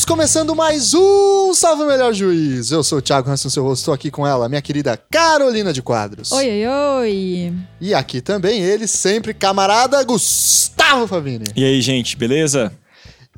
Estamos começando mais um Salve o Melhor Juiz. Eu sou o Thiago Hanson, seu rosto, estou aqui com ela, minha querida Carolina de Quadros. Oi, oi, oi. E aqui também ele, sempre camarada Gustavo Favini. E aí, gente, beleza?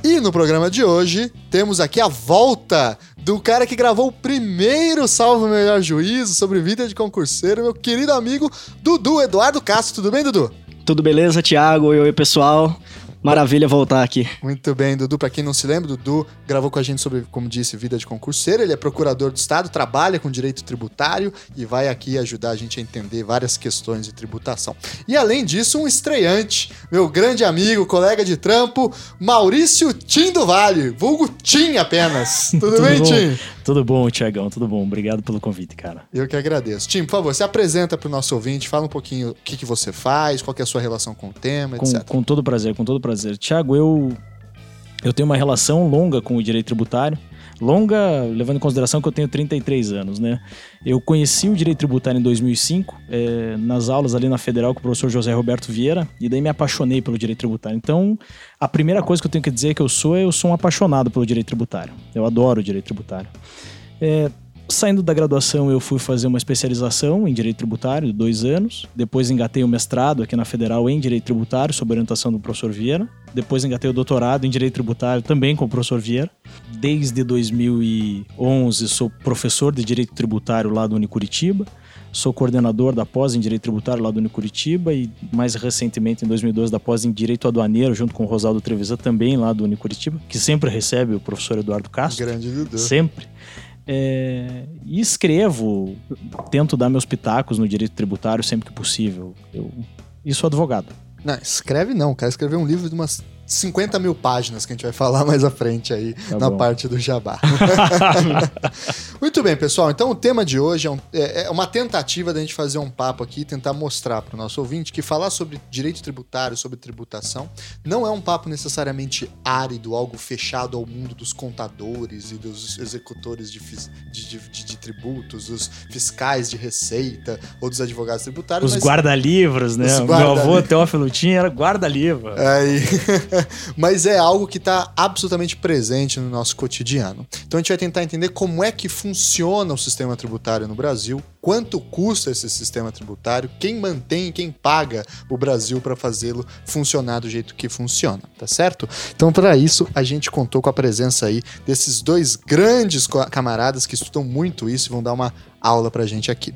E no programa de hoje temos aqui a volta do cara que gravou o primeiro Salve o Melhor Juízo sobre vida de concurseiro, meu querido amigo Dudu Eduardo Castro. Tudo bem, Dudu? Tudo beleza, Thiago? Oi, oi, pessoal. Maravilha voltar aqui. Muito bem, Dudu. Para quem não se lembra, Dudu gravou com a gente sobre, como disse, vida de concurseiro. Ele é procurador do Estado, trabalha com direito tributário e vai aqui ajudar a gente a entender várias questões de tributação. E além disso, um estreante, meu grande amigo, colega de trampo, Maurício Tim do Vale, vulgo Tim apenas. Tudo, Tudo bem, bom? Tim? Tudo bom, Tiagão, tudo bom. Obrigado pelo convite, cara. Eu que agradeço. Tim, por favor, se apresenta para o nosso ouvinte, fala um pouquinho o que, que você faz, qual é a sua relação com o tema, com, etc. Com todo prazer, com todo prazer. Tiago, eu, eu tenho uma relação longa com o direito tributário. Longa, levando em consideração que eu tenho 33 anos, né? Eu conheci o direito tributário em 2005, é, nas aulas ali na Federal com o professor José Roberto Vieira, e daí me apaixonei pelo direito tributário. Então, a primeira coisa que eu tenho que dizer que eu sou é eu sou um apaixonado pelo direito tributário. Eu adoro o direito tributário. É, saindo da graduação, eu fui fazer uma especialização em Direito Tributário de dois anos. Depois engatei o mestrado aqui na Federal em Direito Tributário, sob orientação do professor Vieira. Depois engatei o doutorado em Direito Tributário também com o professor Vieira. Desde 2011 sou professor de Direito Tributário lá do Unicuritiba. Sou coordenador da pós em Direito Tributário lá do Unicuritiba e mais recentemente em 2012 da pós em Direito Aduaneiro junto com o Rosaldo Trevisan também lá do Unicuritiba, que sempre recebe o professor Eduardo Castro. Grande Dudu. Sempre. É, e escrevo, tento dar meus pitacos no direito tributário sempre que possível. Eu, e sou advogado. Não, escreve não, cara. Escrever um livro de umas 50 mil páginas que a gente vai falar mais à frente aí tá na bom. parte do jabá. Muito bem, pessoal. Então o tema de hoje é, um, é, é uma tentativa da gente fazer um papo aqui e tentar mostrar para o nosso ouvinte que falar sobre direito tributário, sobre tributação, não é um papo necessariamente árido, algo fechado ao mundo dos contadores e dos executores de, de, de, de tributos, dos fiscais de receita ou dos advogados tributários. Os guarda-livros, né? Os guarda Meu avô Teófilo tinha era guarda-livro. Aí. mas é algo que está absolutamente presente no nosso cotidiano. Então a gente vai tentar entender como é que funciona o sistema tributário no Brasil, quanto custa esse sistema tributário, quem mantém e quem paga o Brasil para fazê-lo funcionar do jeito que funciona, tá certo? Então para isso a gente contou com a presença aí desses dois grandes camaradas que estudam muito isso e vão dar uma aula pra gente aqui.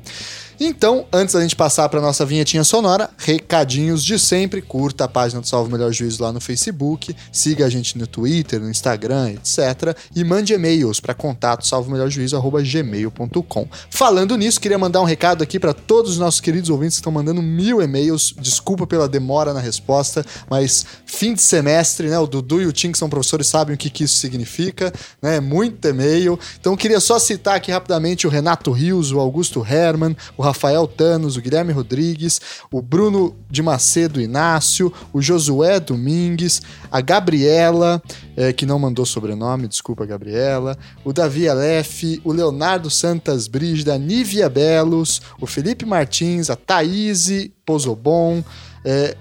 Então, antes da gente passar para nossa vinhetinha sonora, recadinhos de sempre, curta a página do Salvo Melhor Juízo lá no Facebook, siga a gente no Twitter, no Instagram, etc. E mande e-mails para contato salvomelhorjuízo@gmail.com. Falando nisso, queria mandar um recado aqui para todos os nossos queridos ouvintes que estão mandando mil e-mails. Desculpa pela demora na resposta, mas fim de semestre, né? O Dudu e o Tim, que são professores, sabem o que, que isso significa, né? Muito e-mail. Então, queria só citar aqui rapidamente o Renato Rios, o Augusto Herman, o Rafael Tanos, o Guilherme Rodrigues, o Bruno de Macedo Inácio, o Josué Domingues, a Gabriela, é, que não mandou sobrenome, desculpa, Gabriela, o Davi Aleph, o Leonardo Santas Brígida, a Nívia Belos, o Felipe Martins, a Thaís Pozobon, é,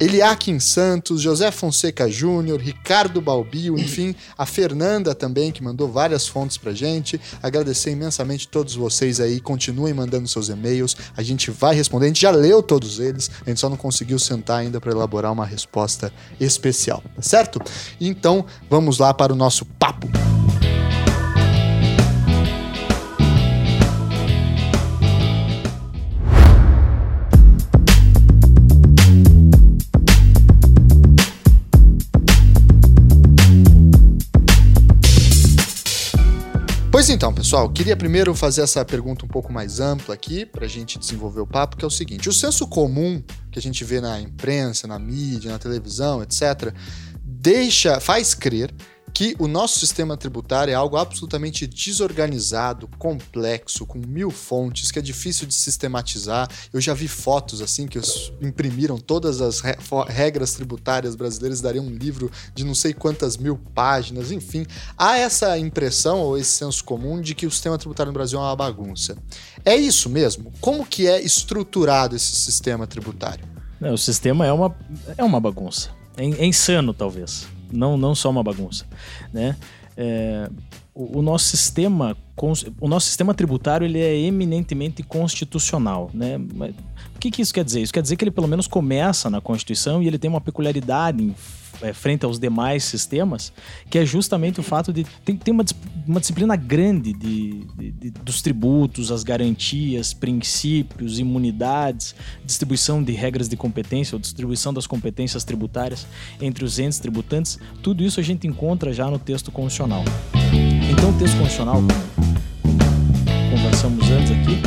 Eliakim Santos, José Fonseca Júnior, Ricardo Balbio, enfim, a Fernanda também, que mandou várias fontes pra gente. Agradecer imensamente todos vocês aí. Continuem mandando seus e-mails. A gente vai responder. A gente já leu todos eles. A gente só não conseguiu sentar ainda para elaborar uma resposta especial, tá certo? Então, vamos lá para o nosso papo. Pois então, pessoal, queria primeiro fazer essa pergunta um pouco mais ampla aqui, para a gente desenvolver o papo, que é o seguinte: o senso comum que a gente vê na imprensa, na mídia, na televisão, etc., deixa, faz crer que o nosso sistema tributário é algo absolutamente desorganizado, complexo, com mil fontes, que é difícil de sistematizar. Eu já vi fotos assim que imprimiram todas as regras tributárias brasileiras, daria um livro de não sei quantas mil páginas, enfim. Há essa impressão ou esse senso comum de que o sistema tributário no Brasil é uma bagunça. É isso mesmo? Como que é estruturado esse sistema tributário? Não, o sistema é uma, é uma bagunça. É, é insano, talvez. Não, não só uma bagunça, né? É, o, o, nosso sistema, o nosso sistema tributário ele é eminentemente constitucional, né? Mas, o que, que isso quer dizer? Isso quer dizer que ele pelo menos começa na Constituição e ele tem uma peculiaridade em é, frente aos demais sistemas, que é justamente o fato de tem, tem uma, uma disciplina grande de, de, de, dos tributos, as garantias, princípios, imunidades, distribuição de regras de competência ou distribuição das competências tributárias entre os entes tributantes. Tudo isso a gente encontra já no texto constitucional. Então, o texto constitucional, como conversamos antes aqui,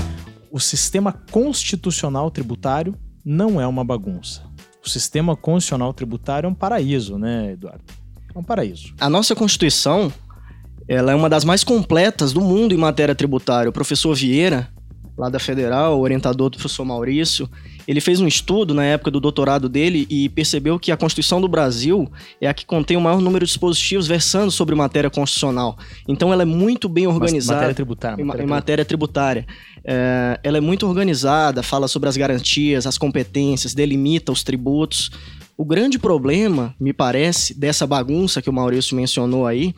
o sistema constitucional tributário não é uma bagunça o sistema constitucional tributário é um paraíso, né, Eduardo? É um paraíso. A nossa Constituição, ela é uma das mais completas do mundo em matéria tributária. O professor Vieira, lá da Federal, o orientador do professor Maurício, ele fez um estudo na época do doutorado dele e percebeu que a Constituição do Brasil é a que contém o maior número de dispositivos versando sobre matéria constitucional. Então ela é muito bem organizada. Matéria tributária. Matéria em, matéria tributária. É, ela é muito organizada, fala sobre as garantias, as competências, delimita os tributos. O grande problema, me parece, dessa bagunça que o Maurício mencionou aí,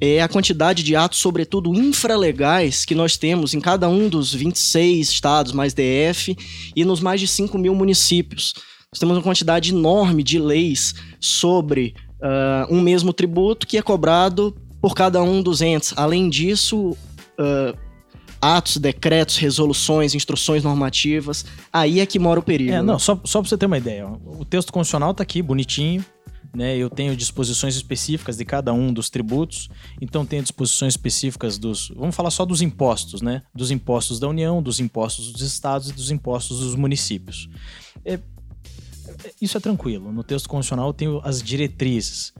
é a quantidade de atos, sobretudo infralegais, que nós temos em cada um dos 26 estados mais DF e nos mais de 5 mil municípios. Nós temos uma quantidade enorme de leis sobre uh, um mesmo tributo que é cobrado por cada um dos entes. Além disso, uh, atos, decretos, resoluções, instruções normativas, aí é que mora o perigo. É, né? não, só, só para você ter uma ideia, o texto constitucional está aqui, bonitinho, né? Eu tenho disposições específicas de cada um dos tributos, então tenho disposições específicas dos, vamos falar só dos impostos, né? Dos impostos da União, dos impostos dos estados e dos impostos dos municípios. É, isso é tranquilo. No texto constitucional eu tenho as diretrizes.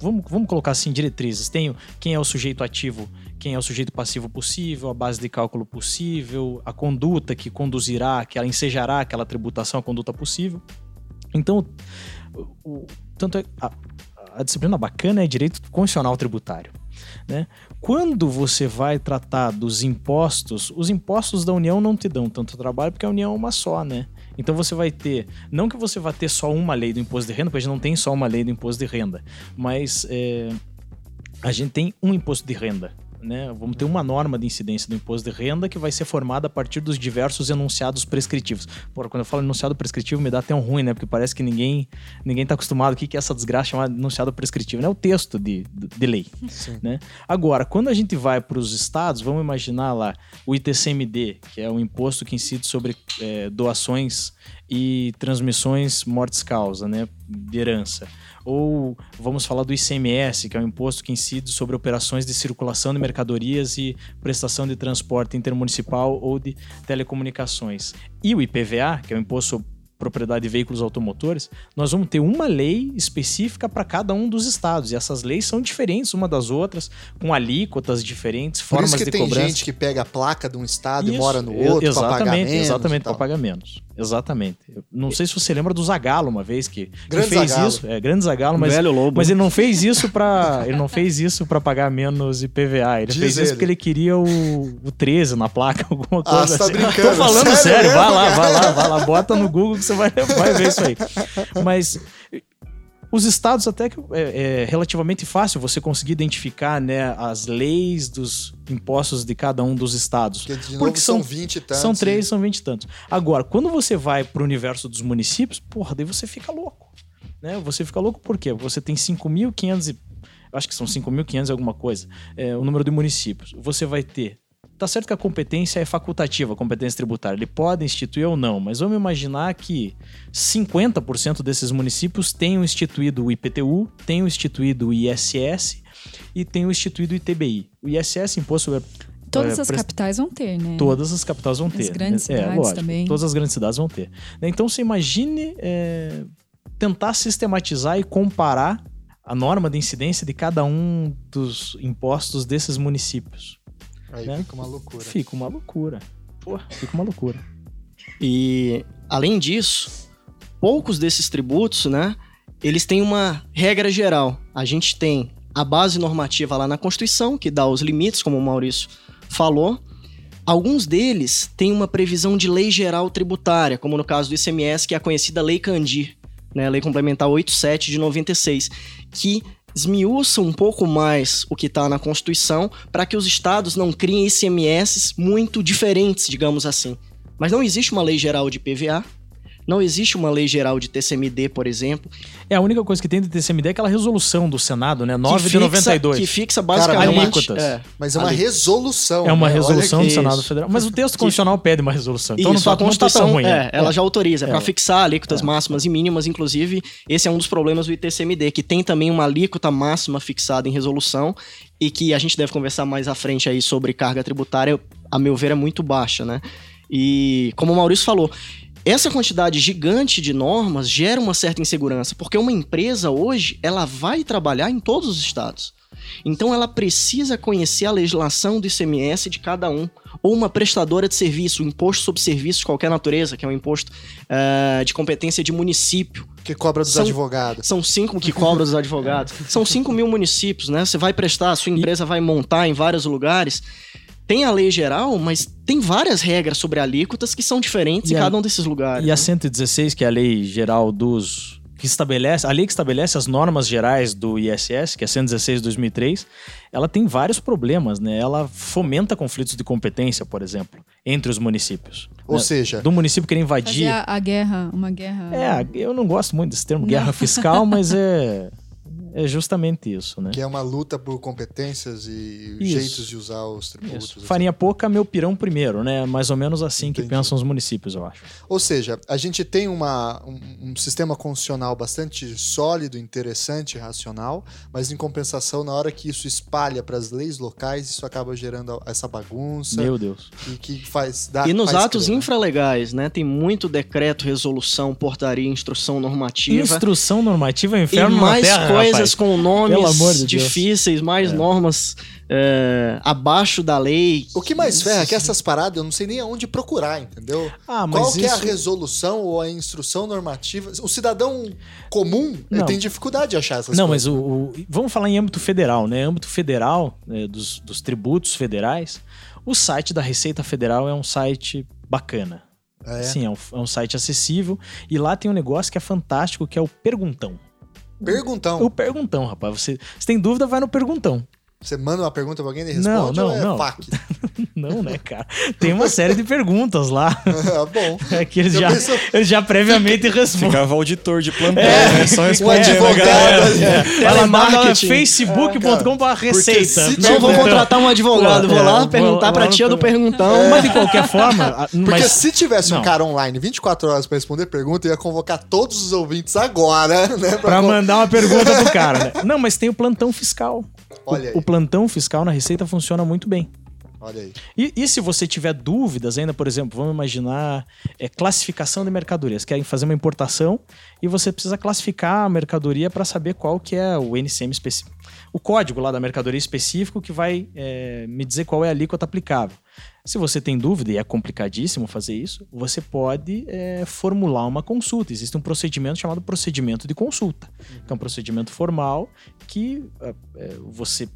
Vamos, vamos colocar assim, diretrizes. Tenho quem é o sujeito ativo, quem é o sujeito passivo possível, a base de cálculo possível, a conduta que conduzirá, que ela ensejará aquela tributação, a conduta possível. Então, o, tanto é, a, a disciplina bacana é direito constitucional tributário. Né? Quando você vai tratar dos impostos, os impostos da União não te dão tanto trabalho porque a União é uma só, né? Então você vai ter, não que você vá ter só uma lei do imposto de renda, porque a gente não tem só uma lei do imposto de renda, mas é, a gente tem um imposto de renda né? Vamos ter uma norma de incidência do imposto de renda que vai ser formada a partir dos diversos enunciados prescritivos. Porra, quando eu falo enunciado prescritivo, me dá até um ruim, né? Porque parece que ninguém ninguém tá acostumado. O que é essa desgraça chamada enunciado prescritivo? É o texto de, de lei, Sim. né? Agora, quando a gente vai para os estados, vamos imaginar lá o ITCMD, que é o imposto que incide sobre é, doações e transmissões mortes-causa, né? De herança. Ou vamos falar do ICMS, que é o imposto que incide sobre operações de circulação de mercadorias e prestação de transporte intermunicipal ou de telecomunicações. E o IPVA, que é o imposto propriedade de veículos automotores, nós vamos ter uma lei específica para cada um dos estados. E essas leis são diferentes uma das outras, com alíquotas diferentes, Por formas isso que de tem cobrança. gente que pega a placa de um estado isso, e mora no outro para pagar menos. Exatamente, para pagar menos. Exatamente. Eu não sei se você lembra do Zagalo uma vez que, grande que fez Zagalo. isso. É, grande Zagalo, mas, Velho Lobo. mas ele não fez isso para ele não fez isso para pagar menos IPVA. Ele Diz fez ele. isso porque ele queria o, o 13 na placa, alguma coisa Ah, você tá assim. brincando, Tô falando sério sério, vai lá, vai lá, vai lá, bota no Google que você vai, vai ver isso aí. Mas os estados até que é, é relativamente fácil você conseguir identificar né, as leis dos impostos de cada um dos estados. Porque Porque são são 20 e tantos. São três, são vinte e tantos. Agora, quando você vai pro universo dos municípios, porra, daí você fica louco. Né? Você fica louco por quê? Você tem 5.500 e... Acho que são 5.500 e alguma coisa. É, o número de municípios. Você vai ter... Tá certo que a competência é facultativa, a competência tributária. Ele pode instituir ou não, mas vamos imaginar que 50% desses municípios tenham instituído o IPTU, tenham instituído o ISS e tenham instituído o ITBI. O ISS, Imposto sobre Todas É, as capitais vão ter, né? Todas as capitais vão ter. grandes né? cidades também. Todas as grandes cidades vão ter. Então você imagine é, tentar sistematizar e comparar a norma de incidência de cada um dos impostos desses municípios. Aí né? fica uma loucura. Fica uma loucura. Porra, fica uma loucura. E, além disso, poucos desses tributos, né, eles têm uma regra geral. A gente tem a base normativa lá na Constituição, que dá os limites, como o Maurício falou. Alguns deles têm uma previsão de lei geral tributária, como no caso do ICMS, que é a conhecida Lei Candir, né, Lei Complementar 87 de 96, que esmiuça um pouco mais o que está na Constituição para que os estados não criem ICMS muito diferentes, digamos assim. Mas não existe uma lei geral de PVA, não existe uma lei geral de TCMD, por exemplo. É, a única coisa que tem de TCMD é aquela resolução do Senado, né? 9 que de 92. Que fixa basicamente... alíquotas. é, Mas é uma Ali- resolução. É uma né? resolução do que- Senado isso. Federal. Mas o texto constitucional pede uma resolução. Então Isso, não, a tá, não tá Constituição, tão ruim. é, né? ela já autoriza, É. para fixar alíquotas máximas e mínimas, inclusive, esse é um dos problemas do ITCMD, que tem também uma alíquota máxima fixada em resolução e que a gente deve conversar mais à frente aí sobre carga tributária, a meu ver, é muito baixa, né? E como o Maurício falou, essa quantidade gigante de normas gera uma certa insegurança, porque uma empresa hoje, ela vai trabalhar em todos os estados. Então ela precisa conhecer a legislação do ICMS de cada um. Ou uma prestadora de serviço, um imposto sobre serviços de qualquer natureza, que é um imposto eh, de competência de município. Que cobra dos São- advogados. São cinco que cobra dos advogados. São 5 mil municípios, né? Você vai prestar, a sua empresa vai montar em vários lugares. Tem a lei geral, mas tem várias regras sobre alíquotas que são diferentes E em a- cada um desses lugares. E a né? 116, que é a lei geral dos. que estabelece. A lei que estabelece as normas gerais do ISS, que é 116 de 2003, ela tem vários problemas, né? Ela fomenta conflitos de competência, por exemplo, entre os municípios. Ou né? seja, Do município querer invadir. a, a guerra, uma guerra. É, eu não gosto muito desse termo, Não. guerra fiscal, mas é. É justamente isso, né? que é uma luta por competências e Isso. jeitos de usar os tributos. Isso. assim. Farinha pouca, meu pirão primeiro, né? Mais ou menos assim que Entendi. pensam os municípios, eu acho. Ou seja, a gente tem uma, um, um sistema constitucional bastante sólido, interessante, racional, mas em compensação, na hora que isso espalha para as leis locais, isso acaba gerando essa bagunça Meu Deus. e que faz. Dá, E nos faz atos crer, infralegais, né? Tem muito decreto, resolução, portaria, instrução normativa. Instrução normativa é um e inferno mais na terra, coisas com nomes de Deus. difíceis, mais normas é, abaixo da lei. O que mais ferra é que essas paradas eu não sei nem aonde procurar, entendeu? Ah, mas Qual que é a isso- resolução ou a instrução normativa? O cidadão comum Não. tem dificuldade de achar essas Não, coisas. mas o, o- Vamos falar em âmbito federal, né? Âmbito federal, né, dos, dos tributos federais, o site da Receita Federal é um site bacana. É. Sim, é um, é um site acessível. E lá tem um negócio que é fantástico, que é o Perguntão. Perguntão. O Perguntão, rapaz. Você, você tem dúvida, vai no Perguntão. Você manda uma pergunta pra alguém e ele Não, responde não, ou é não. fac? Não, né, cara? Tem uma série de perguntas lá Ah, Bom. é, que eles já, penso- eles já previamente respondem. Ficava auditor de plantão, É, né? Só Um respondendo a advogado galera. ali. Vai lá, manda Telemarketing. facebook.com.br receita. se Não vou contratar um advogado, vou É, lá vou- perguntar vou pra tia do perguntão. Mas de qualquer forma. Porque mas, se tivesse um Não. cara online 24 horas pra responder pergunta, eu ia convocar todos os ouvintes agora, né? Pra con- mandar uma pergunta pro cara, né? Não, mas tem o plantão fiscal. O- Olha aí. O, plantão fiscal na Receita funciona muito bem. Olha aí. E, e se você tiver dúvidas ainda, por exemplo, vamos imaginar é, classificação de mercadorias. Querem fazer uma importação e você precisa classificar a mercadoria para saber qual que é o NCM específico. O código lá da mercadoria específico que vai é, me dizer qual é a alíquota aplicável. Se você tem dúvida, e é complicadíssimo fazer isso, você pode é, formular uma consulta. Existe um procedimento chamado procedimento de consulta. Que é um procedimento formal que é, é, você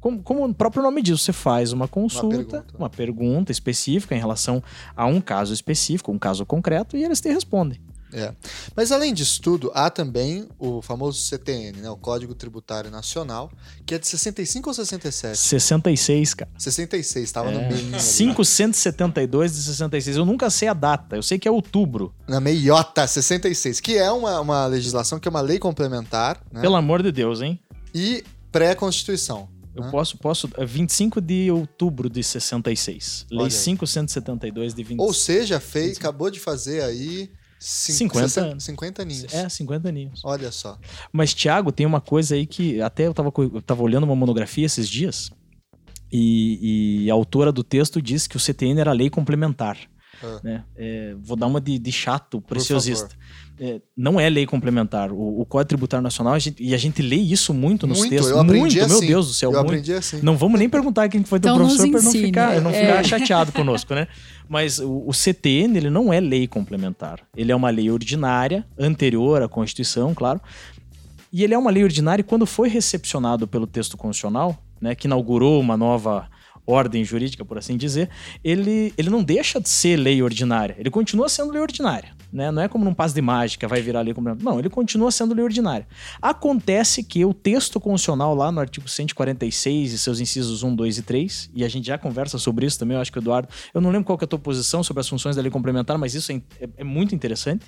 como, como o próprio nome diz, você faz uma consulta, pergunta. uma pergunta específica em relação a um caso específico, um caso concreto, e eles te respondem. É. Mas além disso tudo, há também o famoso CTN, né? O Código Tributário Nacional, que é de 65 ou 67? 66, cara. 66, estava no É, meio. ali. 572 de 66. Eu nunca sei a data, eu sei que é outubro. Na meiota 66, que é uma, uma legislação que é uma lei complementar, né? Pelo amor de Deus, hein? E pré-constituição. Eu posso, posso. é 25 de outubro de 66. Olha Lei aí. 572 de 25. Ou seja, fez, acabou de fazer aí cinco- 50 60 anos. 50 aninhos. É, 50 aninhos. Olha só. Mas, Thiago, tem uma coisa aí que até eu tava, co- eu tava olhando uma monografia esses dias e, e a autora do texto disse que o CTN era lei complementar. Ah. né? É, vou dar uma de, de chato, preciosista. É, não é lei complementar. O, o Código Tributário Nacional, a gente- e a gente lê isso muito nos Muito, textos. eu aprendi muito, assim. meu Deus do céu. Eu muito. aprendi assim. Não vamos nem perguntar quem foi teu Então nos professor para não ficar, não é. ficar chateado conosco, né? Mas o, o CTN, ele não é lei complementar. Ele é uma lei ordinária, anterior à Constituição, claro. E ele é uma lei ordinária e quando foi recepcionado pelo texto constitucional, né, que inaugurou uma nova ordem jurídica, por assim dizer, ele, ele não deixa de ser lei ordinária. Ele continua sendo lei ordinária. Né? Não é como num passo de mágica, vai virar lei complementar. Não, ele continua sendo lei ordinária. Acontece que o texto constitucional lá no artigo 146 e seus incisos 1, 2 e 3, e a gente já conversa sobre isso também, eu acho que o Eduardo, eu não lembro qual que é a tua posição sobre as funções da lei complementar, mas isso é, é, é muito interessante.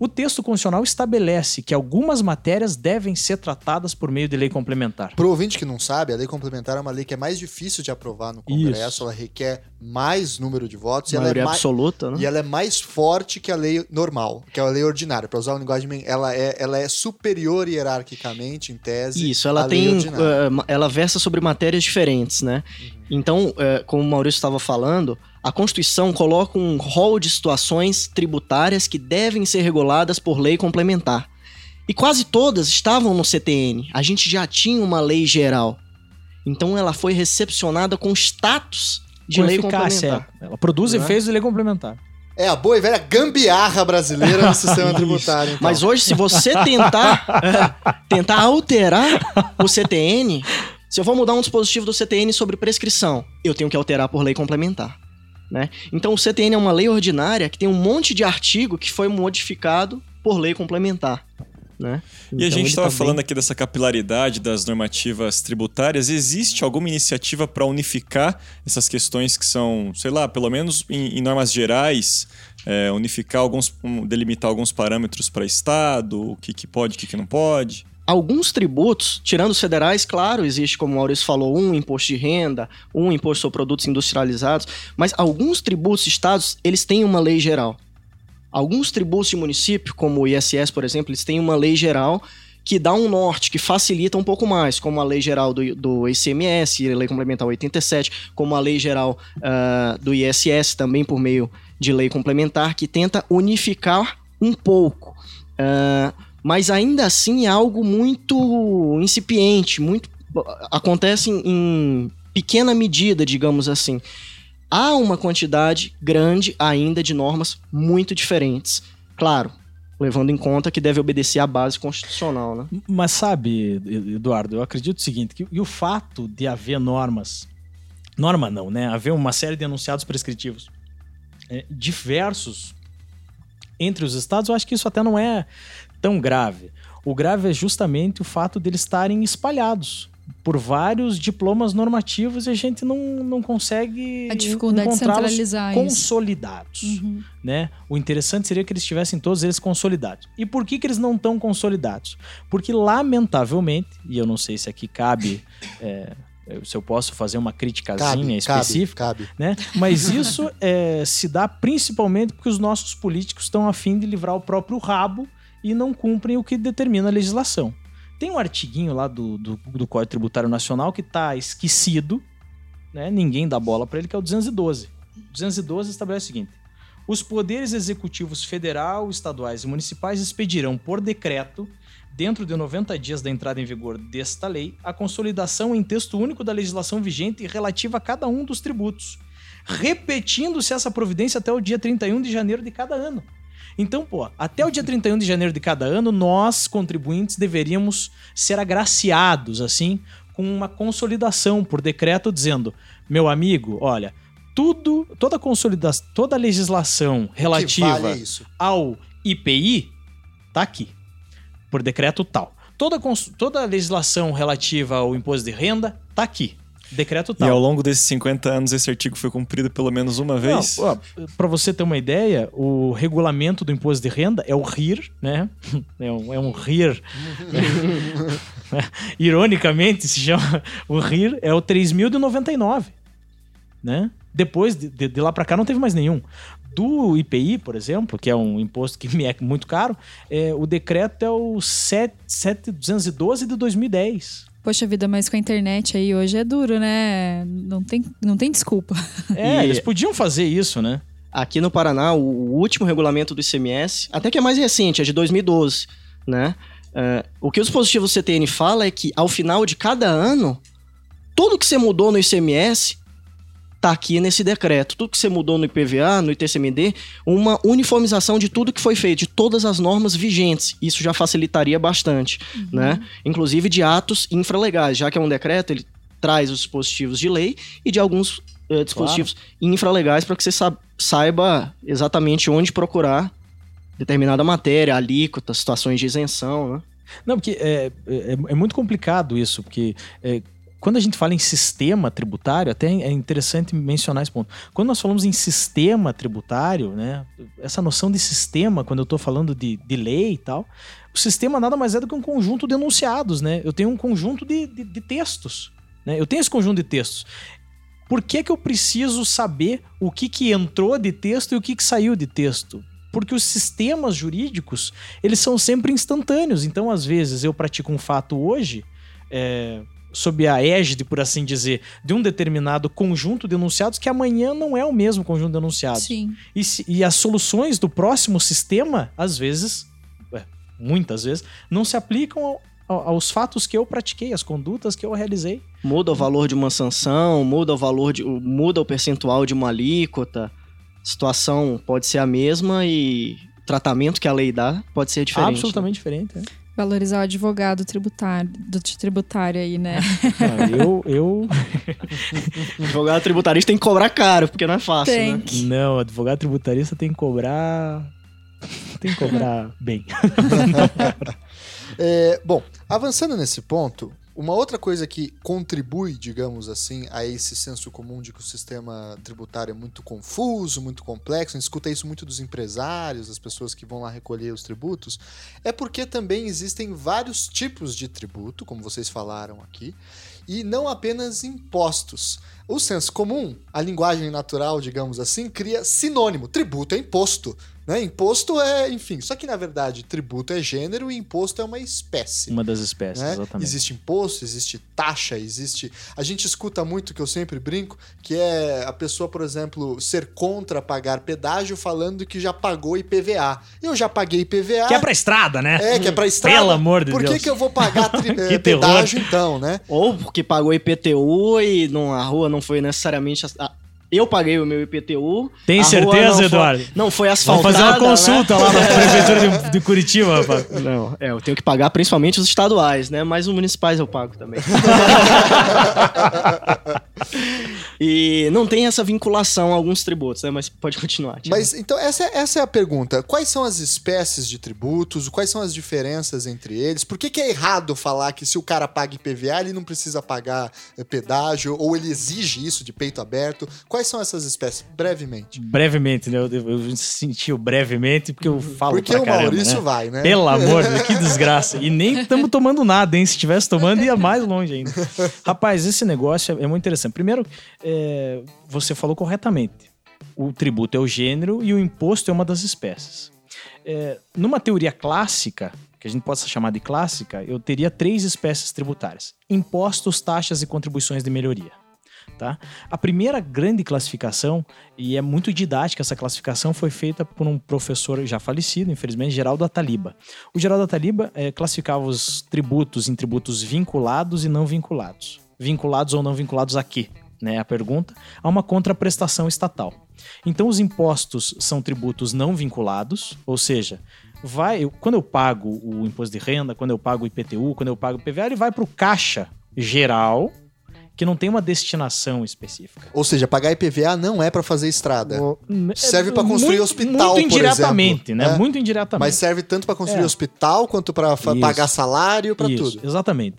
O texto constitucional estabelece que algumas matérias devem ser tratadas por meio de lei complementar. Para o ouvinte que não sabe, a lei complementar é uma lei que é mais difícil de aprovar no Congresso, Isso. ela requer mais número de votos. Maioria e ela é absoluta, né? E ela é mais forte que a lei normal, que é a lei ordinária. Para usar o linguagem, ela é, ela é superior hierarquicamente, em tese. Isso, ela tem. Uh, ela versa sobre matérias diferentes, né? Uhum. Então, uh, como o Maurício estava falando, a Constituição coloca um rol de situações tributárias que devem ser reguladas por lei complementar. E quase todas estavam no CTN. A gente já tinha uma lei geral. Então ela foi recepcionada com status de com lei complementar. É. Ela produz e efeitos de lei complementar. É a boa e velha gambiarra brasileira no sistema tributário. Então. Mas hoje, se você tentar, tentar alterar o CTN, se eu vou mudar um dispositivo do CTN sobre prescrição, eu tenho que alterar por lei complementar. Né? Então o CTN é uma lei ordinária que tem um monte de artigo que foi modificado por lei complementar. Né? Então, e a então, gente estava tá falando bem... aqui dessa capilaridade das normativas tributárias. Existe alguma iniciativa para unificar essas questões que são, sei lá, pelo menos em, em normas gerais, é, unificar alguns, delimitar alguns parâmetros para Estado, o que, que pode, o que, que não pode? Alguns tributos, tirando os federais, claro, existe, como o Maurício falou, um imposto de renda, um imposto sobre produtos industrializados, mas alguns tributos estados, eles têm uma lei geral. Alguns tributos de município, como o ISS, por exemplo, eles têm uma lei geral que dá um norte, que facilita um pouco mais, como a lei geral do, do ICMS, a lei complementar 87, como a lei geral uh, do ISS, também por meio de lei complementar, que tenta unificar um pouco. Uh, mas ainda assim é algo muito incipiente, muito acontece em, pequena medida, digamos assim. Há uma quantidade grande ainda de normas muito diferentes. Claro, levando em conta que deve obedecer à base constitucional, né? Mas sabe, Eduardo, eu acredito o seguinte, que o fato de haver normas, norma não, né? Haver uma série de enunciados prescritivos é, diversos entre os estados, eu acho que isso até não é tão grave. O grave é justamente o fato de eles estarem espalhados por vários diplomas normativos e a gente não, não consegue a dificuldade de centralizar consolidados, uhum. né? O interessante seria que eles estivessem todos eles consolidados. E por que, que eles não estão consolidados? Porque lamentavelmente, e eu não sei se aqui cabe é, se eu posso fazer uma criticazinha cabe, específica, cabe, cabe. né? Mas isso é, se dá principalmente porque os nossos políticos estão a fim de livrar o próprio rabo e não cumprem o que determina a legislação. Tem um artiguinho lá do, do, do Código Tributário Nacional que está esquecido, né? ninguém dá bola para ele, que é o 212. O 212 estabelece o seguinte: os poderes executivos federal, estaduais e municipais expedirão por decreto, dentro de 90 dias da entrada em vigor desta lei, a consolidação em texto único da legislação vigente relativa a cada um dos tributos, repetindo-se essa providência até o dia 31 de janeiro de cada ano. Então, pô, até o dia 31 de janeiro de cada ano, nós, contribuintes, deveríamos ser agraciados, assim, com uma consolidação por decreto dizendo: meu amigo, olha, tudo, toda consolidação, toda a legislação relativa vale ao IPI tá aqui, por decreto tal. Toda, toda a legislação relativa ao imposto de renda tá aqui. Decreto tal. E ao longo desses 50 anos, esse artigo foi cumprido pelo menos uma vez? Para você ter uma ideia, o regulamento do imposto de renda é o RIR, né? É um, é um RIR. Ironicamente, se chama. O RIR é o 3.099. Né? Depois, de, de lá para cá, não teve mais nenhum. Do IPI, por exemplo, que é um imposto que me é muito caro, é, o decreto é o 7212 de 2010. Poxa vida, mas com a internet aí hoje é duro, né? Não tem, não tem desculpa. É, e... eles podiam fazer isso, né? Aqui no Paraná, o último regulamento do ICMS, até que é mais recente, é de 2012, né? Uh, o que o dispositivo CTN fala é que ao final de cada ano, tudo que você mudou no ICMS tá aqui nesse decreto. Tudo que você mudou no IPVA, no ITCMD, uma uniformização de tudo que foi feito, de todas as normas vigentes. Isso já facilitaria bastante, uhum. né? Inclusive de atos infralegais, já que é um decreto, ele traz os dispositivos de lei e de alguns eh, dispositivos infralegais para que você sa- saiba exatamente onde procurar determinada matéria, alíquota, situações de isenção, né? Não, porque é, é, é muito complicado isso, porque é, quando a gente fala em sistema tributário, até é interessante mencionar esse ponto. Quando nós falamos em sistema tributário, né, essa noção de sistema, quando eu estou falando de, de lei e tal, o sistema nada mais é do que um conjunto de enunciados, né? Eu tenho um conjunto de, de, de textos, né? Eu tenho esse conjunto de textos. Por que, que eu preciso saber o que, que entrou de texto e o que, que saiu de texto? Porque os sistemas jurídicos, eles são sempre instantâneos. Então, às vezes, eu pratico um fato hoje, é, sob a égide, por assim dizer, de um determinado conjunto de enunciados que amanhã não é o mesmo conjunto de enunciados. Sim. E, se- e as soluções do próximo sistema, às vezes, é, muitas vezes, não se aplicam ao- ao- aos fatos que eu pratiquei, às condutas que eu realizei. Muda o valor de uma sanção, muda o valor de, muda o percentual de uma alíquota. Situação pode ser a mesma e o tratamento que a lei dá pode ser diferente. Absolutamente diferente. né? Valorizar o advogado tributário, do tributário aí, né? Cara, eu, eu. O advogado tributarista tem que cobrar caro, porque não é fácil, Tem. né? Não, advogado tributarista tem que cobrar. Tem que cobrar bem. É, bom, avançando nesse ponto, uma outra coisa que contribui, digamos assim, a esse senso comum de que o sistema tributário é muito confuso, muito complexo, a gente escuta isso muito dos empresários, das pessoas que vão lá recolher os tributos, é porque também existem vários tipos de tributo, como vocês falaram aqui, e não apenas impostos. O senso comum, a linguagem natural, digamos assim, cria sinônimo. Tributo é imposto. Né? Imposto é, enfim. Só que, na verdade, tributo é gênero e imposto é uma espécie. Uma das espécies, né? exatamente. Existe imposto, existe taxa, existe. A gente escuta muito, que eu sempre brinco, que é a pessoa, por exemplo, ser contra pagar pedágio falando que já pagou IPVA. Eu já paguei IPVA. Que é pra estrada, né? É, que é pra estrada. Pelo amor de Por que, Deus. que eu vou pagar tri- Que eh, pedágio então, né? Ou porque pagou IPTU e não, a rua não foi necessariamente. a- eu paguei o meu IPTU. Tem certeza, não foi- Eduardo? não foi Vamos asfaltada. fazer uma né? consulta lá na prefeitura de, de Curitiba, rapaz. Não, é, eu tenho que pagar principalmente os estaduais, né? Mas os municipais eu pago também. e não tem essa vinculação a alguns tributos, né? Mas pode continuar. Thiago. Mas então essa é, essa é a pergunta. Quais são as espécies de tributos? Quais são as diferenças entre eles? Por que, que é errado falar que se o cara paga IPVA, ele não precisa pagar eh, pedágio ou ele exige isso de peito aberto? Quais são essas espécies? Brevemente. Brevemente, né? Eu, eu senti o brevemente porque eu falo Porque pra o caramba, Maurício né? vai, né? Pelo amor de Deus, que desgraça. E nem estamos tomando nada, hein? Se tivesse tomando, ia mais longe ainda. Rapaz, esse negócio é, é muito interessante. Primeiro, é, você falou corretamente. O tributo é o gênero e o imposto é uma das espécies. É, numa teoria clássica, que a gente possa chamar de clássica, eu teria três espécies tributárias: impostos, taxas e contribuições de melhoria. Tá? A primeira grande classificação, e é muito didática essa classificação, foi feita por um professor já falecido, infelizmente, Geraldo Ataliba. O Geraldo Ataliba eh, classificava os tributos em tributos vinculados e não vinculados. Vinculados ou não vinculados a quê? Né, a pergunta, a uma contraprestação estatal. Então, os impostos são tributos não vinculados, ou seja, vai, eu- quando eu pago o imposto de renda, quando eu pago o IPTU, quando eu pago o PVA, ele vai para o caixa geral, que não tem uma destinação específica. Ou seja, pagar IPVA não é pra fazer estrada. Serve É, pra construir muito- hospital, Muito por indiretamente, exemplo, né? né? Muito indiretamente. Mas serve tanto pra construir É. hospital quanto Isso. pagar salário, pra Isso, tudo. Exatamente.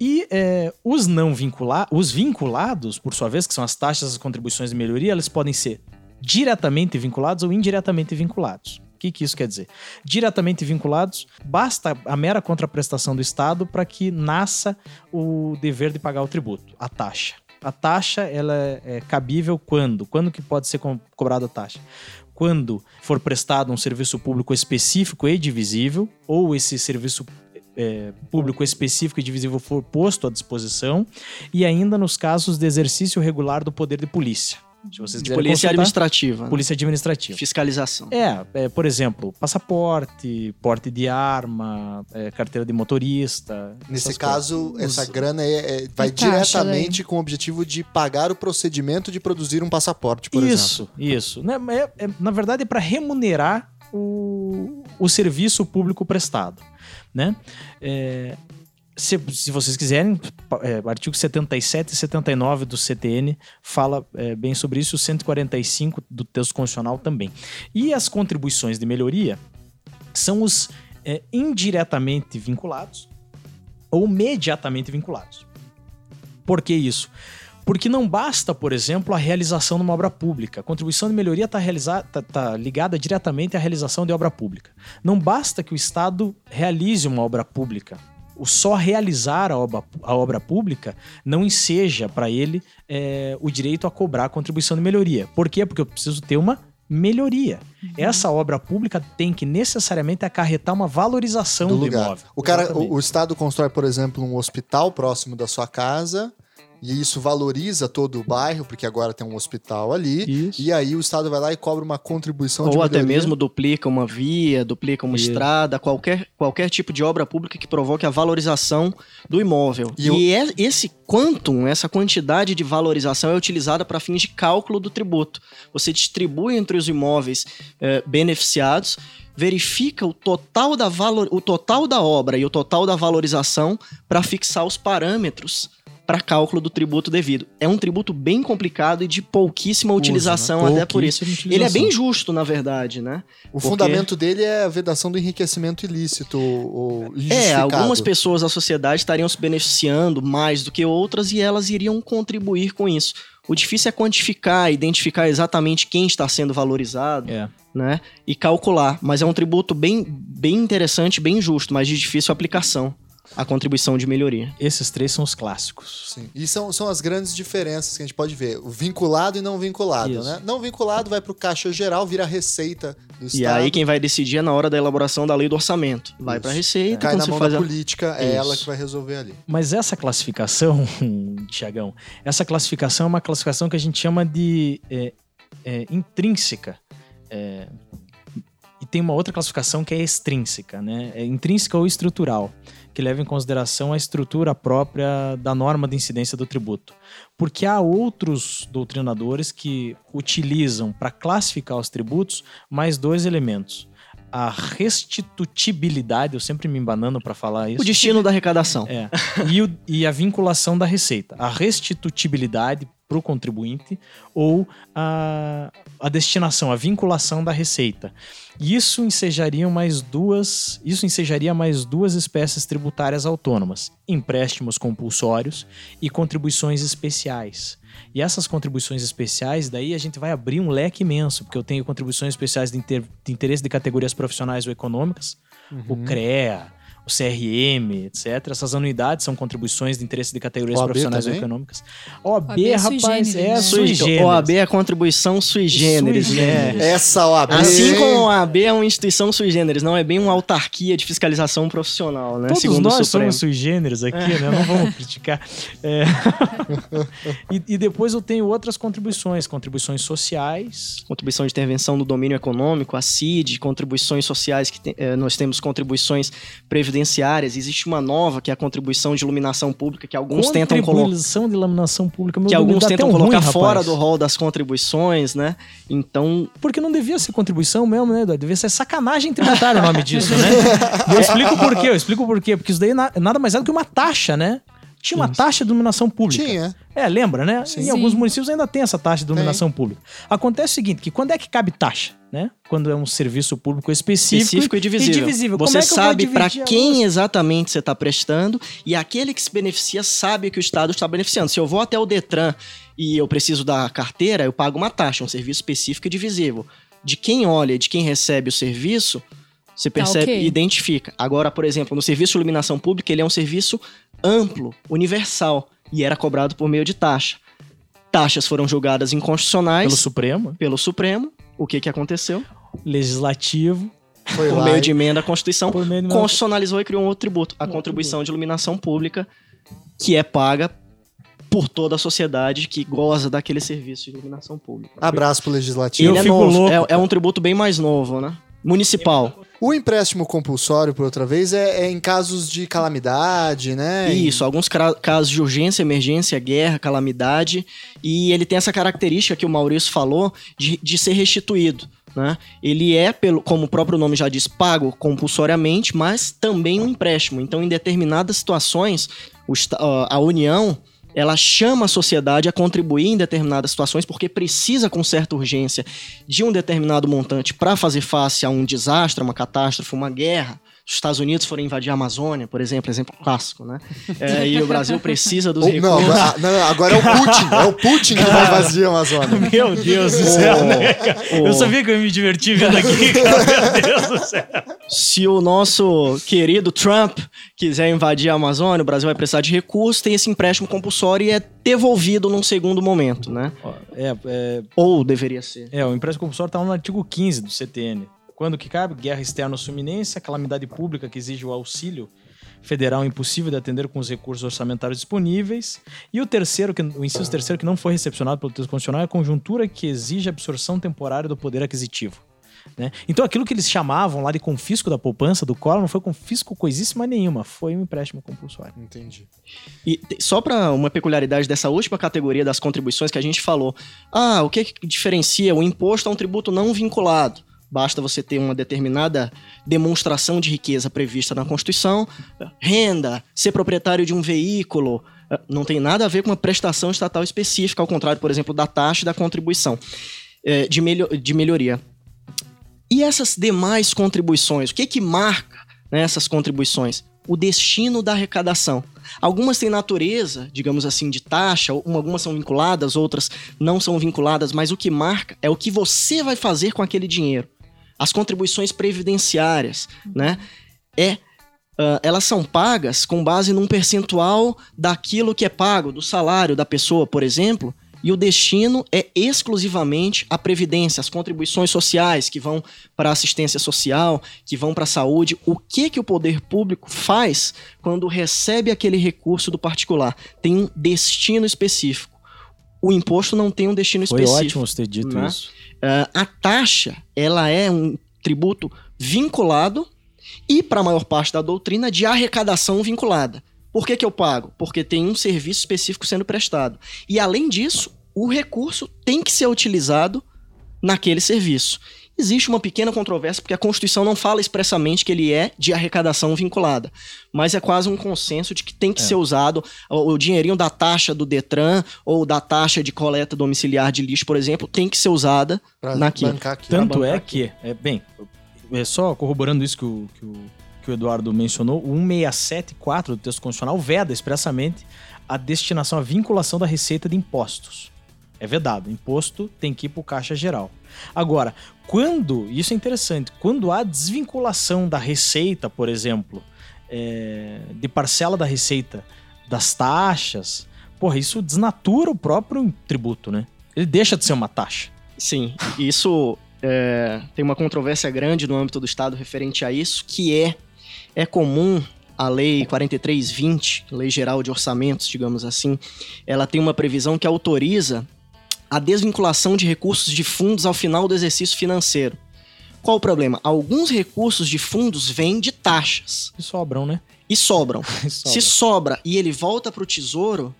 E é, os não vinculados, os vinculados, por sua vez, que são as taxas e contribuições de melhoria, elas podem ser diretamente vinculados ou indiretamente vinculados. Que, que isso quer dizer? Diretamente vinculados, basta a mera contraprestação do Estado para que nasça o dever de pagar o tributo, a taxa. A taxa ela é, é cabível quando? Quando que pode ser co- cobrada a taxa? Quando for prestado um serviço público específico e divisível, ou esse serviço é, público específico e divisível for posto à disposição, e ainda nos casos de exercício regular do poder de polícia. Se vocês de polícia consultar, administrativa. né? polícia administrativa. Fiscalização. É, é, por exemplo, passaporte, porte de arma, é, carteira de motorista. Nesse caso, coisas. essa grana é- é- vai E taxa diretamente com o objetivo de pagar o procedimento de produzir um passaporte, por exemplo. isso, isso. Né, é- é- na verdade, é para remunerar o, o serviço público prestado. Né? É, se, se vocês quiserem, é, artigo 77 e 79 do CTN fala é, bem sobre isso, o 145 do texto constitucional também. E as contribuições de melhoria são os é, indiretamente vinculados ou imediatamente vinculados. Por que isso? Porque não basta, por exemplo, a realização de uma obra pública. A contribuição de melhoria está tá, tá ligada diretamente à realização de obra pública. Não basta que o Estado realize uma obra pública o só realizar a obra, a obra pública não enseja para ele é, o direito a cobrar a contribuição de melhoria. Por quê? Porque eu preciso ter uma melhoria. Uhum. Essa obra pública tem que necessariamente acarretar uma valorização do, do imóvel. O cara, o, o, Estado constrói, por exemplo, um hospital próximo da sua casa e isso valoriza todo o bairro, porque agora tem um hospital ali. Isso. E aí o Estado vai lá e cobra uma contribuição Ou até mesmo duplica uma via, duplica uma isso. estrada, qualquer, qualquer tipo de obra pública que provoque a valorização do imóvel. E, e eu... é, esse quantum, essa quantidade de valorização é utilizada para fins de cálculo do tributo. Você distribui entre os imóveis eh, beneficiados verifica o total da valor, o total da obra e o total da valorização para fixar os parâmetros para cálculo do tributo devido. É um tributo bem complicado e de pouquíssima Usa, utilização, né? até por isso. Ele é bem justo, na verdade, né? O Porque... fundamento dele é a vedação do enriquecimento ilícito ou É, algumas pessoas da sociedade estariam se beneficiando mais do que outras e elas iriam contribuir com isso. O difícil é quantificar, identificar exatamente quem está sendo valorizado, é. né? E calcular. Mas é um tributo bem, bem interessante, bem justo, mas de difícil aplicação a contribuição de melhoria. Esses três são os clássicos. Sim. E são, são as grandes diferenças que a gente pode ver. O vinculado e não vinculado, Isso. né? Não vinculado vai para o caixa geral, vira receita do Estado. E aí quem vai decidir é na hora da elaboração da lei do orçamento. Vai para a receita. É. Cai na mão da política, é Isso. ela que vai resolver ali. Mas essa classificação, Tiagão, essa classificação é uma classificação que a gente chama de é, é, intrínseca. É, e tem uma outra classificação que é extrínseca, né? É intrínseca ou estrutural que leva em consideração a estrutura própria da norma de incidência do tributo. Porque há outros doutrinadores que utilizam para classificar os tributos mais dois elementos a restitutibilidade, eu sempre me embanando para falar isso. O destino da arrecadação. É. E, o, e, a vinculação da receita. A restitutibilidade para o contribuinte ou a, a destinação, a vinculação da receita. Isso ensejaria mais duas, isso ensejaria mais duas espécies tributárias autônomas: empréstimos compulsórios e contribuições especiais. E essas contribuições especiais, daí a gente vai abrir um leque imenso, porque eu tenho contribuições especiais de, inter, de interesse de categorias profissionais ou econômicas, uhum. o CREA, o CRM, etc. Essas anuidades são contribuições de interesse de categorias OAB profissionais também? ou econômicas. OAB, OAB é rapaz, generis, é né? sui generis. OAB é contribuição sui generis, sui né? Essa OAB. Assim como a OAB é uma instituição sui generis, não é bem uma autarquia de fiscalização profissional, né? Todos Segundo nós somos sui generis aqui, é. né? Não vamos criticar. É. e, e, depois eu tenho outras contribuições, contribuições sociais. Contribuição de intervenção no domínio econômico, a CID, contribuições sociais, que tem, eh, nós temos contribuições previdenciárias previdenciárias. Existe uma nova, que é a contribuição de iluminação pública, que alguns tentam colocar. Contribuição de iluminação pública, meu Que alguns tentam colocar ruim, fora do rol das contribuições, né? Então. Porque não devia ser contribuição mesmo, né, Eduardo? Devia ser sacanagem tributária o nome disso, né? eu explico por quê, eu explico por quê. Porque isso daí é nada mais é do que uma taxa, né? Tinha uma taxa de iluminação pública. Tinha. É, lembra, né? Sim. Em alguns municípios ainda tem essa taxa de iluminação tem. pública. Acontece o seguinte, que quando é que cabe taxa, né? Quando é um serviço público específico, específico e divisível. E divisível. Você é sabe para quem exatamente você está prestando e aquele que se beneficia sabe que o Estado está beneficiando. Se eu vou até o Detran e eu preciso da carteira, eu pago uma taxa, um serviço específico e divisível. De quem olha, de quem recebe o serviço, você tá, percebe e okay. identifica. Agora, por exemplo, no serviço de iluminação pública, ele é um serviço amplo, universal, e era cobrado por meio de taxa. Taxas foram julgadas inconstitucionais. Pelo Supremo? Pelo Supremo. O que, que aconteceu? Legislativo. Foi por meio de emenda à Constituição, constitucionalizou e criou um outro tributo, a contribuição de iluminação pública, que é paga por toda a sociedade que goza daquele serviço de iluminação pública. Abraço pro legislativo. Ele é novo, é, é, um tributo bem mais novo, né? Municipal. O empréstimo compulsório, por outra vez, é, é em casos de calamidade, né? Isso, alguns cra- casos de urgência, emergência, guerra, calamidade. E ele tem essa característica que o Maurício falou de, de ser restituído. Né? Ele é, pelo, como o próprio nome já diz, pago compulsoriamente, mas também um empréstimo. Então, em determinadas situações, a União ela chama a sociedade a contribuir em determinadas situações porque precisa com certa urgência de um determinado montante para fazer face a um desastre, uma catástrofe, uma guerra. Os Estados Unidos forem invadir a Amazônia, por exemplo, exemplo clássico, né? É, e o Brasil precisa dos Ou- não, recursos. agora, não, agora é o Putin. É o Putin que vai invadir a Amazônia. Meu Deus do céu, né, cara? Eu sabia que eu ia me divertir vendo aqui, cara. Meu Deus do céu. Se o nosso querido Trump quiser invadir a Amazônia, o Brasil vai precisar de recursos, tem esse empréstimo compulsório e é devolvido num segundo momento, né? É, é, Ou deveria ser. é, o empréstimo compulsório está no artigo 15 do CTN. Quando que cabe? Guerra externa ou suminência, calamidade pública que exige o auxílio federal impossível de atender com os recursos orçamentários disponíveis. E o terceiro, que, o inciso terceiro que não foi recepcionado pelo texto constitucional é a conjuntura que exige absorção temporária do poder aquisitivo. né? Então aquilo que eles chamavam lá de confisco da poupança do Collor não foi confisco coisíssima nenhuma, foi um empréstimo compulsório. Entendi. E só para uma peculiaridade dessa última categoria das contribuições que a gente falou. Ah, o que, que diferencia o imposto a um tributo não vinculado? Basta você ter uma determinada demonstração de riqueza prevista na Constituição, renda, ser proprietário de um veículo, eh, não tem nada a ver com uma prestação estatal específica, ao contrário, por exemplo, da taxa e da contribuição eh, de, de melhoria. E essas demais contribuições, o que que marca né, essas contribuições? O destino da arrecadação. Algumas têm natureza, digamos assim, de taxa, um- algumas são vinculadas, outras não são vinculadas, mas o que marca é o que você vai fazer com aquele dinheiro. As contribuições previdenciárias, né? É, ah, elas são pagas com base num percentual daquilo que é pago, do salário da pessoa, por exemplo, e o destino é exclusivamente a previdência, as contribuições sociais que vão para a assistência social, que vão para a saúde. O que que o poder público faz quando recebe aquele recurso do particular? Tem um destino específico. O imposto não tem um destino Foi específico. ótimo você ter dito né? isso. Ah, a taxa, ela é um tributo vinculado e, para a maior parte da doutrina, de arrecadação vinculada. Por que, que eu pago? Porque tem um serviço específico sendo prestado. E, além disso, o recurso tem que ser utilizado naquele serviço. Existe uma pequena controvérsia, porque a Constituição não fala expressamente que ele é de arrecadação vinculada. Mas é quase um consenso de que tem que ser usado o, o dinheirinho da taxa do Detran ou da taxa de coleta domiciliar de lixo, por exemplo, tem que ser usada Pra naquilo. bancar aqui. Tanto é que, é, bem, é só corroborando isso que o, que o, que o Eduardo mencionou, o 1674 do texto constitucional veda expressamente a destinação, a vinculação da receita de impostos. É vedado. Imposto tem que ir para o Caixa Geral. Agora, quando, isso é interessante, quando há desvinculação da receita, por exemplo, é, de parcela da receita das taxas, porra, isso desnatura o próprio tributo, né? Ele deixa de ser uma taxa. Sim, isso é, tem uma controvérsia grande no âmbito do Estado referente a isso, que é, é comum a Lei 4320, Lei Geral de Orçamentos, digamos assim, ela tem uma previsão que autoriza a desvinculação de recursos de fundos ao final do exercício financeiro. Qual o problema? Alguns recursos de fundos vêm de taxas E sobram, né? e sobram. E Se sobra e ele volta para o tesouro,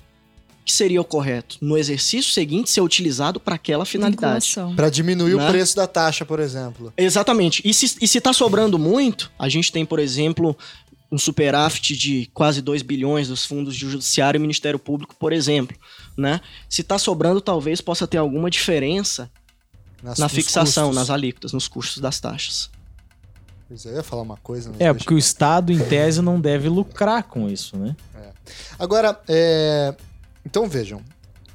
o que seria o correto? No exercício seguinte, ser utilizado para aquela finalidade. Pra diminuir Né? o preço da taxa, por exemplo. Exatamente. E se, e se tá sobrando muito, a gente tem, por exemplo, um superávit de quase 2 bilhões dos fundos de judiciário e Ministério Público, por exemplo, né? Se tá sobrando, talvez possa ter alguma diferença Nas, na fixação, custos. nas alíquotas, nos custos das taxas. Pois é, Eu ia falar uma coisa. É, deixa porque o Estado, em tese, não deve lucrar com isso, né? Agora, é, então vejam,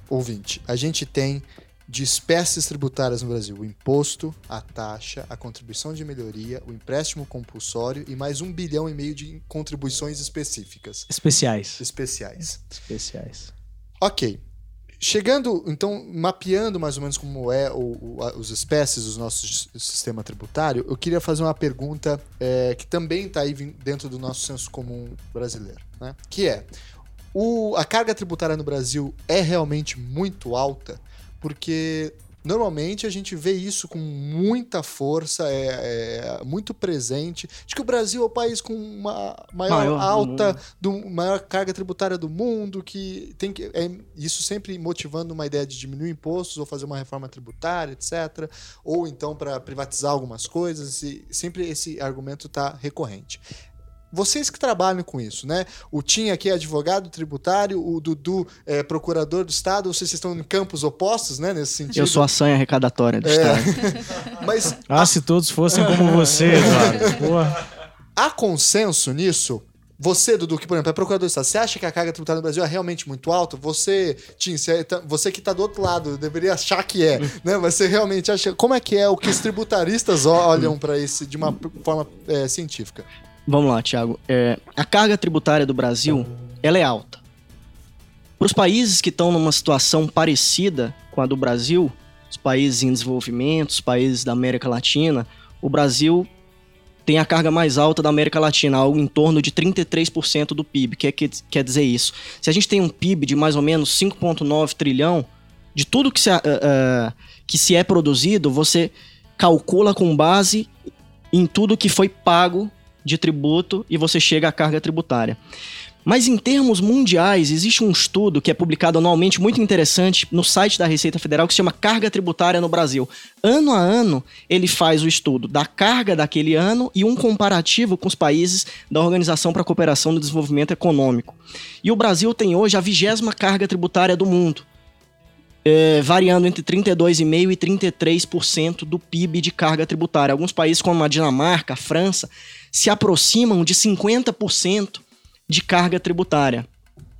ouvinte, a gente tem de espécies tributárias no Brasil o imposto, a taxa, a contribuição de melhoria, o empréstimo compulsório e mais um bilhão e meio de contribuições específicas, Especiais. especiais. Especiais. Ok. Chegando, então, mapeando mais ou menos como é o, o- a- os espécies do nosso sistema tributário, eu queria fazer uma pergunta é, que também está aí dentro do nosso senso comum brasileiro, né? Que é, o- a carga tributária no Brasil é realmente muito alta? Porque Normalmente a gente vê isso com muita força, é, é muito presente. Acho que o Brasil é o país com uma maior, Maior do alta, do, maior carga tributária do mundo, que tem que. É, isso sempre motivando uma ideia de diminuir impostos ou fazer uma reforma tributária, etc. Ou então para privatizar algumas coisas. E sempre esse argumento está recorrente. Vocês que trabalham com isso, né? O Tim aqui é advogado tributário, o Dudu é procurador do Estado, ou vocês estão em campos opostos, né? Nesse sentido. Eu sou a sanha arrecadatória do É. Estado. Mas Ah, se todos fossem como você, Eduardo. Há consenso nisso? Você, Dudu, que, por exemplo, é procurador do Estado, você acha que a carga tributária no Brasil é realmente muito alta? Você, Tim, você, tá- você que está do outro lado, deveria achar que é, né? Mas você realmente acha. Como é que é o que os tributaristas olham para isso de uma forma é, científica? Vamos lá, Thiago. É, a carga tributária do Brasil, ela é alta. Para os países que estão numa situação parecida com a do Brasil, os países em desenvolvimento, os países da América Latina, o Brasil tem a carga mais alta da América Latina, algo em torno de 33% do PIB. O que é que quer dizer isso? Se a gente tem um PIB de mais ou menos 5,9 trilhão, de tudo que se, ah, ah, que se é produzido, você calcula com base em tudo que foi pago de tributo e você chega à carga tributária. Mas em termos mundiais, existe um estudo que é publicado anualmente muito interessante no site da Receita Federal que se chama Carga Tributária no Brasil. Ano a ano, ele faz o estudo da carga daquele ano e um comparativo com os países da Organização para a Cooperação e Desenvolvimento Econômico. E o Brasil tem hoje a vigésima carga tributária do mundo. É, variando entre 32,5% e 33% do PIB de carga tributária. Alguns países, como a Dinamarca, a França, se aproximam de 50% de carga tributária.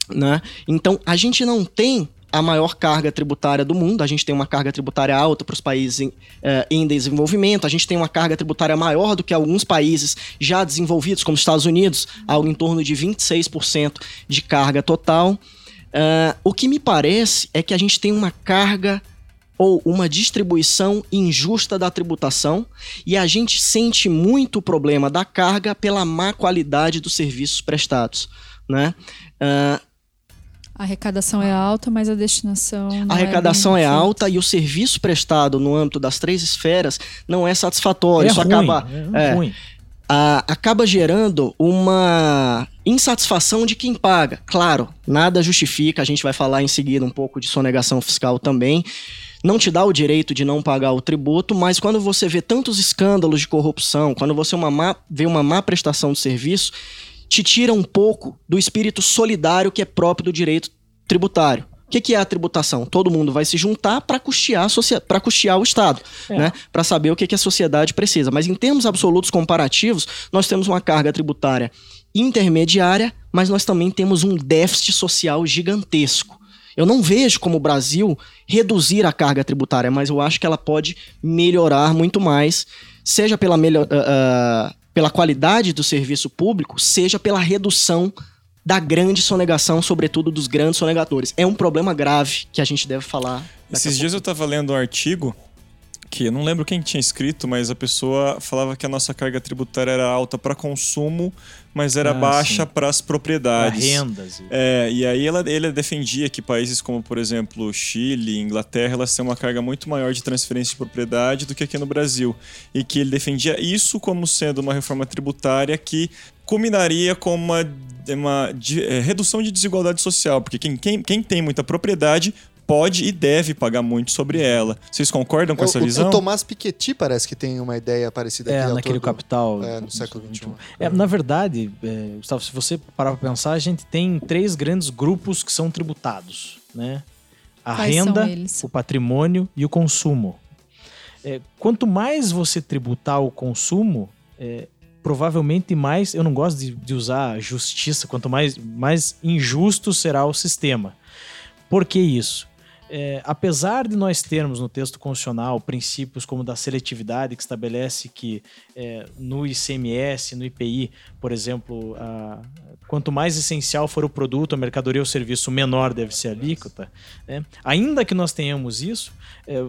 Né? Então, a gente não tem a maior carga tributária do mundo, a gente tem uma carga tributária alta para os países em, eh, em desenvolvimento, a gente tem uma carga tributária maior do que alguns países já desenvolvidos, como os Estados Unidos, algo em torno de 26% de carga total. Ah, o que me parece é que a gente tem uma carga ou uma distribuição injusta da tributação e a gente sente muito o problema da carga pela má qualidade dos serviços prestados. Né? Ah, A arrecadação é alta, mas a destinação. não a arrecadação é, feita. alta e o serviço prestado no âmbito das três esferas não é satisfatório. É Isso ruim, acaba, é é, ruim. A- acaba gerando uma insatisfação de quem paga. Claro, nada justifica, a gente vai falar em seguida um pouco de sonegação fiscal também. Não te dá o direito de não pagar o tributo, mas quando você vê tantos escândalos de corrupção, quando você uma má- vê uma má prestação de serviço, te tira um pouco do espírito solidário que é próprio do direito tributário. O que, que é a tributação? Todo mundo vai se juntar para custear, pra custear o Estado, É. né? para saber o que, que a sociedade precisa. Mas em termos absolutos comparativos, nós temos uma carga tributária intermediária, mas nós também temos um déficit social gigantesco. Eu não vejo como o Brasil reduzir a carga tributária, mas eu acho que ela pode melhorar muito mais, seja pela, melhor, ah, ah, pela qualidade do serviço público, seja pela redução da grande sonegação, sobretudo dos grandes sonegadores. É um problema grave que a gente deve falar. Esses pouco. dias eu tava lendo um artigo que eu não lembro quem tinha escrito, mas a pessoa falava que a nossa carga tributária era alta para consumo, mas era Ah, baixa para as propriedades. rendas. e- É, e aí ela, ele defendia que países como, por exemplo, Chile, Inglaterra, elas têm uma carga muito maior de transferência de propriedade do que aqui no Brasil. E que ele defendia isso como sendo uma reforma tributária que culminaria com uma, uma de- é, redução de desigualdade social, porque quem, quem, quem tem muita propriedade pode e deve pagar muito sobre ela. Vocês concordam com O- essa o, visão? o Tomás Piketty parece que tem uma ideia parecida. É, aquele naquele do- capital. É, no século XXI. É, na verdade, é, Gustavo, se você parar pra pensar, a gente tem três grandes grupos que são tributados, né? A Quais renda, o patrimônio e o consumo. É, quanto mais você tributar o consumo, é, provavelmente mais, eu não gosto de, de usar justiça, quanto mais, mais injusto será o sistema. Por que isso? É, apesar de nós termos no texto constitucional princípios como da seletividade, que estabelece que é, no ICMS, no IPI, por exemplo, a- quanto mais essencial for o produto, a mercadoria ou serviço, menor deve ser a alíquota. né? Ainda que nós tenhamos isso, é,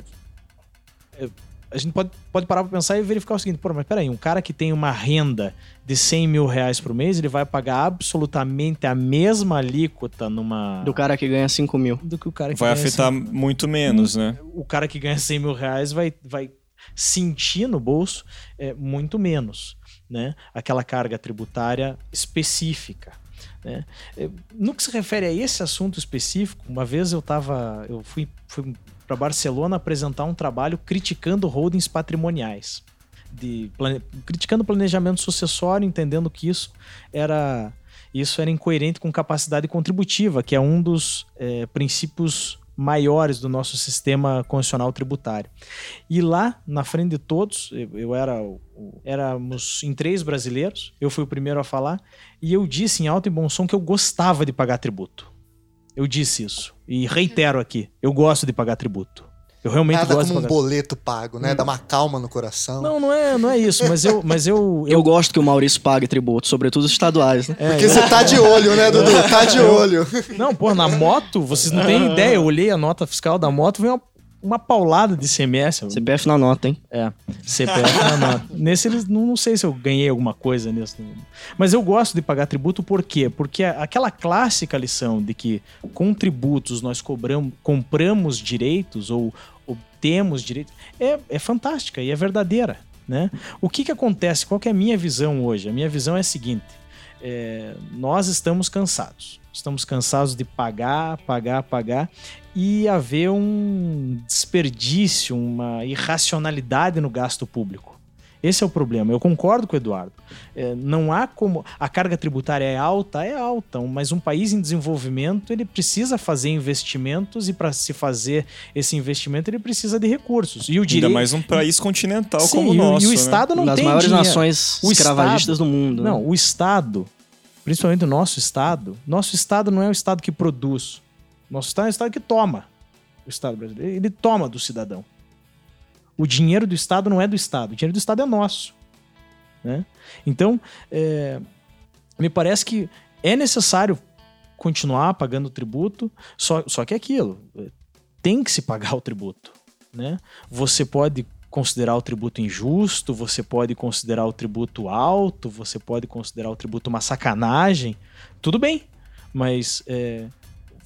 é, a gente pode, pode parar para pensar e verificar o seguinte: pô, mas peraí, um cara que tem uma renda de 100 mil reais por mês, ele vai pagar absolutamente a mesma alíquota numa. Do cara que ganha 5 mil. do que o cara que Vai ganha afetar 100 muito menos, né? o cara que ganha 100 mil reais vai, vai sentir no bolso é, muito menos, né? Aquela carga tributária específica. Né? É, No que se refere a esse assunto específico, uma vez eu tava, eu fui, fui para Barcelona apresentar um trabalho criticando holdings patrimoniais, de plane- criticando o planejamento sucessório, entendendo que isso era isso era incoerente com capacidade contributiva, que é um dos é, princípios maiores do nosso sistema constitucional tributário. E lá, na frente de todos, eu, eu era o, o- éramos em três brasileiros, eu fui o primeiro a falar, e eu disse em alto e bom som que eu gostava de pagar tributo. Eu disse isso. E reitero aqui, eu gosto de pagar tributo. Eu realmente Nada gosto como um de pagar boleto pago, né? Dá uma calma no coração. Não, não é, não é isso, mas eu, mas eu, Eu gosto que o Maurício pague tributo, sobretudo os estaduais, né? é, Porque você tá de olho, né, Dudu? Tá de olho. Não, pô, na moto, vocês não têm ideia. Eu olhei a nota fiscal da moto, veio uma, uma paulada de CMS. CPF na nota, hein? É, CPF na nota. Nesse eles não, não sei se eu ganhei alguma coisa nesse. Mas eu gosto de pagar tributo por quê? Porque aquela clássica lição de que com tributos nós cobramos, compramos direitos ou obtemos direitos é, é fantástica e é verdadeira. Né? O que, que acontece? Qual que é a minha visão hoje? A minha visão é a seguinte: é, nós estamos cansados. Estamos cansados de pagar, pagar, pagar e haver um desperdício, uma irracionalidade no gasto público. Esse é o problema. Eu concordo com o Eduardo. É, não há como. A carga tributária é alta? É alta, mas um país em desenvolvimento ele precisa fazer investimentos e para se fazer esse investimento ele precisa de recursos. E o Ainda direito. mais um país continental Sim, como o e, o- nosso. e o né? Estado não das tem maiores dinheiro. nações O escravagistas Estado- do mundo. né? Não, o Estado, principalmente o nosso Estado, nosso Estado não é o Estado que produz. Nosso Estado é o Estado que toma. O Estado brasileiro, ele toma do cidadão. O dinheiro do Estado não é do Estado, o dinheiro do Estado é nosso. Né? Então, é, me parece que é necessário continuar pagando tributo, só, só que é aquilo, tem que se pagar o tributo. Né? Você pode considerar o tributo injusto, você pode considerar o tributo alto, você pode considerar o tributo uma sacanagem, tudo bem, mas é,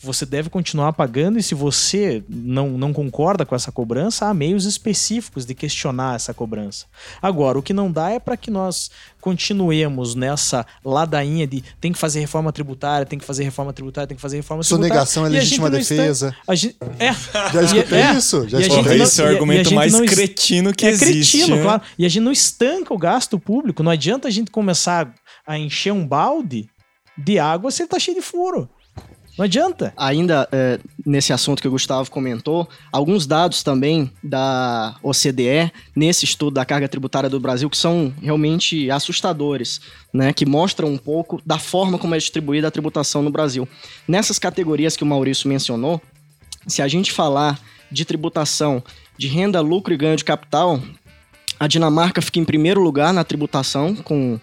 você deve continuar pagando e se você não, não concorda com essa cobrança, há meios específicos de questionar essa cobrança. Agora, o que não dá é para que nós continuemos nessa ladainha de tem que fazer reforma tributária, tem que fazer reforma tributária, tem que fazer reforma tributária. Sonegação é e a gente legítima não está- defesa. a gente, é, Já escutei é, isso? Já escutei esse é o argumento mais não cretino que é existe. cretino, né? claro. E a gente não estanca o gasto público. Não adianta a gente começar a encher um balde de água se ele tá cheio de furo. Não adianta. Ainda é, nesse assunto que o Gustavo comentou, alguns dados também da OCDE, nesse estudo da carga tributária do Brasil, que são realmente assustadores, né? Que mostram um pouco da forma como é distribuída a tributação no Brasil. Nessas categorias que o Maurício mencionou, se a gente falar de tributação de renda, lucro e ganho de capital, a Dinamarca fica em primeiro lugar na tributação, com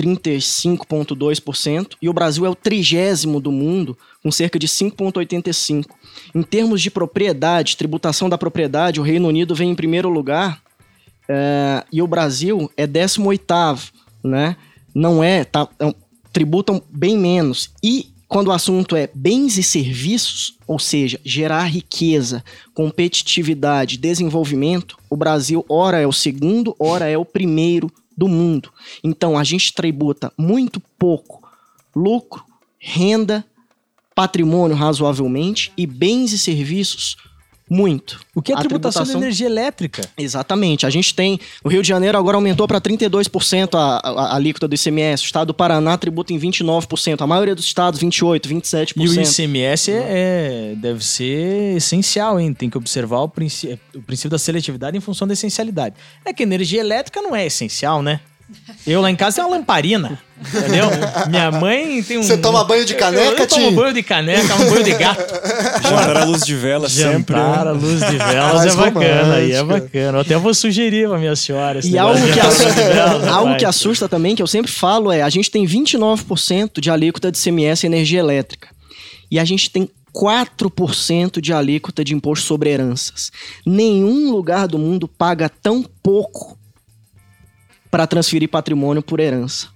35,2%, e o Brasil é o trigésimo do mundo, com cerca de 5,85%. Em termos de propriedade, tributação da propriedade, o Reino Unido vem em primeiro lugar é, e o Brasil é 18º, né? Não é, tá, é, tributam bem menos. E quando o assunto é bens e serviços, ou seja, gerar riqueza, competitividade, desenvolvimento, o Brasil ora é o segundo, ora é o primeiro do mundo. Então a gente tributa muito pouco lucro, renda, patrimônio razoavelmente e bens e serviços muito. O que é A tributação, tributação- de energia elétrica? Exatamente. A gente tem. O Rio de Janeiro agora aumentou para 32% a, a, a alíquota do ICMS. O estado do Paraná tributa em 29%. A maioria dos estados, 28%, 27%. E o ICMS é, é- deve ser essencial, hein? Tem que observar o, princí- o princípio da seletividade em função da essencialidade. É que energia elétrica não é essencial, né? Eu lá em casa tenho uma lamparina, entendeu? Minha mãe tem um... Você toma banho de caneca, Eu, eu tomo banho de caneca, um banho de gato. Jantar à luz de vela sempre. Jantar à né? luz de velas Mais é bacana, aí é bacana. Eu até vou sugerir pra minha senhora. E algo que, assusta, velas, algo que assusta também, que eu sempre falo, é a gente tem 29% de alíquota de ICMS em energia elétrica. E a gente tem 4% de alíquota de imposto sobre heranças. Nenhum lugar do mundo paga tão pouco para transferir patrimônio por herança.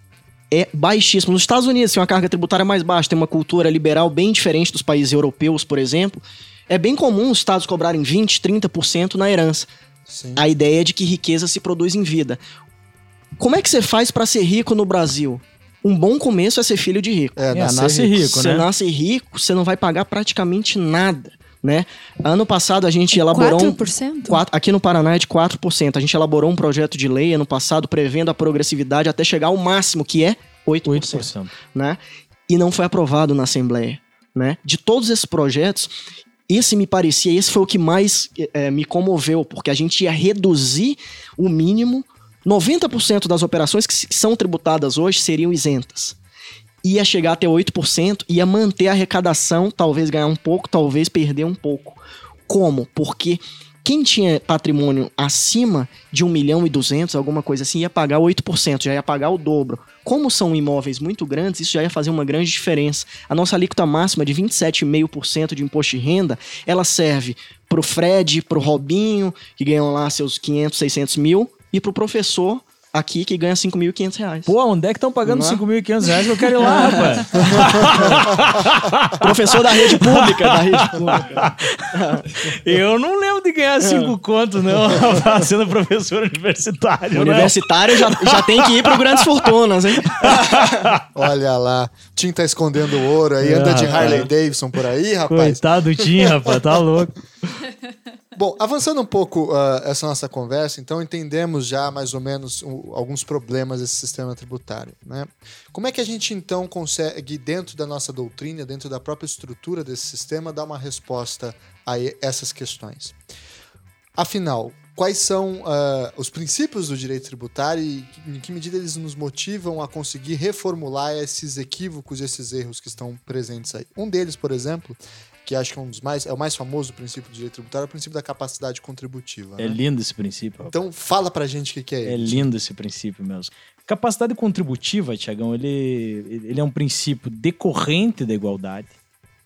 É baixíssimo. Nos Estados Unidos tem uma carga tributária mais baixa, tem uma cultura liberal bem diferente dos países europeus, por exemplo. É bem comum os estados cobrarem 20, 30% na herança. Sim. A ideia é de que riqueza se produz em vida. Como é que você faz para ser rico no Brasil? Um bom começo é ser filho de rico. É, É, nascer nasce rico. rico, você né? nasce rico, você não vai pagar praticamente nada, né? Ano passado a gente elaborou um 4%? Quatro- aqui no Paraná é de 4%. A gente elaborou um projeto de lei ano passado prevendo a progressividade até chegar ao máximo, que é 8%. 8%. Né? E não foi aprovado na Assembleia. Né? De todos esses projetos, esse me parecia, esse foi o que mais eh, me comoveu, porque a gente ia reduzir o mínimo. 90% das operações que são tributadas hoje seriam isentas. Ia chegar até 8%, ia manter a arrecadação, talvez ganhar um pouco, talvez perder um pouco. Como? Porque quem tinha patrimônio acima de 1 milhão e 200, alguma coisa assim, ia pagar 8%, já ia pagar o dobro. Como são imóveis muito grandes, isso já ia fazer uma grande diferença. A nossa alíquota máxima de 27,5% de imposto de renda, ela serve pro Fred, pro Robinho, que ganham lá seus 500, 600 mil, e pro professor aqui, que ganha 5.500 reais. Pô, onde é que estão pagando Não é? 5.500 reais que eu quero ir lá, rapaz? Professor da rede pública, da rede pública. Eu não lembro de ganhar cinco contos, não, sendo professor universitário. Universitário já, já tem que ir pro Grandes Fortunas, hein? Olha lá. Tim tá escondendo ouro aí, É, anda de rapaz. Harley Davidson por aí, rapaz. Coitado do Tim, rapaz, tá louco. Bom, avançando um pouco ah, essa nossa conversa, então entendemos já mais ou menos alguns problemas desse sistema tributário. Né? Como é que a gente então consegue, dentro da nossa doutrina, dentro da própria estrutura desse sistema, dar uma resposta a essas questões? Afinal, quais são ah, os princípios do direito tributário e em que medida eles nos motivam a conseguir reformular esses equívocos esses erros que estão presentes aí? Um deles, por exemplo, que acho que é um dos mais é o mais famoso princípio do direito tributário, é o princípio da capacidade contributiva. É né? lindo esse princípio. Então fala pra gente o que, que é, É ele. lindo esse princípio mesmo. Capacidade contributiva, Tiagão, ele, ele é um princípio decorrente da igualdade.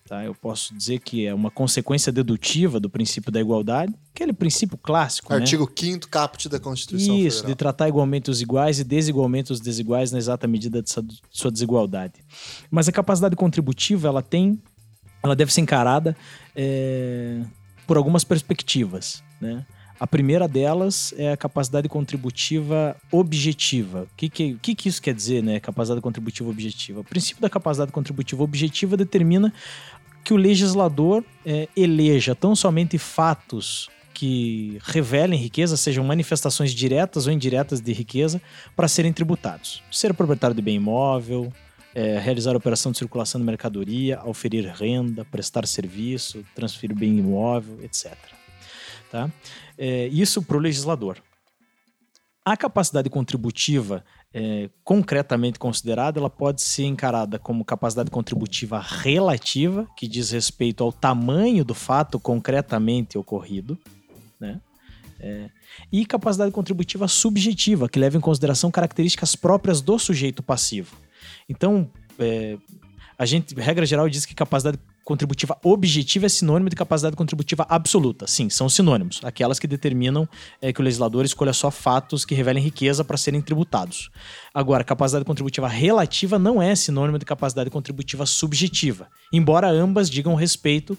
Tá? Eu posso dizer que é uma consequência dedutiva do princípio da igualdade, aquele princípio clássico, né? Artigo 5 caput da Constituição Isso, de Federal. tratar igualmente os iguais e desigualmente os desiguais na exata medida de de sua desigualdade. Mas a capacidade contributiva, ela tem, ela deve ser encarada é, por algumas perspectivas, né? A primeira delas é a capacidade contributiva objetiva. O que, que, que, que isso quer dizer, né? Capacidade contributiva objetiva. O princípio da capacidade contributiva objetiva determina que o legislador é, eleja tão somente fatos que revelem riqueza, sejam manifestações diretas ou indiretas de riqueza, para serem tributados. Ser proprietário de bem imóvel, é, realizar operação de circulação de mercadoria, oferir renda, prestar serviço, transferir bem imóvel, etc. Tá? É, isso para o legislador. A capacidade contributiva, é, concretamente considerada, ela pode ser encarada como capacidade contributiva relativa, que diz respeito ao tamanho do fato concretamente ocorrido, né? É, e capacidade contributiva subjetiva, que leva em consideração características próprias do sujeito passivo. Então, é, a gente, regra geral, diz que capacidade contributiva objetiva é sinônimo de capacidade contributiva absoluta. Sim, são sinônimos. Aquelas que determinam é, que o legislador escolha só fatos que revelem riqueza para serem tributados. Agora, capacidade contributiva relativa não é sinônimo de capacidade contributiva subjetiva, embora ambas digam respeito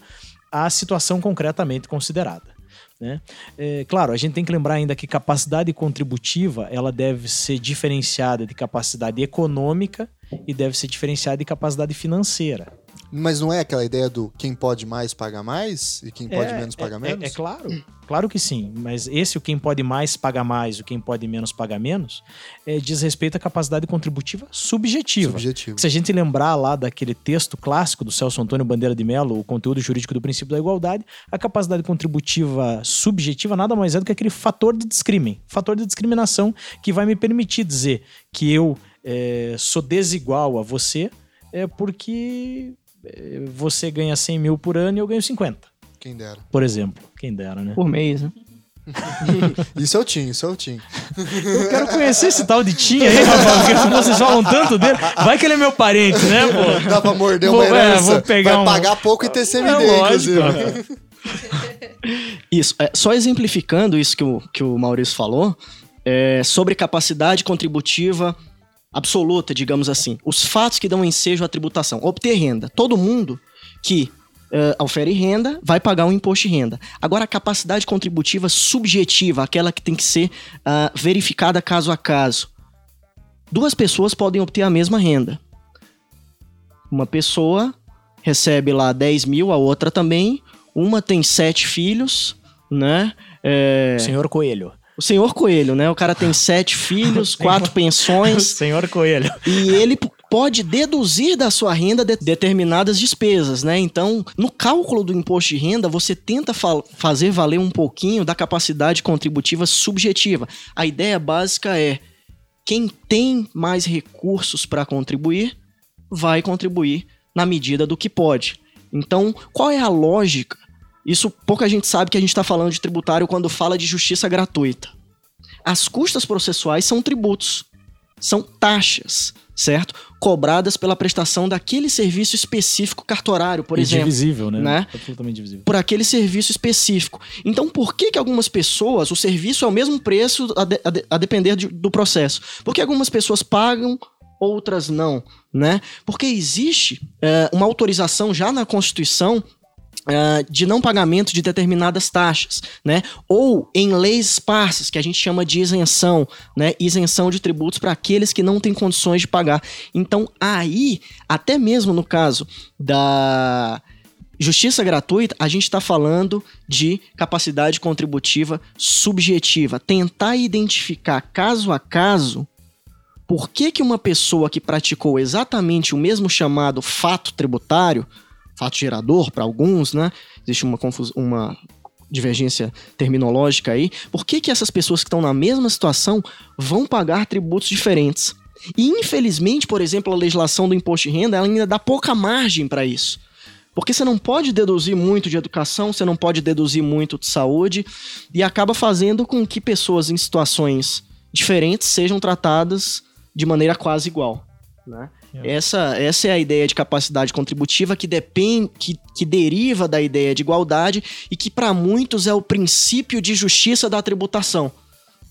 à situação concretamente considerada. Né? É, claro, a gente tem que lembrar ainda que capacidade contributiva ela deve ser diferenciada de capacidade econômica e deve ser diferenciada de capacidade financeira. Mas não é aquela ideia do quem pode mais paga mais e quem pode É, menos paga é- menos? É, é claro, claro que sim. Mas esse, o quem pode mais paga mais, o quem pode menos paga menos, é, diz respeito à capacidade contributiva subjetiva. Subjetivo. Se a gente lembrar lá daquele texto clássico do Celso Antônio Bandeira de Mello, o conteúdo jurídico do princípio da igualdade, a capacidade contributiva subjetiva nada mais é do que aquele fator de discrimen, fator de discriminação que vai me permitir dizer que eu é, sou desigual a você é porque é, você ganha 100 mil por ano e eu ganho 50, Quem dera. por exemplo. Quem dera, né? Por mês, né? Isso eu tinha, isso eu tinha. Eu quero conhecer esse tal de Tim aí, rapaz, porque vocês falam tanto dele. Vai que ele é meu parente, né, pô? Dá pra morder Vou- uma é, herança. vou pegar Vai um- pagar pouco e ter CMD, É lógico, inclusive. Isso, é, só exemplificando isso que o, que o Maurício falou, é, sobre capacidade contributiva absoluta, digamos assim. Os fatos que dão ensejo à tributação. Obter renda. Todo mundo que é, ofere renda vai pagar um imposto de renda. Agora, a capacidade contributiva subjetiva, aquela que tem que ser ah, verificada caso a caso. Duas pessoas podem obter a mesma renda. Uma pessoa recebe lá 10 mil, a outra também. Uma tem sete filhos, né? É, Senhor Coelho. O senhor Coelho, né? O cara tem sete filhos, quatro pensões. Senhor Coelho. E ele pode deduzir da sua renda de- determinadas despesas, né? Então, no cálculo do imposto de renda, você tenta fa- fazer valer um pouquinho da capacidade contributiva subjetiva. A ideia básica é: quem tem mais recursos para contribuir, vai contribuir na medida do que pode. Então, qual é a lógica? Isso pouca gente sabe que a gente está falando de tributário quando fala de justiça gratuita. As custas processuais são tributos, são taxas, certo? Cobradas pela prestação daquele serviço específico cartorário, por exemplo Indivisível, né? né? Absolutamente divisível. por aquele serviço específico. Então, por que que algumas pessoas, o serviço é o mesmo preço a, de- a de- a depender de- do processo? Por que algumas pessoas pagam, outras não, né? Porque existe é, uma autorização já na Constituição é, de não pagamento de determinadas taxas, né? Ou em leis esparsas, que a gente chama de isenção, né? Isenção de tributos para aqueles que não têm condições de pagar. Então, aí, até mesmo no caso da Justiça gratuita, a gente está falando de capacidade contributiva subjetiva. Tentar identificar caso a caso por que, que uma pessoa que praticou exatamente o mesmo chamado fato tributário, fato gerador para alguns, né? Existe uma, uma divergência terminológica aí. Por que, que essas pessoas que estão na mesma situação vão pagar tributos diferentes? E infelizmente, por exemplo, a legislação do imposto de renda ainda dá pouca margem para isso. Porque você não pode deduzir muito de educação, você não pode deduzir muito de saúde, e acaba fazendo com que pessoas em situações diferentes sejam tratadas de maneira quase igual. Né? Essa, essa é a ideia de capacidade contributiva que depende, que, que deriva da ideia de igualdade e que para muitos é o princípio de justiça da tributação.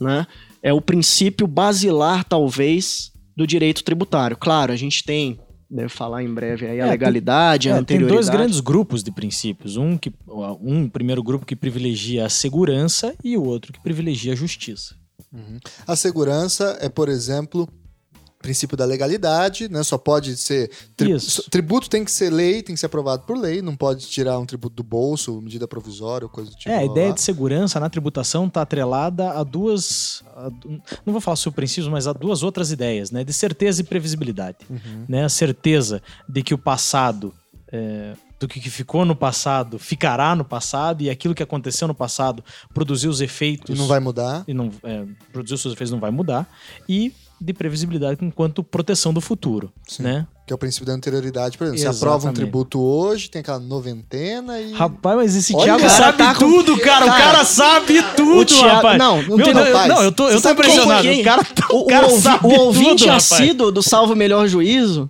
Né? É o princípio basilar, talvez, do direito tributário. Claro, a gente tem, deve falar em breve aí, a É, tem- legalidade, a É, tem anterioridade. dois grandes grupos de princípios. Um, que, um primeiro grupo que privilegia a segurança e o outro que privilegia a justiça. A segurança é, por exemplo, princípio da legalidade, né? Só pode ser. tri- Isso. Tributo tem que ser lei, tem que ser aprovado por lei, não pode tirar um tributo do bolso, medida provisória coisa do tipo. é, a ideia lá. de segurança na tributação está atrelada a duas. a não vou falar sobre princípios, mas a duas outras ideias, né? De certeza e previsibilidade. Uhum. Né? A certeza de que o passado. é, do que ficou no passado ficará no passado e aquilo que aconteceu no passado produziu os efeitos E não vai mudar. e não é, produzir os seus efeitos não vai mudar e de previsibilidade enquanto proteção do futuro, Sim. né? Que é o princípio da anterioridade. Por exemplo, você aprova um Exatamente. tributo hoje, tem aquela noventena e. Rapaz, mas esse Olha, Thiago o cara sabe tá com- tudo, cara. O Cara, cara sabe tudo, Thiago- rapaz. não, não Meu tem rapaz. Não, eu tô, eu tô impressionado. quem? O cara, tá- O, o cara ouvi- sabe o ouvinte tudo, assíduo do Salvo Melhor Juízo,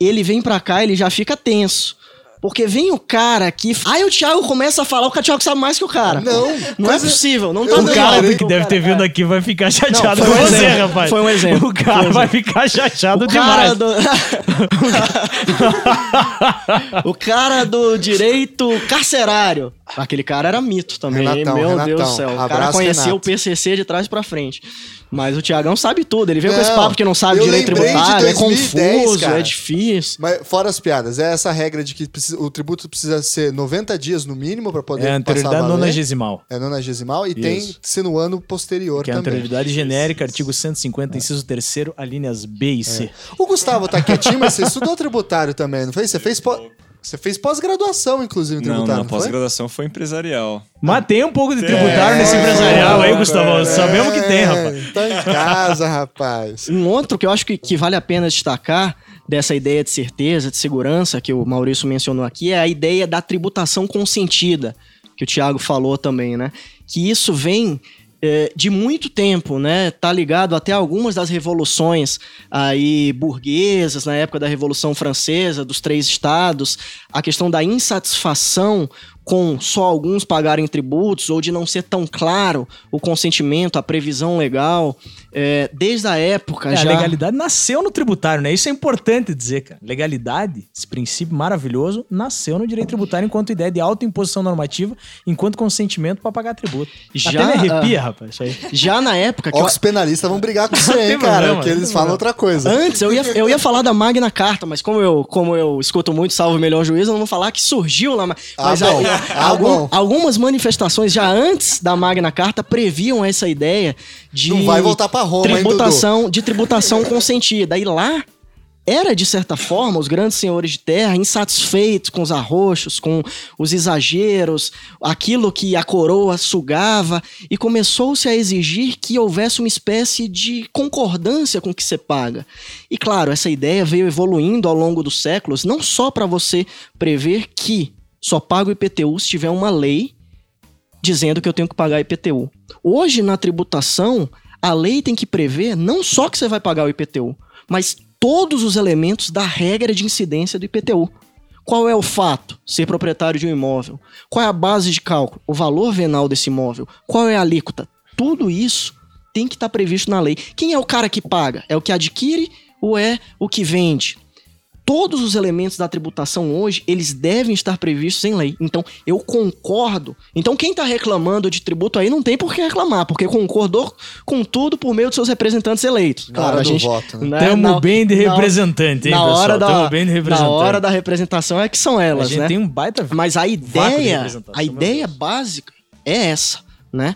ele vem pra cá, ele já fica tenso. Porque vem o cara aqui. Aí o Thiago começa a falar, o Thiago sabe mais que o cara. Não, Não é possível, não tá O cara que deve ter vindo aqui vai ficar chateado Não, com um você, exemplo, rapaz. foi um exemplo, O cara um vai ficar chateado O cara demais. do. o cara do direito carcerário. Aquele cara era mito também. Renatão, Meu Renatão. Deus do céu. O cara Abraço, conhecia Renato. o PCC de trás pra frente. Mas o Tiagão sabe tudo. Ele veio com esse papo que não sabe direito tributário. É 2010, confuso, cara. é difícil. Mas fora as piadas, é essa regra de que precisa- o tributo precisa ser 90 dias no mínimo para poder É a passar a anterioridade nonagesimal. É nonagesimal e tem Isso. que ser no ano posterior Que é a também. anterioridade genérica, artigo 150, inciso 3 alíneas B e C. O Gustavo tá quietinho, mas você estudou tributário também, não foi? Você fez pós- você fez pós-graduação, inclusive, em Não, tributário, não, não, foi? pós-graduação foi empresarial. Mas tem um pouco de tributário nesse empresarial aí, Gustavão. Sabemos que tem, rapaz. Tá em casa, rapaz. Um outro que eu acho que, que vale a pena destacar dessa ideia de certeza, de segurança que o Maurício mencionou aqui é a ideia da tributação consentida, que o Thiago falou também, né? que isso vem é, de muito tempo, né? Tá ligado até algumas das revoluções aí burguesas na época da Revolução Francesa, dos três estados, a questão da insatisfação com só alguns pagarem tributos ou de não ser tão claro o consentimento, a previsão legal. É, desde a época É, já. A legalidade nasceu no tributário, né? Isso é importante dizer, cara. Legalidade, esse princípio maravilhoso, nasceu no direito tributário enquanto ideia de autoimposição normativa, enquanto consentimento para pagar tributo. Já, Até me arrepia, rapaz, isso aí. Já na época que Ó, eu- os penalistas vão brigar com você, hein, cara? problema, que eles falam problema. outra coisa. Antes eu ia, eu ia falar da Magna Carta, mas como eu, como eu escuto muito Salve o Melhor Juízo, eu não vou falar que surgiu lá. Mas Ah, bom. aí, Ah, algum- bom. algumas manifestações já antes da Magna Carta previam essa ideia de Não vai voltar pra Roma, hein, tributação, de tributação consentida. E lá era, de certa forma, os grandes senhores de terra insatisfeitos com os arroxos, com os exageros, aquilo que a coroa sugava, e começou-se a exigir que houvesse uma espécie de concordância com o que você paga. E claro, essa ideia veio evoluindo ao longo dos séculos, não só para você prever que só paga o IPTU se tiver uma lei dizendo que eu tenho que pagar IPTU. Hoje, na tributação, a lei tem que prever não só que você vai pagar o IPTU, mas todos os elementos da regra de incidência do IPTU. Qual é o fato? Ser proprietário de um imóvel. Qual é a base de cálculo? O valor venal desse imóvel. Qual é a alíquota? Tudo isso tem que estar previsto na lei. Quem é o cara que paga? É o que adquire ou é o que vende? Todos os elementos da tributação hoje, eles devem estar previstos em lei. Então, eu concordo. Então, quem está reclamando de tributo aí não tem por que reclamar, porque concordou com tudo por meio de seus representantes eleitos. Na hora do voto, né? Tamo na- bem de na- representante, hein, na pessoal? hora da, Tamo bem de Na representante. hora da representação é que são A elas, gente né? tem um baita... Mas a ideia, a ideia básica é essa, né?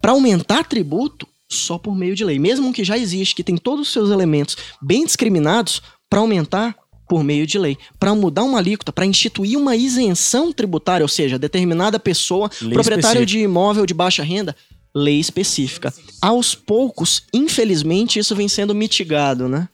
Para aumentar tributo só por meio de lei, mesmo que já existe, que tem todos os seus elementos bem discriminados, para aumentar por meio de lei, para mudar uma alíquota, para instituir uma isenção tributária, ou seja, determinada pessoa, Lei proprietário específica. de imóvel de baixa renda, lei específica. Aos poucos, infelizmente, isso vem sendo mitigado, né?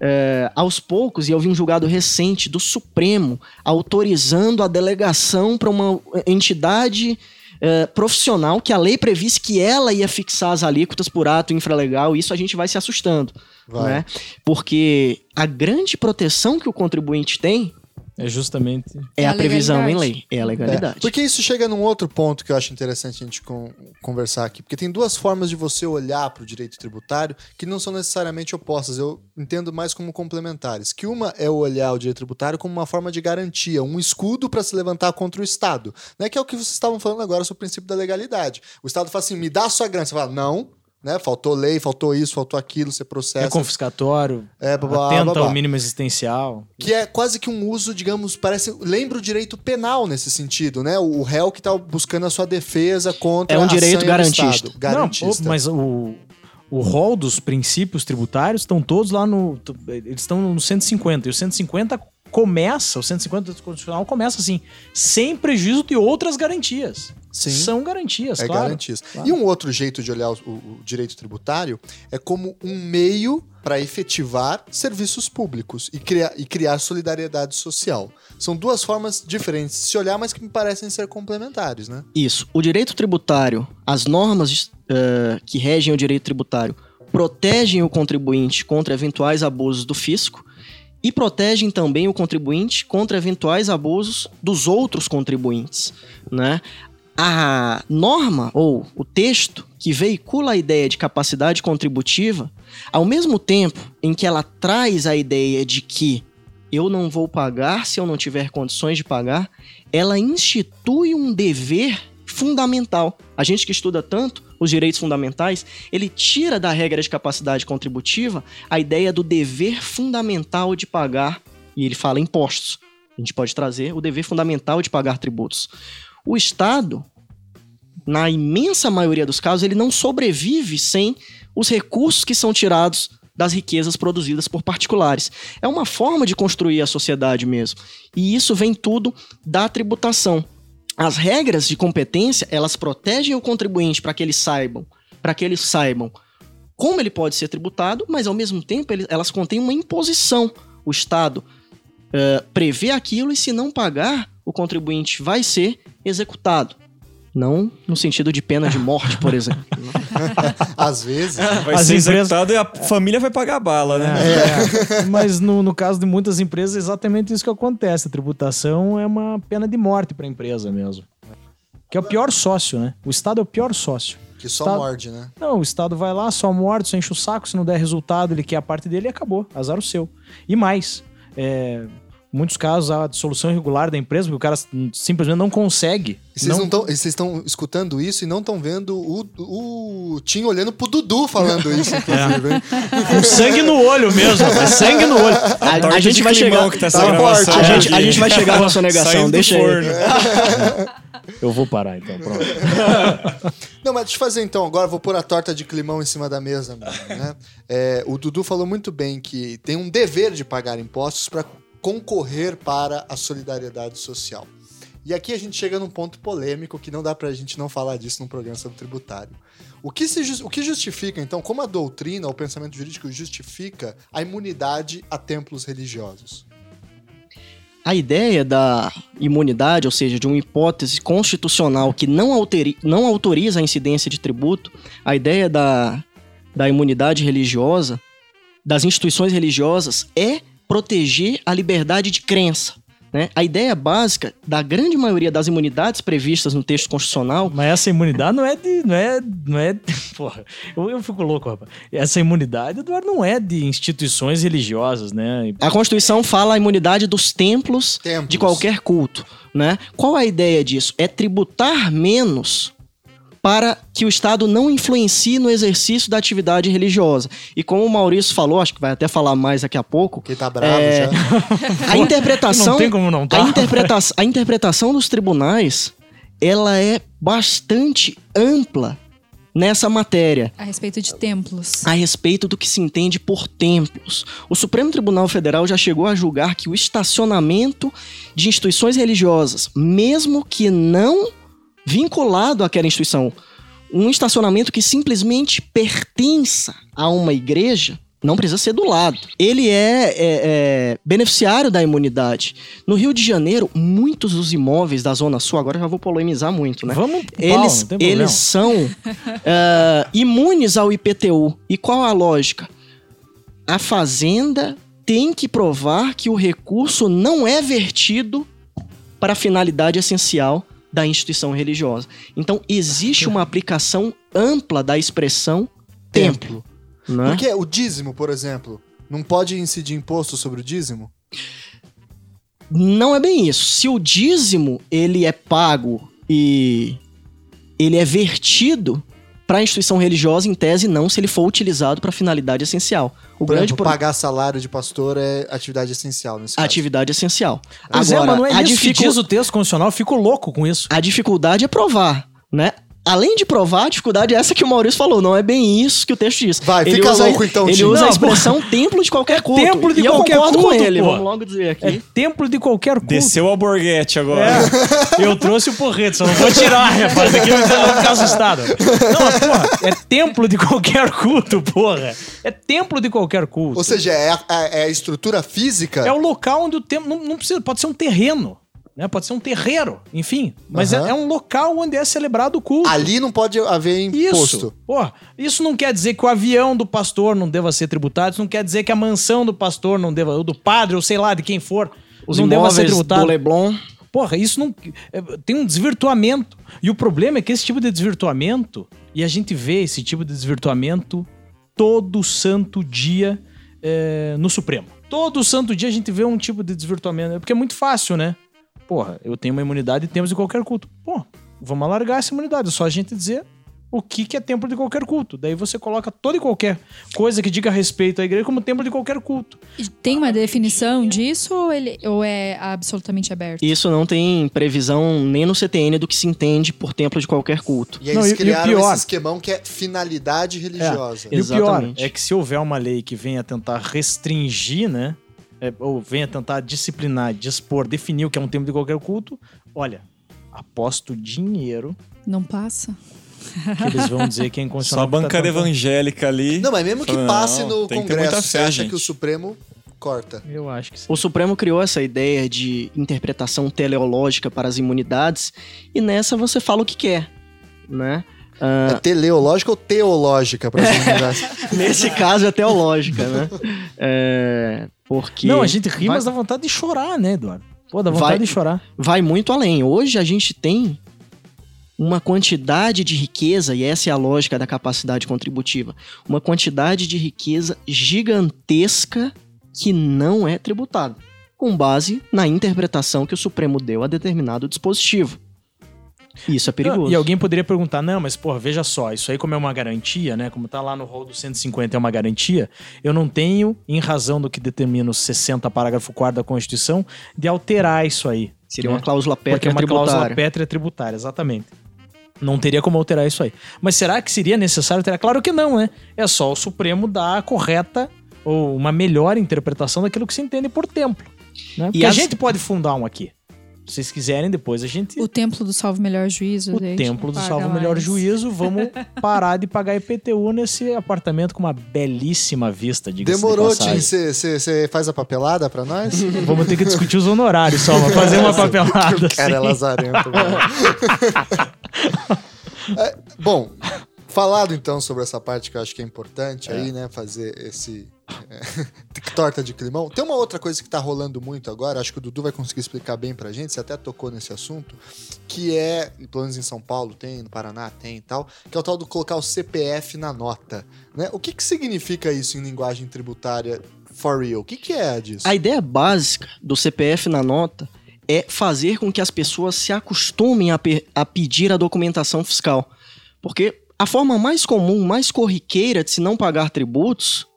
É, aos poucos, e eu vi um julgado recente do Supremo autorizando a delegação para uma entidade é, profissional que a lei previsse que ela ia fixar as alíquotas por ato infralegal, e isso a gente vai se assustando, Vai. né? Porque a grande proteção que o contribuinte tem É justamente... é, É a, a previsão em lei, é a legalidade. É, porque isso chega num outro ponto que eu acho interessante a gente con- conversar aqui. Porque tem duas formas de você olhar para o direito tributário que não são necessariamente opostas. Eu entendo mais como complementares. Que uma é o olhar o direito tributário como uma forma de garantia, um escudo para se levantar contra o Estado. Né? Que é o que vocês estavam falando agora sobre o princípio da legalidade. O Estado fala assim: me dá a sua grana. Você fala, não. Né? Faltou lei, faltou isso, faltou aquilo, você processa. É confiscatório, É, babá, atenta babá. ao mínimo existencial. Que é quase que um uso, digamos, parece. Lembra o direito penal nesse sentido, né? O réu que tá buscando a sua defesa contra É um direito garantista. Garantista. Não, mas o, o rol dos princípios tributários estão todos lá no. Eles estão no 150. E o 150 começa, o 150 do Constitucional começa assim, sem prejuízo de outras garantias. Sim. São garantias, É claro. garantias. Claro. E um outro jeito de olhar o, o- direito tributário é como um meio para efetivar serviços públicos e criar, e criar solidariedade social. São duas formas diferentes de se olhar, mas que me parecem ser complementares, né? Isso. O direito tributário, as normas eh, que regem o direito tributário, protegem o contribuinte contra eventuais abusos do fisco e protegem também o contribuinte contra eventuais abusos dos outros contribuintes, né? A norma ou o texto que veicula a ideia de capacidade contributiva, ao mesmo tempo em que ela traz a ideia de que eu não vou pagar se eu não tiver condições de pagar, ela institui um dever fundamental. A gente que estuda tanto os direitos fundamentais, ele tira da regra de capacidade contributiva a ideia do dever fundamental de pagar, e ele fala impostos. A gente pode trazer o dever fundamental de pagar tributos. O Estado, na imensa maioria dos casos, ele não sobrevive sem os recursos que são tirados das riquezas produzidas por particulares. É uma forma de construir a sociedade mesmo. E isso vem tudo da tributação. As regras de competência, elas protegem o contribuinte para que eles saibam, para que eles saibam como ele pode ser tributado, mas ao mesmo tempo elas contêm uma imposição. O Estado eh, prevê aquilo e se não pagar, o contribuinte vai ser executado. Não no sentido de pena de morte, por exemplo. Às vezes. Vai As ser empresas- executado e a família vai pagar a bala, né? É, Mas no, no caso de muitas empresas, é exatamente isso que acontece. A tributação é uma pena de morte para a empresa mesmo. Que é o pior sócio, né? O Estado é o pior sócio. Que só Tá. morde, né? Não, o Estado vai lá, só morte, só enche o saco, se não der resultado, ele quer a parte dele e acabou. Azar o seu. E mais, é, muitos casos a dissolução irregular da empresa, porque o cara simplesmente não consegue. E vocês não estão escutando isso e não estão vendo o, o Tim olhando pro Dudu falando isso, inclusive. hein? Com sangue no olho mesmo, é sangue no olho. A, a Torta gente vai chegar. que tá Tá forte, a, gente, a gente vai chegar na Saindo do deixa aí. forno. Eu vou parar então, pronto. Não, mas deixa eu fazer então. Agora eu vou pôr a torta de climão em cima da mesa. mesmo, Né? É, o Dudu falou muito bem que tem um dever de pagar impostos para concorrer para a solidariedade social. E aqui a gente chega num ponto polêmico que não dá pra gente não falar disso num programa sobre tributário. O que, se o que justifica, então, como a doutrina, o pensamento jurídico justifica a imunidade a templos religiosos? A ideia da imunidade, ou seja, de uma hipótese constitucional que não, alteri- não autoriza a incidência de tributo, a ideia da, da imunidade religiosa, das instituições religiosas, é proteger a liberdade de crença. né? A ideia básica da grande maioria das imunidades previstas no texto constitucional Mas essa imunidade não é de. Não é. Não é porra, eu, eu fico louco, rapaz. Essa imunidade, Eduardo, não é de instituições religiosas, né? A Constituição fala a imunidade dos templos, Templos. de qualquer culto, né? Qual a ideia disso? É tributar menos para que o Estado não influencie no exercício da atividade religiosa. E como o Maurício falou, acho que vai até falar mais daqui a pouco, Porque tá bravo É, já. a interpretação, Não tem como não tá. a, interpreta a interpretação dos tribunais, ela é bastante ampla nessa matéria A respeito de templos. a respeito do que se entende por templos. O Supremo Tribunal Federal já chegou a julgar que o estacionamento de instituições religiosas, mesmo que não vinculado àquela instituição, um estacionamento que simplesmente pertença a uma igreja, não precisa ser do lado. Ele é, é, é, beneficiário da imunidade. No Rio de Janeiro, muitos dos imóveis da Zona Sul, agora já vou polemizar muito, né? Vamos eles, problema. eles são eh, imunes ao IPTU. E qual a lógica? A fazenda tem que provar que o recurso não é vertido para a finalidade essencial da instituição religiosa. Então, existe uma aplicação ampla da expressão templo. né? Porque o dízimo, por exemplo, não pode incidir imposto sobre o dízimo? Não é bem isso. Se o dízimo ele é pago e ele é vertido para a instituição religiosa, em tese não, se ele for utilizado para finalidade essencial. O Por grande exemplo, pro- pagar salário de pastor é atividade essencial nesse caso. atividade essencial. Pois Agora, é, mas não é a, isso que dificu- diz o texto constitucional. Eu fico louco com isso. a dificuldade é provar, né? Além de provar, a dificuldade é essa que o Maurício falou. Não é bem isso que o texto diz. Vai, ele fica usa, louco então, Ele usa a Não, expressão templo de qualquer culto. templo de e eu qualquer concordo culto, com ele. pô. Vamos logo dizer aqui. É templo de qualquer culto. Desceu o alborguete agora. É, eu trouxe o porrete, só não vou tirar, rapaz. Aqui eu vou ficar assustado. Não, mas, porra, é templo de qualquer culto, porra. É templo de qualquer culto. Ou seja, é a, é a estrutura física. É o local onde o templo. Não, não precisa, pode ser um terreno, né? Pode ser um terreiro, enfim. Mas Aham. é, é um local onde é celebrado o culto. Ali não pode haver imposto. Isso. Porra, isso não quer dizer que o avião do pastor não deva ser tributado, isso não quer dizer que a mansão do pastor não deva, ou do padre, ou sei lá, de quem for, Os não deva ser tributado. do Leblon. Porra, isso não. é, tem um desvirtuamento. E o problema é que esse tipo de desvirtuamento, e a gente vê esse tipo de desvirtuamento todo santo dia é, no Supremo. Todo santo dia a gente vê um tipo de desvirtuamento. Porque é muito fácil, né? Porra, eu tenho uma imunidade e temos de qualquer culto. Pô, vamos alargar essa imunidade. É só a gente dizer o que, que é templo de qualquer culto. Daí você coloca toda e qualquer coisa que diga respeito à igreja como templo de qualquer culto. E Tem uma definição disso ou, ele, ou é absolutamente aberto? Isso não tem previsão nem no CTN do que se entende por templo de qualquer culto. E aí Não, eles e- e o criaram pior- esse esquemão que é finalidade religiosa. E o pior Exatamente. é que se houver uma lei que venha tentar restringir, né? É, ou venha tentar disciplinar, dispor, definir o que é um templo de qualquer culto, olha, aposto dinheiro Não passa? que eles vão dizer que é Só inconstitucional. a bancada porque tá evangélica ali. Não, mas mesmo que passe não, no Congresso, fé, acha gente. que o Supremo corta. Eu acho que sim. O Supremo criou essa ideia de interpretação teleológica para as imunidades e nessa você fala o que quer, né? É teleológica ou teológica para as Nesse caso é teológica, né? É, porque Não, a gente ri, vai- mas dá vontade de chorar, né, Eduardo? Pô, dá vontade Vai- de chorar. vai muito além. Hoje a gente tem uma quantidade de riqueza, e essa é a lógica da capacidade contributiva, uma quantidade de riqueza gigantesca que não é tributada, com base na interpretação que o Supremo deu a determinado dispositivo. Isso é perigoso. E alguém poderia perguntar, não, mas porra, veja só, isso aí como é uma garantia, né? Como tá lá no rol do 150 é uma garantia, eu não tenho, em razão do que determina o 60 parágrafo 4 da Constituição, de alterar isso aí. Seria né? uma cláusula Porque é pétrea uma tributária. cláusula pétrea tributária, exatamente. Não teria como alterar isso aí. Mas será que seria necessário alterar? Claro que não, né? É só o Supremo dar a correta ou uma melhor interpretação daquilo que se entende por templo. Né? Porque a as- gente pode fundar um aqui. Se vocês quiserem, depois a gente O templo do salvo melhor juízo. o templo do salvo melhor mais. juízo, vamos parar de pagar IPTU nesse apartamento com uma belíssima vista, Demorou, de passagem. Tim. Você faz a papelada pra nós? Vamos ter que discutir os honorários só, mas fazer uma papelada. O cara é assim. lazarento, mano. É, bom, falado então sobre essa parte que eu acho que é importante aí, né? Fazer esse. é, torta de climão. Tem uma outra coisa que tá rolando muito agora, acho que o Dudu vai conseguir explicar bem pra gente, você até tocou nesse assunto, que é, pelo menos em São Paulo tem, no Paraná tem e tal, que é o tal do colocar o CPF na nota. Né? O que, que significa isso em linguagem tributária for real? O que, que é disso? A ideia básica do CPF na nota é fazer com que as pessoas se acostumem a, pe- a pedir a documentação fiscal. Porque a forma mais comum, mais corriqueira de se não pagar tributos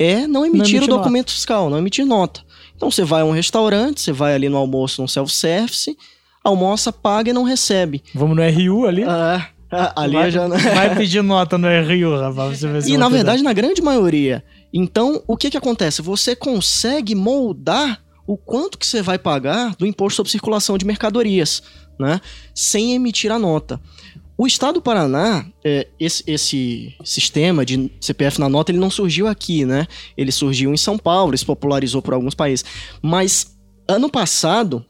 é não emitir emitir o documento fiscal, não emitir nota. Então você vai a um restaurante, você vai ali no almoço, no self-service, almoça, paga e não recebe. Vamos no RU ali. Ah, ali vai, já não... vai pedir nota no RU, rapaz. Você ver se E na verdade, na grande maioria. Então, o que que acontece? Você consegue moldar o quanto que você vai pagar do imposto sobre circulação de mercadorias, né? Sem emitir a nota. O Estado do Paraná, é, esse, esse sistema de CPF na nota, ele não surgiu aqui, né? Ele surgiu em São Paulo, se popularizou por alguns países. Mas, ano passado,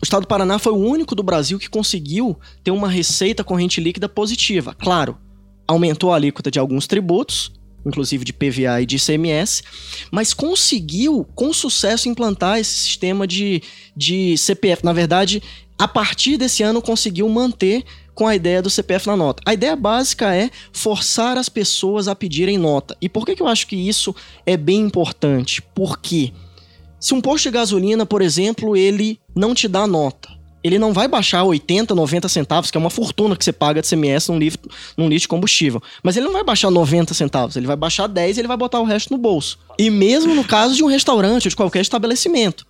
o Estado do Paraná foi o único do Brasil que conseguiu ter uma receita corrente líquida positiva. Claro, aumentou a alíquota de alguns tributos, inclusive de PVA e de ICMS, mas conseguiu, com sucesso, implantar esse sistema de, de CPF. Na verdade, a partir desse ano, conseguiu manter com a ideia do CPF na nota. A ideia básica é forçar as pessoas a pedirem nota. E por que, que eu acho que isso é bem importante? Porque se um posto de gasolina, por exemplo, ele não te dá nota, ele não vai baixar 80, 90 centavos, que é uma fortuna que você paga de CMS num litro, num litro de combustível. Mas ele não vai baixar 90 centavos, ele vai baixar 10 e ele vai botar o resto no bolso. E mesmo no caso de um restaurante ou de qualquer estabelecimento.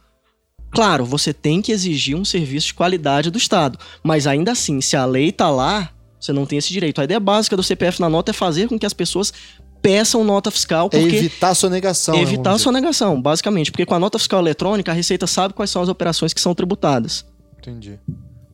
Claro, você tem que exigir um serviço de qualidade do Estado, mas ainda assim, se a lei tá lá, você não tem esse direito. A ideia básica do CPF na nota é fazer com que as pessoas peçam nota fiscal, É porque evitar a sonegação. né, evitar a vamos dizer. sonegação, basicamente. Porque com a nota fiscal eletrônica, a Receita sabe quais são as operações que são tributadas. Entendi.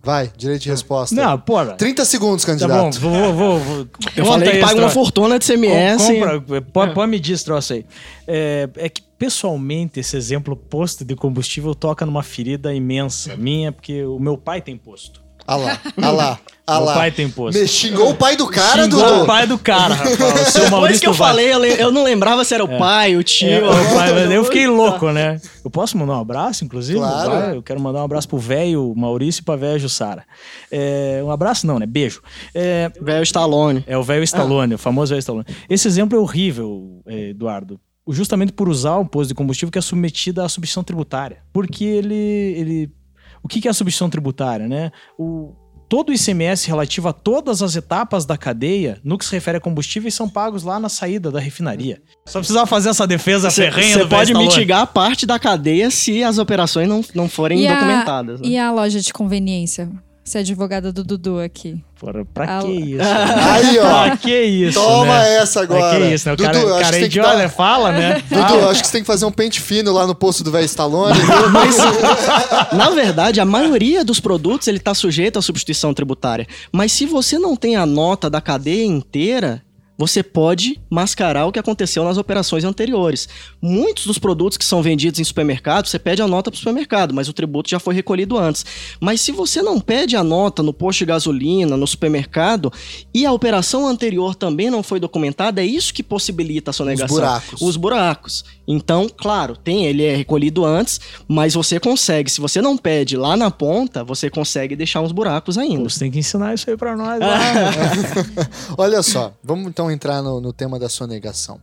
Vai, direito de resposta. Não, porra. 30 segundos, Tá candidato. bom, vou, vou, vou. Eu Conta falei que paga uma fortuna de CMS. Com- Compra, pode, pode medir esse troço aí. É, é que, pessoalmente, esse exemplo posto de combustível toca numa ferida imensa minha, porque o meu pai tem posto. Ah lá, ah lá, ah lá. pai tem posto. Me xingou o pai do cara, Xingou Dudu. o pai do cara, rapaz. O seu Depois Maurício que eu Vaz. falei, eu, le- eu não lembrava se era o pai, o tio. É, o pai, mas eu fiquei louco, né? Eu posso mandar um abraço, inclusive? Claro. Vai, Eu quero mandar um abraço pro velho Maurício e pra velha Jussara. É, um abraço não, né? Beijo. É, Velho Stallone. é o velho Stallone, o famoso velho Stallone. Esse exemplo é horrível, eh, Eduardo. Justamente por usar um posto de combustível que é submetido à substituição tributária. Porque ele. ele o que é a substituição tributária, né? O, todo o ICMS relativo a todas as etapas da cadeia, no que se refere a combustíveis, são pagos lá na saída da refinaria. Só precisava fazer essa defesa ferrenha Você pode mitigar parte da cadeia se as operações não, não forem E a- documentadas. né? E a loja de conveniência? Você é advogada do Dudu aqui. Porra, pra que isso? Aí, ó. pra que isso? Toma né? essa agora. Pra que isso, né? O Dudu, cara, acho cara é que idiota, dar- né? Fala, né? Dudu, Fala. acho que você tem que fazer um pente fino lá no posto do velho Stallone. Mas, na verdade, a maioria dos produtos ele está sujeito à substituição tributária. Mas se você não tem a nota da cadeia inteira, você pode mascarar o que aconteceu nas operações anteriores. Muitos dos produtos que são vendidos em supermercado, você pede a nota para o supermercado, mas o tributo já foi recolhido antes. Mas se você não pede a nota no posto de gasolina, no supermercado, e a operação anterior também não foi documentada, é isso que possibilita a sonegação. Os buracos. Os buracos. Então, claro, tem, ele é recolhido antes, mas você consegue, se você não pede lá na ponta, você consegue deixar uns buracos ainda. Você tem que ensinar isso aí pra nós. lá. Olha só, vamos então entrar no, no tema da sonegação.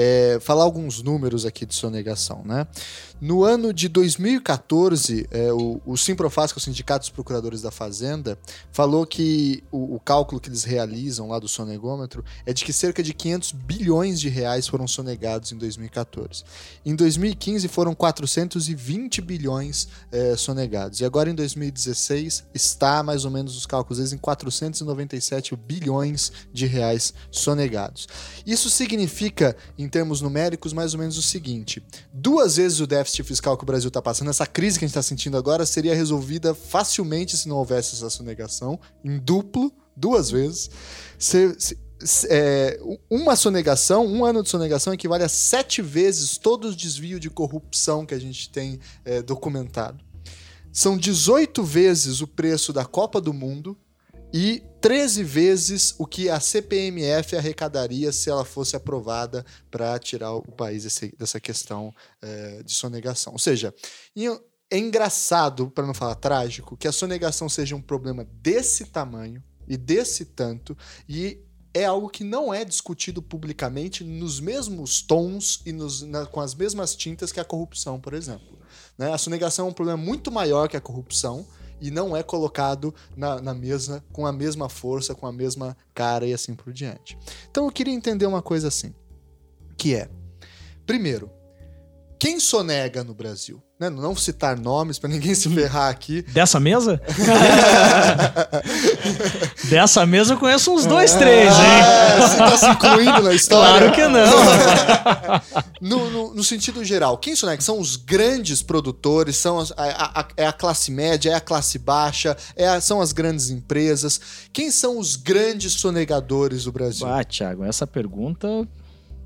É, falar alguns números aqui de sonegação, né? No ano de 2014, é, o, o Simprofaz, que é o Sindicato dos Procuradores da Fazenda, falou que o, o cálculo que eles realizam lá do sonegômetro é de que cerca de 500 bilhões de reais foram sonegados em 2014. Em 2015 foram 420 bilhões é, sonegados. E agora em 2016 está mais ou menos os cálculos deles em 497 bilhões de reais sonegados. Isso significa, em termos numéricos, mais ou menos o seguinte: duas vezes o déficit fiscal que o Brasil está passando, essa crise que a gente está sentindo agora, seria resolvida facilmente se não houvesse essa sonegação, em duplo, duas vezes. Se, se, é, uma sonegação, um ano de sonegação equivale a sete vezes todo o desvio de corrupção que a gente tem é, documentado. São 18 vezes o preço da Copa do Mundo e 13 vezes o que a CPMF arrecadaria se ela fosse aprovada para tirar o país desse, dessa questão é, de sonegação. Ou seja, é engraçado, para não falar trágico, que a sonegação seja um problema desse tamanho e desse tanto e é algo que não é discutido publicamente nos mesmos tons e nos, na, com as mesmas tintas que a corrupção, por exemplo. Né? A sonegação é um problema muito maior que a corrupção e não é colocado na, na mesa com a mesma força, com a mesma cara e assim por diante. Então eu queria entender uma coisa assim, que é, primeiro, quem sonega no Brasil? Né? Não citar nomes para ninguém se ferrar aqui. Dessa mesa? Dessa mesa eu conheço uns dois, três, hein? Ah, você tá se incluindo na história? Claro que não. no, no, no, sentido geral, quem sonega? São os grandes produtores, são as, a, a, é a classe média, é a classe baixa, é a, são as grandes empresas. Quem são os grandes sonegadores do Brasil? Ah, Thiago, essa pergunta...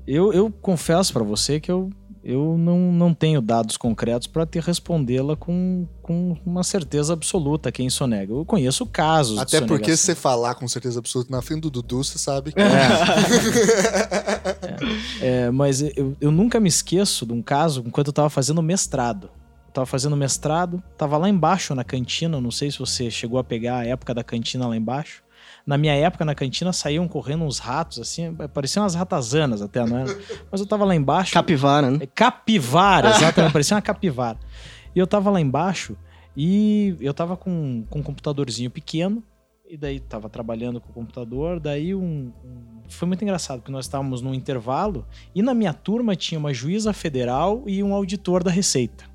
Eu, eu confesso para você que eu eu não, não tenho dados concretos para te respondê-la com, com uma certeza absoluta quem sonega. Eu conheço casos. Até porque se você falar com certeza absoluta na frente do Dudu, você sabe que. É. é. é mas eu, eu nunca me esqueço de um caso enquanto eu estava fazendo mestrado. Eu tava fazendo mestrado, tava lá embaixo na cantina, não sei se você chegou a pegar a época da cantina lá embaixo. Na minha época, na cantina, saíam correndo uns ratos, assim, pareciam umas ratazanas até, não era? Mas eu tava lá embaixo. Capivara, né? É, capivara, exatamente, parecia uma capivara. E eu tava lá embaixo e eu tava com, com um computadorzinho pequeno, e daí tava trabalhando com o computador, daí um, um, foi muito engraçado, porque nós estávamos num intervalo e na minha turma tinha uma juíza federal e um auditor da Receita.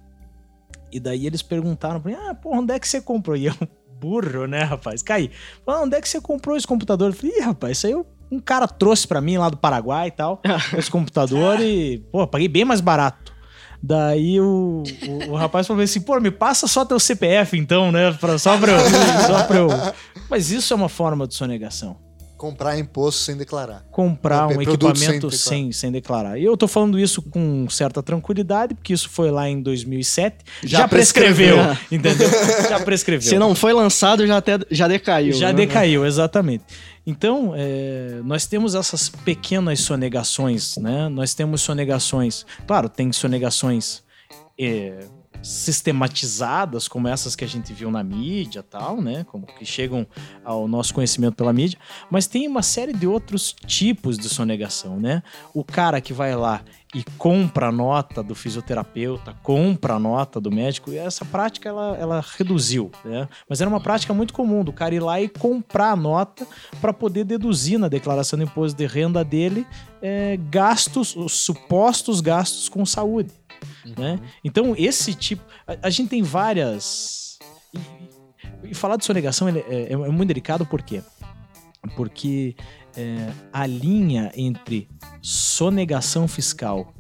E daí eles perguntaram pra mim, ah, pô, onde é que você comprou? E eu, burro, né, rapaz? Cai. Falei, onde é que você comprou esse computador? Eu falei, Ih, rapaz, isso aí eu, um cara trouxe para mim lá do Paraguai e tal, esse computador e, pô, paguei bem mais barato. Daí o, o, o, rapaz falou assim, pô, me passa só teu CPF então, né? Pra, só, pra eu, só pra eu. Mas isso é uma forma de sonegação. Comprar imposto sem declarar. Comprar um equipamento sem, sem, sem, declarar. E eu tô falando isso com certa tranquilidade, porque isso foi lá em 2007. Já, já prescreveu, prescreveu, entendeu? Já prescreveu. Se não foi lançado, já, até, já decaiu. Já né? decaiu, exatamente. Então, é, nós temos essas pequenas sonegações, né? Nós temos sonegações... Claro, tem sonegações... É, sistematizadas como essas que a gente viu na mídia tal, né? Como que chegam ao nosso conhecimento pela mídia, mas tem uma série de outros tipos de sonegação, né? O cara que vai lá e compra a nota do fisioterapeuta, compra a nota do médico, e essa prática ela, ela reduziu, né? Mas era uma prática muito comum do cara ir lá e comprar a nota para poder deduzir na declaração de imposto de renda dele é, gastos, os supostos gastos com saúde. Uhum. Né? Então, esse tipo. A, a gente tem várias. E, e, falar de sonegação é, é, é, muito delicado, por quê? Porque é, a linha entre sonegação fiscal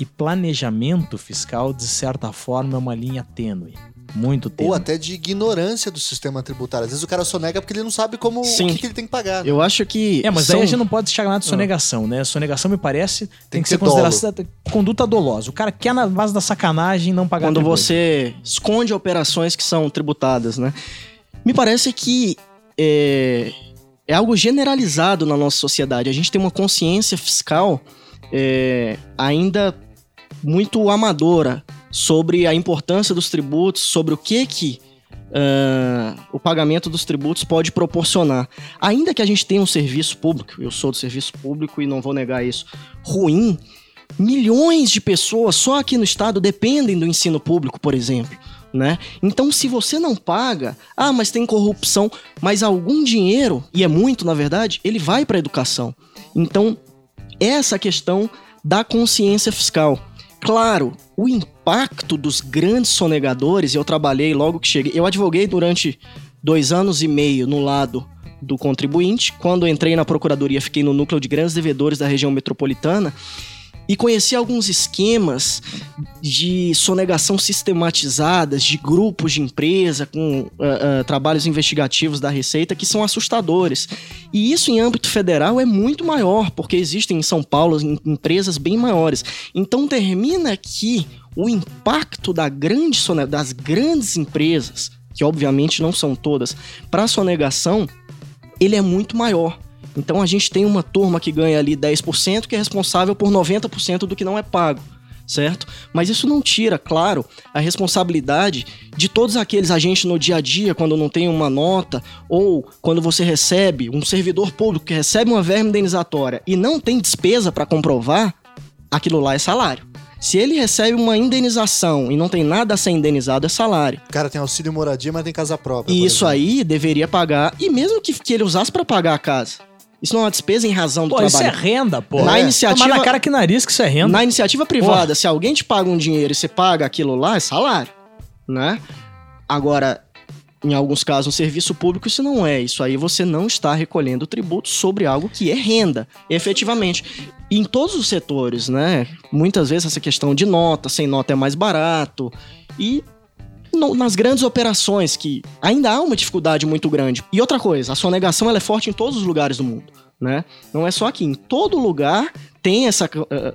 e planejamento fiscal, de certa forma, é uma linha tênue. Muito tempo. Ou até de ignorância do sistema tributário. Às vezes o cara sonega porque ele não sabe como Sim. o que, que ele tem que pagar. Eu acho que. É, mas são... daí a gente não pode chegar de sonegação, né? Sonegação, me parece, tem, que, que ser considerada conduta dolosa. O cara quer na base da sacanagem não pagar quando tributo. você esconde operações que são tributadas, né? Me parece que é, é algo generalizado na nossa sociedade. A gente tem uma consciência fiscal é, ainda muito amadora sobre a importância dos tributos, sobre o que que ah, o pagamento dos tributos pode proporcionar. Ainda que a gente tenha um serviço público, eu sou do serviço público e não vou negar isso, ruim, milhões de pessoas só aqui no estado dependem do ensino público, por exemplo. Né? Então, se você não paga, ah, mas tem corrupção, mas algum dinheiro, e é muito na verdade, ele vai para a educação. Então, essa questão da consciência fiscal. Claro, o impacto dos grandes sonegadores, eu trabalhei logo que cheguei, eu advoguei durante dois anos e meio no lado do contribuinte. Quando entrei na procuradoria, fiquei no núcleo de grandes devedores da região metropolitana e conheci alguns esquemas de sonegação sistematizadas de grupos de empresa com ah, ah, trabalhos investigativos da Receita que são assustadores. E isso em âmbito federal é muito maior, porque existem em São Paulo em- empresas bem maiores. Então termina que o impacto da grande das grandes empresas, que obviamente não são todas, para a sonegação, ele é muito maior. Então a gente tem uma turma que ganha ali 10% que é responsável por 90% do que não é pago, certo? Mas isso não tira, claro, a responsabilidade de todos aqueles agentes no dia a dia quando não tem uma nota ou quando você recebe um servidor público que recebe uma verba indenizatória e não tem despesa para comprovar, aquilo lá é salário. Se ele recebe uma indenização e não tem nada a ser indenizado, é salário. O cara tem auxílio moradia, mas tem casa própria. E isso exemplo. aí deveria pagar, e mesmo que, que ele usasse para pagar a casa. Isso não é uma despesa em razão do Pô, isso é trabalho. renda, pô. Na É. iniciativa- Tomar na cara que nariz que isso é renda. Na iniciativa privada, se alguém te paga um dinheiro e você paga aquilo lá, é salário, né? Agora, em alguns casos, no serviço público, isso não é. Isso aí você não está recolhendo tributo sobre algo que é renda, efetivamente. E em todos os setores, né? Muitas vezes essa questão de nota, sem nota é mais barato. E no- nas grandes operações, que ainda há uma dificuldade muito grande. E outra coisa, a sonegação ela é forte em todos os lugares do mundo, né? Não é só aqui. Em todo lugar tem essa... eh,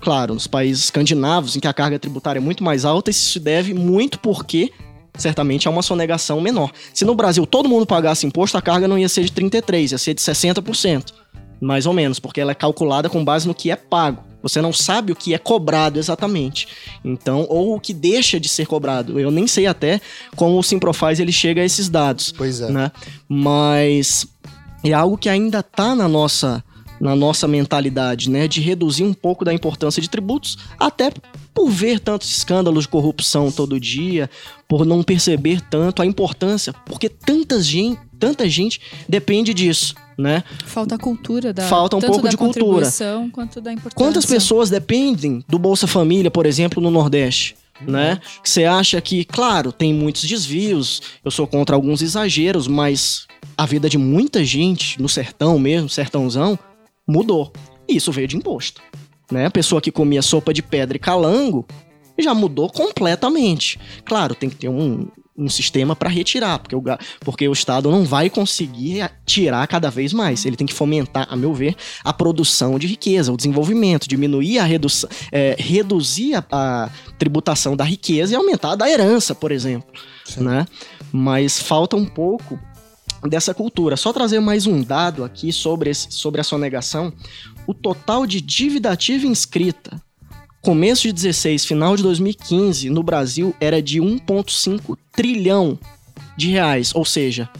claro, nos países escandinavos, em que a carga tributária é muito mais alta, isso se deve muito porque, certamente, há uma sonegação menor. Se no Brasil todo mundo pagasse imposto, a carga não ia ser de 33%, ia ser de 60%, mais ou menos, porque ela é calculada com base no que é pago. Você não sabe o que é cobrado exatamente. Então, ou o que deixa de ser cobrado. Eu nem sei até como o Simprofaz ele chega a esses dados Pois é. né? Mas é algo que ainda tá na nossa na nossa mentalidade, né, de reduzir um pouco da importância de tributos, até por ver tantos escândalos de corrupção todo dia, por não perceber tanto a importância, porque tanta gente, tanta gente depende disso, né? Falta a cultura da Falta um pouco de cultura. quanto da importância. Quantas pessoas dependem do Bolsa Família, por exemplo, no Nordeste? Né? Você acha que, claro, tem muitos desvios, eu sou contra alguns exageros, mas a vida de muita gente no sertão mesmo, sertãozão, mudou. E isso veio de imposto. Né? A pessoa que comia sopa de pedra e calango já mudou completamente. Claro, tem que ter um, um sistema para retirar, porque o, porque o Estado não vai conseguir tirar cada vez mais. Ele tem que fomentar, a meu ver, a produção de riqueza, o desenvolvimento, diminuir a redução, é, reduzir a, a tributação da riqueza e aumentar a da herança, por exemplo. Sim. Né? Mas falta um pouco dessa cultura. Só trazer mais um dado aqui sobre, esse- sobre a sonegação. O total de dívida ativa inscrita começo de 16, final de 2015, no Brasil era de 1,5 trilhão de reais. Ou seja,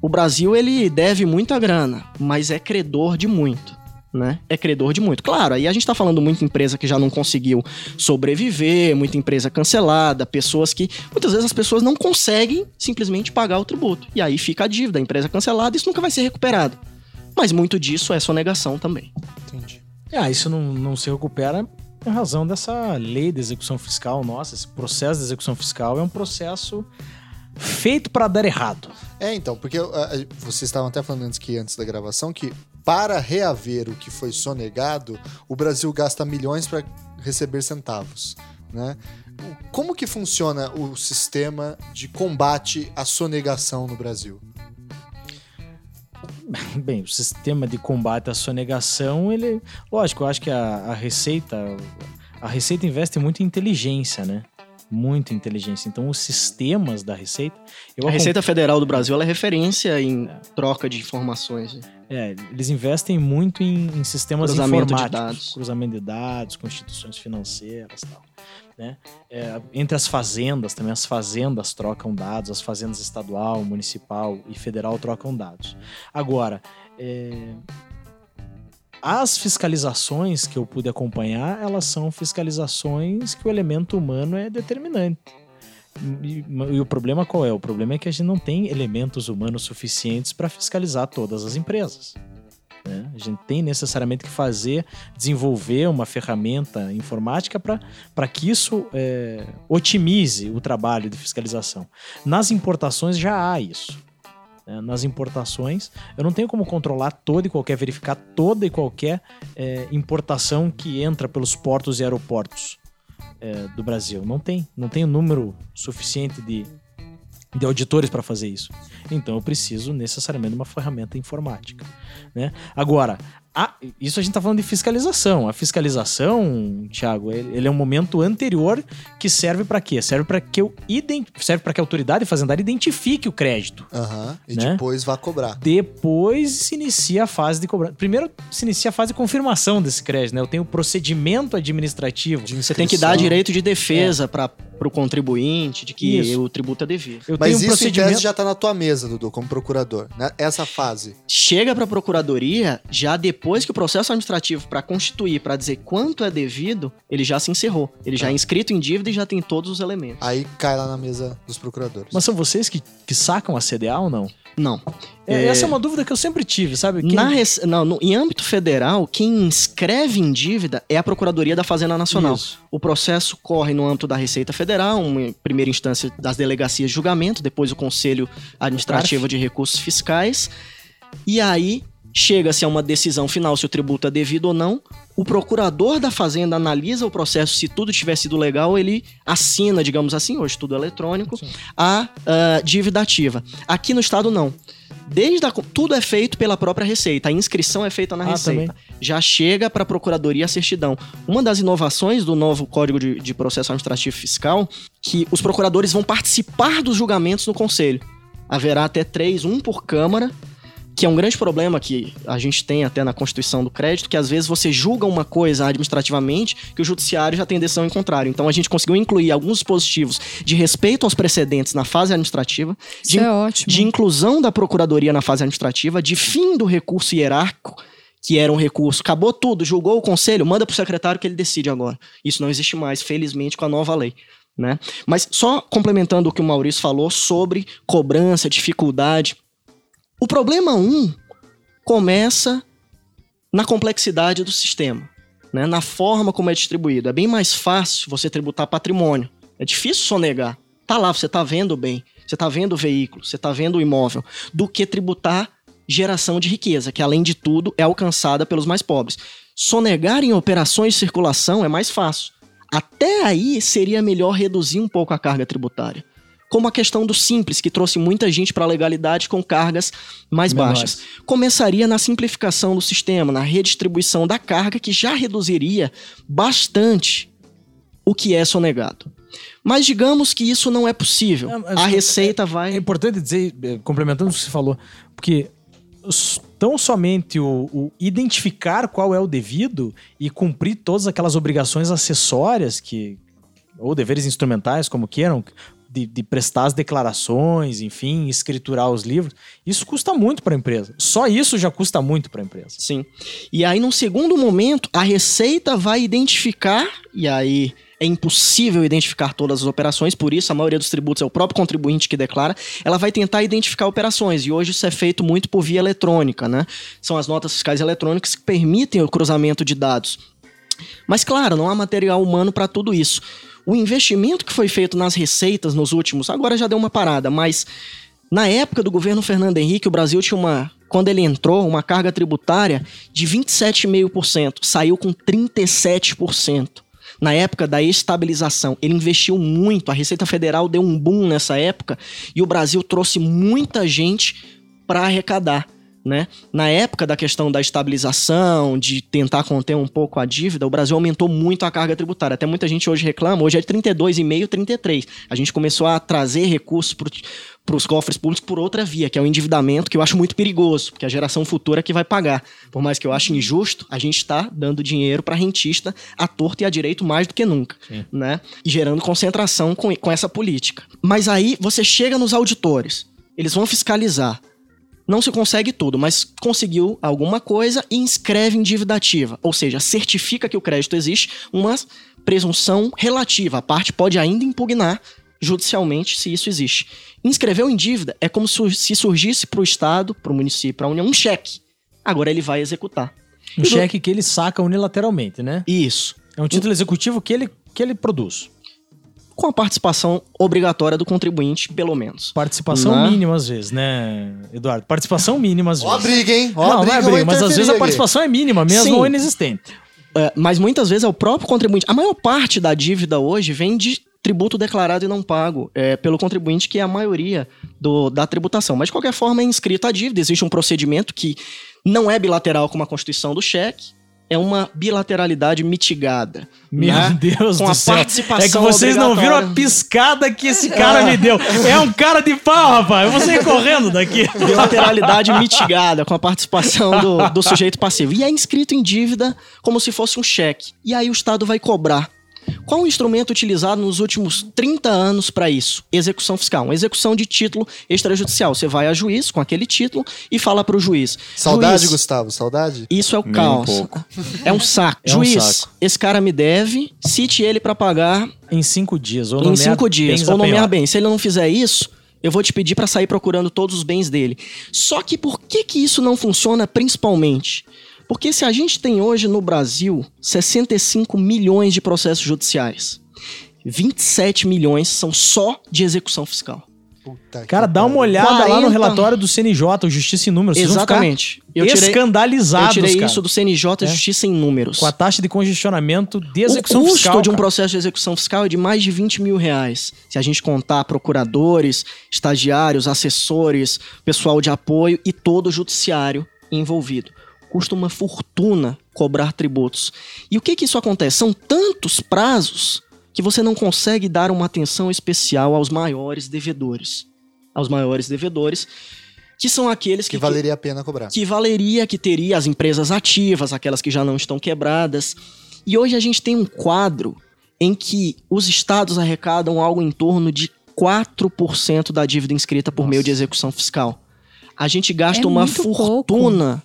o Brasil ele deve muita grana, mas é credor de muito. Né? É credor de muito. Claro, aí a gente tá falando muita empresa que já não conseguiu sobreviver, muita empresa cancelada, pessoas que. Muitas vezes as pessoas não conseguem simplesmente pagar o tributo. E aí fica a dívida, a empresa cancelada, isso nunca vai ser recuperado. Mas muito disso é sonegação também. Entendi. Ah, isso não, não se recupera em razão dessa lei de execução fiscal nossa. Esse processo de execução fiscal é um processo feito para dar errado. É, então, porque uh, vocês estavam até falando antes que antes da gravação que para reaver o que foi sonegado, o Brasil gasta milhões para receber centavos, né? como que funciona o sistema de combate à sonegação no Brasil? Bem, o sistema de combate à sonegação, ele. Lógico, eu acho que a, a Receita. A Receita investe muito em inteligência, né? Muita inteligência. Então, os sistemas da Receita. A Receita Federal do Brasil é referência em troca de informações. né? É, eles investem muito em, em sistemas Cruzamento de informáticos, dados. cruzamento de dados, com instituições financeiras e tal. Né? É, entre as fazendas, também as fazendas trocam dados, as fazendas estadual, municipal e federal trocam dados. Agora, é, as fiscalizações que eu pude acompanhar, elas são fiscalizações que o elemento humano é determinante. E, e o problema qual é? O problema é que a gente não tem elementos humanos suficientes para fiscalizar todas as empresas. A gente tem necessariamente que fazer, desenvolver uma ferramenta informática para que isso é, otimize o trabalho de fiscalização. Nas importações já há isso. né? Nas importações, eu não tenho como controlar toda e qualquer, verificar toda e qualquer é, importação que entra pelos portos e aeroportos é, do Brasil. Não tem. Não tem o número suficiente de, de auditores para fazer isso. Então eu preciso necessariamente de uma ferramenta informática. Né? Agora, a- isso a gente está falando de fiscalização. A fiscalização, Thiago, ele ele é um momento anterior que serve para quê? Serve para que eu serve para que a autoridade fazendária identifique o crédito. Aham. E Né? depois vá cobrar. Depois se inicia a fase de cobrança. Primeiro se inicia a fase de confirmação desse crédito, né? Eu tenho o procedimento administrativo. Você tem que dar direito de defesa para o contribuinte de que Isso. o tributo é devido. Eu Mas tenho um isso em procedimento. tese já tá na tua mesa, Dudu, como procurador. né? Essa fase. Chega para a procuradoria já depois que o processo administrativo para constituir, para dizer quanto é devido, ele já se encerrou. Ele já é inscrito em dívida e já tem todos os elementos. Aí cai lá na mesa dos procuradores. Mas são vocês que, que sacam a CDA ou não? Não. É, É. Essa é uma dúvida que eu sempre tive, sabe? Quem- Na rece- não, no- em âmbito federal, quem inscreve em dívida é a Procuradoria da Fazenda Nacional. Isso. O processo corre no âmbito da Receita Federal, uma primeira instância das delegacias de julgamento, depois o Conselho Administrativo de Recursos Fiscais. E aí chega-se a uma decisão final se o tributo é devido ou não. O procurador da Fazenda analisa o processo, se tudo tiver sido legal, ele assina, digamos assim, hoje tudo eletrônico, Sim. a ah, dívida ativa. Aqui no estado, não. Desde a, tudo é feito pela própria Receita, a inscrição é feita na Ah, Receita. Já chega para a Procuradoria a certidão. Uma das inovações do novo Código de, de Processo Administrativo Fiscal, que os procuradores vão participar dos julgamentos no Conselho. Haverá até três, um por Câmara, que é um grande problema que a gente tem até na Constituição do Crédito, que às vezes você julga uma coisa administrativamente que o Judiciário já tem decisão em contrário. Então a gente conseguiu incluir alguns dispositivos de respeito aos precedentes na fase administrativa, de Isso é ótimo. de inclusão da procuradoria na fase administrativa, de fim do recurso hierárquico, que era um recurso, acabou tudo, julgou o conselho, manda pro secretário que ele decide agora. Isso não existe mais, felizmente, com a nova lei. Né? Mas só complementando o que o Maurício falou sobre cobrança, dificuldade. O problema um começa na complexidade do sistema, né? na forma como é distribuído. É bem mais fácil você tributar patrimônio. É difícil sonegar. Tá lá, você tá vendo bem, você tá vendo o veículo, você tá vendo o imóvel, do que tributar geração de riqueza, que além de tudo é alcançada pelos mais pobres. Sonegar em operações de circulação é mais fácil. Até aí seria melhor reduzir um pouco a carga tributária. Como a questão do simples, que trouxe muita gente para a legalidade com cargas mais Menores. baixas. Começaria na simplificação do sistema, na redistribuição da carga, que já reduziria bastante o que é sonegado. Mas digamos que isso não é possível. É, a receita É vai. importante dizer, eh, complementando o que você falou, porque tão somente o, o identificar qual é o devido e cumprir todas aquelas obrigações acessórias que ou deveres instrumentais, como queiram, de, de prestar as declarações, enfim, escriturar os livros, isso custa muito para a empresa. Só isso já custa muito para a empresa. Sim. E aí, num segundo momento, a Receita vai identificar, e aí é impossível identificar todas as operações, por isso a maioria dos tributos é o próprio contribuinte que declara, ela vai tentar identificar operações, e hoje isso é feito muito por via eletrônica, né? São as notas fiscais eletrônicas que permitem o cruzamento de dados. Mas claro, não há material humano para tudo isso. O investimento que foi feito nas receitas nos últimos, agora já deu uma parada, mas na época do governo Fernando Henrique, o Brasil tinha uma, quando ele entrou, uma carga tributária de 27,5%, saiu com 37%. na época da estabilização. Ele investiu muito, a Receita Federal deu um boom nessa época e o Brasil trouxe muita gente para arrecadar. Né? Na época da questão da estabilização, de tentar conter um pouco a dívida, o Brasil aumentou muito a carga tributária. Até muita gente hoje reclama, hoje é de 32,5, 33. A gente começou a trazer recursos para os cofres públicos por outra via, que é o endividamento, que eu acho muito perigoso, porque a geração futura é que vai pagar. Por mais que eu ache injusto, a gente está dando dinheiro para rentista a torto e a direito mais do que nunca, né? E gerando concentração com, com essa política. Mas aí você chega nos auditores, eles vão fiscalizar. Não se consegue tudo, mas conseguiu alguma coisa e inscreve em dívida ativa. Ou seja, certifica que o crédito existe, uma presunção relativa. A parte pode ainda impugnar judicialmente se isso existe. Inscreveu em dívida é como se surgisse para o Estado, para o município, para a União, um cheque. Agora ele vai executar. Um E do- cheque que ele saca unilateralmente, né? Isso. É um título executivo que ele, que ele produz. Com a participação obrigatória do contribuinte, pelo menos. Participação Não. mínima às vezes, né, Eduardo? Participação mínima às Ó a vezes. briga, hein? Ó a não, não briga, é eu vou briga, mas às vezes a participação é mínima mesmo Sim. ou inexistente. É, mas muitas vezes é o próprio contribuinte. A maior parte da dívida hoje vem de tributo declarado e não pago é, pelo contribuinte, que é a maioria do- da tributação. Mas, de qualquer forma, é inscrita a dívida. Existe um procedimento que não é bilateral como a constituição do cheque, é uma bilateralidade mitigada. Meu né? Deus Com do a céu. participação É que vocês não viram a piscada que esse cara me deu. É um cara de pau, rapaz. Eu vou sair correndo daqui. bilateralidade mitigada com a participação do, do sujeito passivo. E é inscrito em dívida como se fosse um cheque. E aí o Estado vai cobrar. Qual o instrumento utilizado nos últimos 30 anos para isso? Execução fiscal. Uma execução de título extrajudicial. Você vai a juiz com aquele título e fala para o juiz. Saudade, juiz, Gustavo, saudade? Isso é o Nem um caos. pouco. É um saco. É um juiz, saco. esse cara me deve, cite ele para pagar Em cinco dias. Ou em cinco dias. Ou nomear bem. Se ele não fizer isso, eu vou te pedir para sair procurando todos os bens dele. Só que por que, que isso não funciona principalmente? Porque se a gente tem hoje no Brasil 65 milhões de processos judiciais, 27 milhões são só de execução fiscal. Puta Cara, dá uma olhada lá no 40. relatório do CNJ, o Justiça em Números. Vocês vão ficar Exatamente. Eu tirei, eu escandalizados, tirei cara, isso do CNJ É. Justiça em Números. com a taxa de congestionamento de O execução custo fiscal. de um cara. processo de execução fiscal é de mais de 20 mil reais. Se a gente contar procuradores, estagiários, assessores, pessoal de apoio e todo o judiciário envolvido. Custa uma fortuna cobrar tributos. E o que que isso acontece? São tantos prazos que você não consegue dar uma atenção especial aos maiores devedores. Aos maiores devedores, que são aqueles que, Que valeria a pena cobrar. que valeria, que teria as empresas ativas, aquelas que já não estão quebradas. E hoje a gente tem um quadro em que os estados arrecadam algo em torno de 4% da dívida inscrita por meio de execução fiscal. A gente gasta É uma fortuna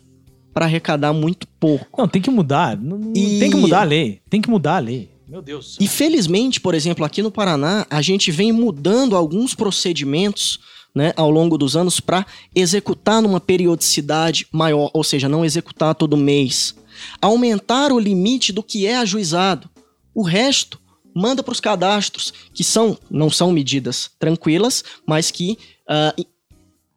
para arrecadar muito pouco. Não, tem que mudar. Não- E- Tem que mudar a lei. Tem que mudar a lei. Meu Deus. E felizmente, por exemplo, aqui no Paraná, a gente vem mudando alguns procedimentos né, ao longo dos anos para executar numa periodicidade maior, ou seja, não executar todo mês. Aumentar o limite do que é ajuizado. O resto manda para os cadastros, que são não são medidas tranquilas, mas que i-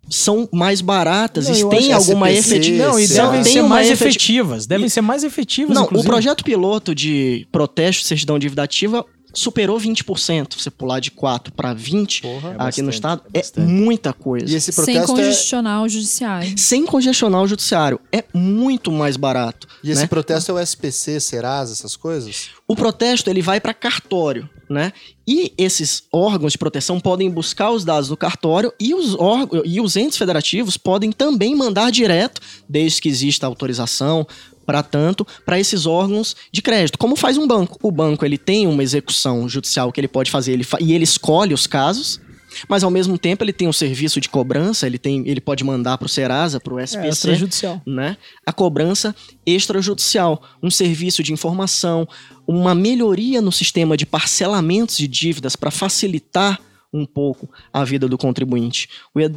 são mais baratas Não, e têm alguma efetividade. Não, e São- devem ser mais efeti- efetivas. Devem ser mais efetivas, Não, inclusive. o projeto piloto de protesto de certidão de dívida ativa superou 20%. Você pular de 4 para 20 Porra. É aqui no bastante, estado é é, muita coisa. E esse Sem protesto é... congestionar o judiciário. Sem congestionar o judiciário. É muito mais barato. E esse né? protesto é o SPC, Serasa, essas coisas? O protesto ele vai para cartório, né? E esses órgãos de proteção podem buscar os dados do cartório e os, órgãos, e os entes federativos podem também mandar direto, desde que exista autorização para tanto, para esses órgãos de crédito. Como faz um banco? O banco ele tem uma execução judicial que ele pode fazer ele fa- e ele escolhe os casos. Mas ao mesmo tempo ele tem um serviço de cobrança, ele tem, ele pode mandar para o Serasa, para o É, SPC, extrajudicial. né? A cobrança extrajudicial, um serviço de informação, uma melhoria no sistema de parcelamentos de dívidas para facilitar um pouco a vida do contribuinte.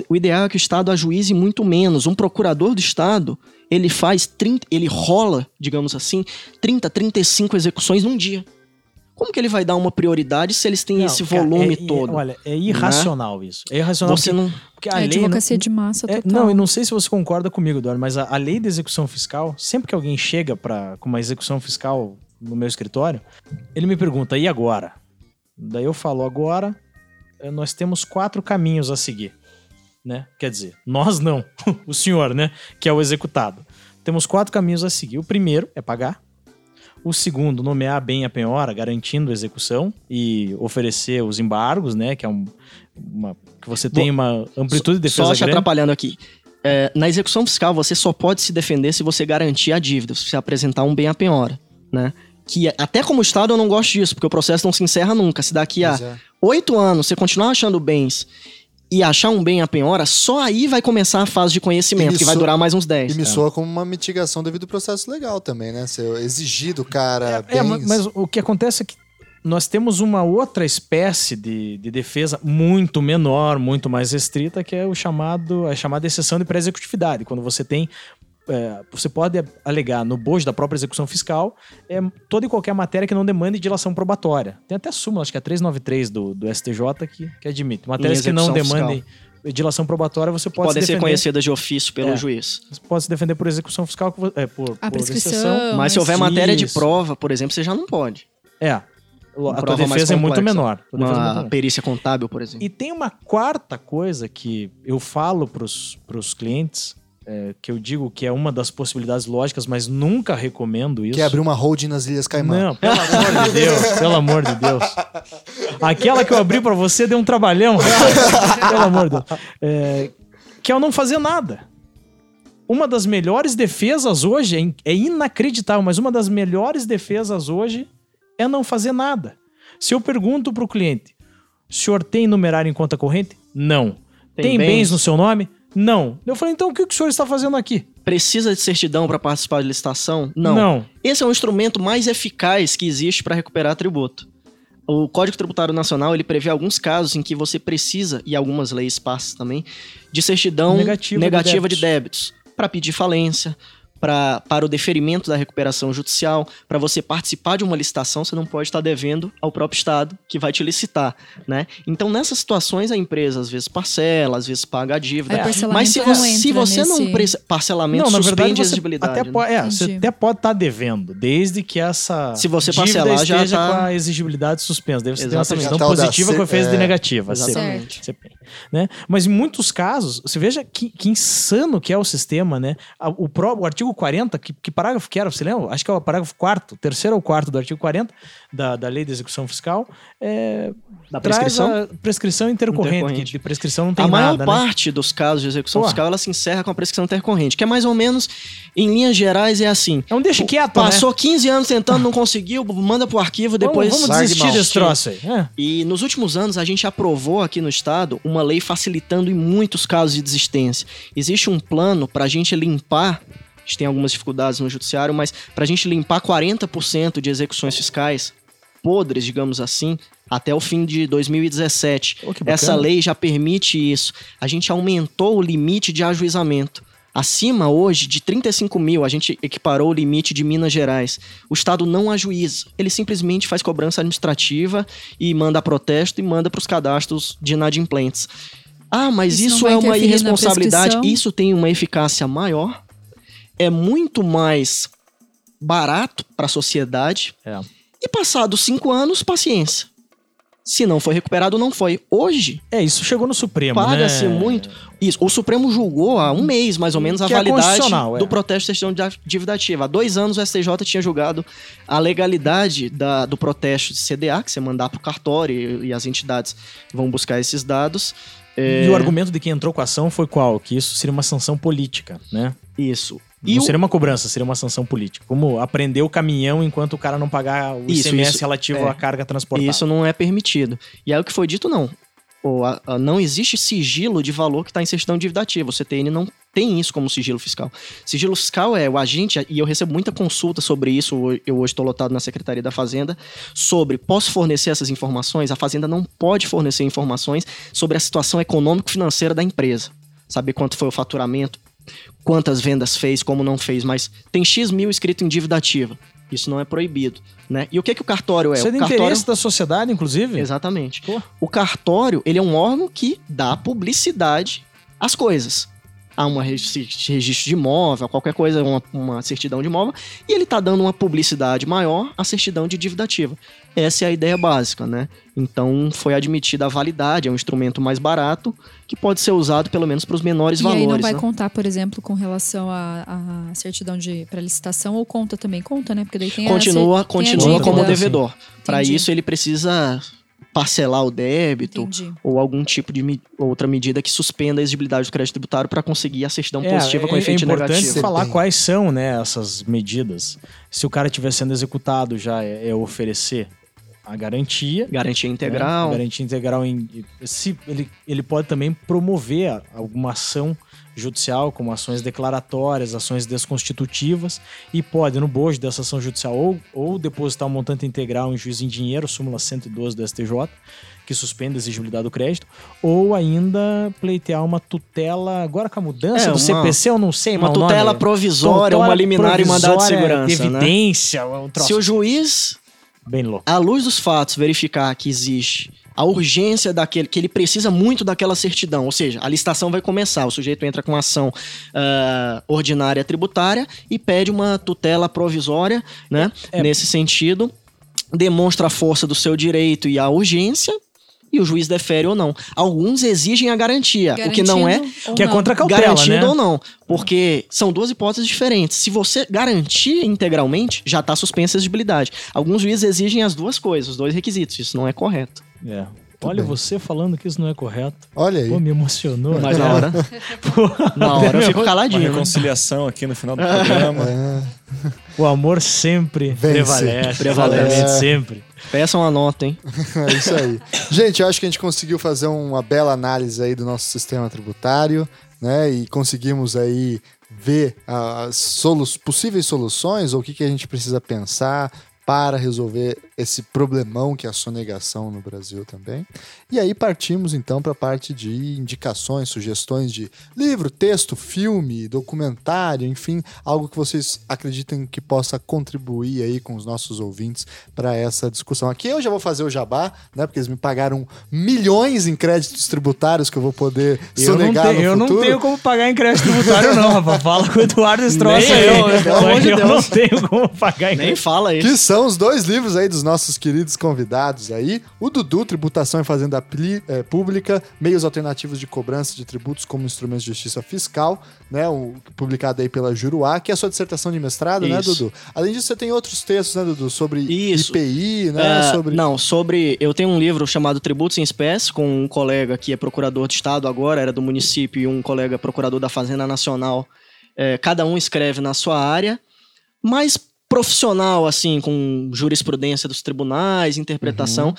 O ideal é que o Estado ajuize muito menos. Um procurador do Estado, ele faz 30, ele rola, digamos assim, 30, 35 execuções num dia. Como que ele vai dar uma prioridade se eles têm Não, esse volume é- é- todo? olha, é irracional isso. É irracional Você porque, não porque a É lei... advocacia não- de massa É, total. não, e não sei se você concorda comigo, Eduardo, mas a, a lei de execução fiscal, sempre que alguém chega para com uma execução fiscal no meu escritório, ele me pergunta, e agora? Daí eu falo, agora eh, nós temos quatro caminhos a seguir. Né? Quer dizer, nós não, o senhor, né? Que é o executado. Temos quatro caminhos a seguir. O primeiro é pagar. O segundo, nomear bem a penhora, garantindo a execução e oferecer os embargos, né? Que é um, uma, que você tem uma amplitude de defesa Só te grande. atrapalhando aqui. É, na execução fiscal, você só pode se defender se você garantir a dívida, se você apresentar um bem à penhora, né? Que até como Estado eu não gosto disso, porque o processo não se encerra nunca. Se daqui a é. oito anos você continuar achando bens e achar um bem à penhora, só aí vai começar a fase de conhecimento, E que vai durar mais uns E 10. me soa como uma mitigação devido ao processo legal também, né? Você exigir do cara É, bens... mas o que acontece é que nós temos uma outra espécie de, de defesa muito menor, muito mais restrita, que é o chamado, a chamada exceção de pré-executividade. Quando você tem. É, você pode alegar no bojo da própria execução fiscal é, toda e qualquer matéria que não demande dilação probatória. Tem até súmula, acho que é a 393 do, do STJ que, que admite. Matérias que não demandem dilação probatória, você pode Podem se ser conhecidas de ofício pelo É. juiz. Você pode se defender por execução fiscal, é, por, A por prescrição. exceção. Mas se houver Isso. matéria de prova, por exemplo, você já não pode. É. A tua defesa é muito menor. É muito Uma perícia contábil, por exemplo. E tem uma quarta coisa que eu falo pros, pros clientes, é, que eu digo que é uma das possibilidades lógicas, mas nunca recomendo isso. Que é abrir uma holding nas Ilhas Caimã. Não, pelo amor de Deus, pelo amor de Deus. Aquela que eu abri pra você deu um trabalhão. pelo amor de Deus. É, que é o não fazer nada. Uma das melhores defesas hoje, é é inacreditável, mas uma das melhores defesas hoje é não fazer nada. Se eu pergunto pro cliente, o senhor tem numerário em conta corrente? Não. Tem, Tem bens? bens? no seu nome? Não. Eu falei, então o que o senhor está fazendo aqui? Precisa de certidão para participar de licitação? Não. Não. Esse é o instrumento mais eficaz que existe para recuperar tributo. O Código Tributário Nacional ele prevê alguns casos em que você precisa, e algumas leis passam também, de certidão Negativa negativa, de de débitos para pedir falência, pra, para o deferimento da recuperação judicial, para você participar de uma licitação, você não pode estar devendo ao próprio Estado que vai te licitar, né? Então, nessas situações, a empresa às vezes parcela, às vezes paga a dívida. É, Mas se não você, se você não nesse- precisa. Parcelamento Não, na suspende verdade, a exigibilidade. até, né? pode, é, você até pode estar devendo, desde que essa Se você parcelar, já esteja tá- com a exigibilidade suspensa. Você tem uma da positiva com efeito de é, negativa. exatamente. CEP, né? Mas em muitos casos, você veja que, que insano que é o sistema, né? O, o artigo 40, que, que parágrafo que era, você lembra? Acho que é o parágrafo 4 terceiro ou quarto do artigo 40 da, da Lei de Execução Fiscal, é, Da traz prescrição? a prescrição intercorrente, Intercorrente. de prescrição não tem a maior nada, né? parte dos casos de execução Porra. fiscal ela se encerra com a prescrição intercorrente, que é mais ou menos, em linhas gerais, é assim. É um deixa quieto, Passou 15 anos tentando, não conseguiu, manda pro arquivo, depois. vamos, vamos desistir desse troço aí. É. E nos últimos anos a gente aprovou aqui no estado uma lei facilitando em muitos casos de desistência. Existe um plano para a gente limpar, a gente tem algumas dificuldades no judiciário, mas para a gente limpar 40% de execuções fiscais podres, digamos assim, até o fim de 2017. Pô, que bacana. Essa lei já permite isso. A gente aumentou o limite de ajuizamento. Acima hoje de 35 mil, a gente equiparou o limite de Minas Gerais. O Estado não ajuiza, ele simplesmente faz cobrança administrativa e manda protesto e manda para os cadastros de inadimplentes. Ah, mas Isso isso, é uma irresponsabilidade. Isso tem uma eficácia maior, é muito mais barato para a sociedade. É. E passados cinco anos, paciência. Se não foi recuperado, não foi. Hoje, É, isso chegou no Supremo, paga-se né? muito. Isso. O Supremo julgou há um mês, mais ou menos, a Que é validade é. do protesto de de dívida ativa. Há dois anos o STJ tinha julgado a legalidade da- do protesto de CDA, que você mandar para o cartório e, e as entidades vão buscar esses dados. É, E o argumento de quem entrou com a ação foi qual? Que isso seria uma sanção política, né? Isso. E não o- seria uma cobrança, seria uma sanção política. Como aprender o caminhão enquanto o cara não pagar o Isso, ICMS isso, relativo é. à carga transportada. Isso não é permitido. E aí o que foi dito, não. Ou, a- a- não existe sigilo de valor que está em certidão de ativa. O CTN não tem isso como sigilo fiscal. Sigilo fiscal é o agente, e eu recebo muita consulta sobre isso, eu hoje estou lotado na Secretaria da Fazenda, sobre posso fornecer essas informações? A Fazenda não pode fornecer informações sobre a situação econômico-financeira da empresa. Saber quanto foi o faturamento, quantas vendas fez, como não fez, mas tem X mil escrito em dívida ativa. Isso não é proibido, né? E o que, que o cartório é? Isso é o de cartório... interesse da sociedade, inclusive. Exatamente. Pô. O cartório, ele é um órgão que dá publicidade às coisas. a um registro de imóvel, qualquer coisa, uma, uma certidão de imóvel, e ele está dando uma publicidade maior à certidão de dívida ativa. Essa é a ideia básica, né? Então foi admitida a validade, é um instrumento mais barato que pode ser usado pelo menos para os menores e valores. E aí não vai né? contar, por exemplo, com relação à, à certidão de para licitação ou conta também? Conta, né? Porque daí tem continua, a, continua a como devedor. Para isso ele precisa parcelar o débito Entendi. ou algum tipo de me- outra medida que suspenda a exigibilidade do crédito tributário para conseguir a certidão positiva com é, efeito é importante negativo. falar Bem. quais são né, essas medidas. Se o cara estiver sendo executado, já é, é oferecer a garantia. Garantia né, integral. garantia integral em. Se ele, ele pode também promover alguma ação judicial, como ações declaratórias, ações desconstitutivas, e pode, no bojo dessa ação judicial, ou, ou depositar um montante integral em juízo em dinheiro, súmula 112 do STJ, que suspende a exigibilidade do crédito, ou ainda pleitear uma tutela, agora com a mudança É, do CPC, eu não sei, Uma nome tutela provisória, Tutela uma liminar e mandado de segurança. né? Evidência, um troço Se o juiz, bem louco. à luz dos fatos, verificar que existe a urgência daquele, que ele precisa muito daquela certidão, ou seja, a licitação vai começar, o sujeito entra com ação ah, ordinária tributária e pede uma tutela provisória, né? É. Nesse sentido, demonstra a força do seu direito e a urgência. E o juiz defere ou não. Alguns exigem a garantia, o que não é Que é não. contra a cautela, garantido né? ou não. Porque são duas hipóteses diferentes. Se você garantir integralmente, já está suspensa a exigibilidade. Alguns juízes exigem as duas coisas, os dois requisitos. Isso não é correto. É. Olha, bem. você falando que isso não é correto. Olha aí. Pô, me emocionou. Mas na hora, na hora eu fico Uma caladinho. né? reconciliação aqui no final do programa. É, O amor sempre Vence. prevalece. Prevalece. Exatamente, sempre. Peçam a nota, hein? é isso aí. Gente, eu acho que a gente conseguiu fazer uma bela análise aí do nosso sistema tributário, né? E conseguimos aí ver as solu possíveis soluções ou o que, que a gente precisa pensar para resolver esse problemão que é a sonegação no Brasil também. E aí partimos então para a parte de indicações, sugestões de livro, texto, filme, documentário, enfim, algo que vocês acreditem que possa contribuir aí com os nossos ouvintes para essa discussão. Aqui eu já vou fazer o jabá, né? Porque eles me pagaram milhões em créditos tributários que eu vou poder Eu, sonegar tenho, no eu não futuro. tenho como pagar em crédito tributário, não, rapaz. Fala com o Eduardo Nem aí. eu, pelo amor de eu Deus. não tenho como pagar em Nem crédito. fala isso. Que são os dois livros aí dos nossos queridos convidados aí. O Dudu, Tributação e Fazenda Pli- eh, Pública, Meios Alternativos de Cobrança de Tributos como Instrumentos de Justiça Fiscal, né? O, publicado aí pela Juruá, que é a sua dissertação de mestrado, né, Isso. Dudu? Além disso, você tem outros textos, né, Dudu? Sobre Isso. IPI, né? É, sobre... Não, sobre. Eu tenho um livro chamado Tributos em Espécie, com um colega que é procurador de Estado agora, era do município, e um colega procurador da Fazenda Nacional. É, cada um escreve na sua área, mais profissional, assim, com jurisprudência dos tribunais, interpretação.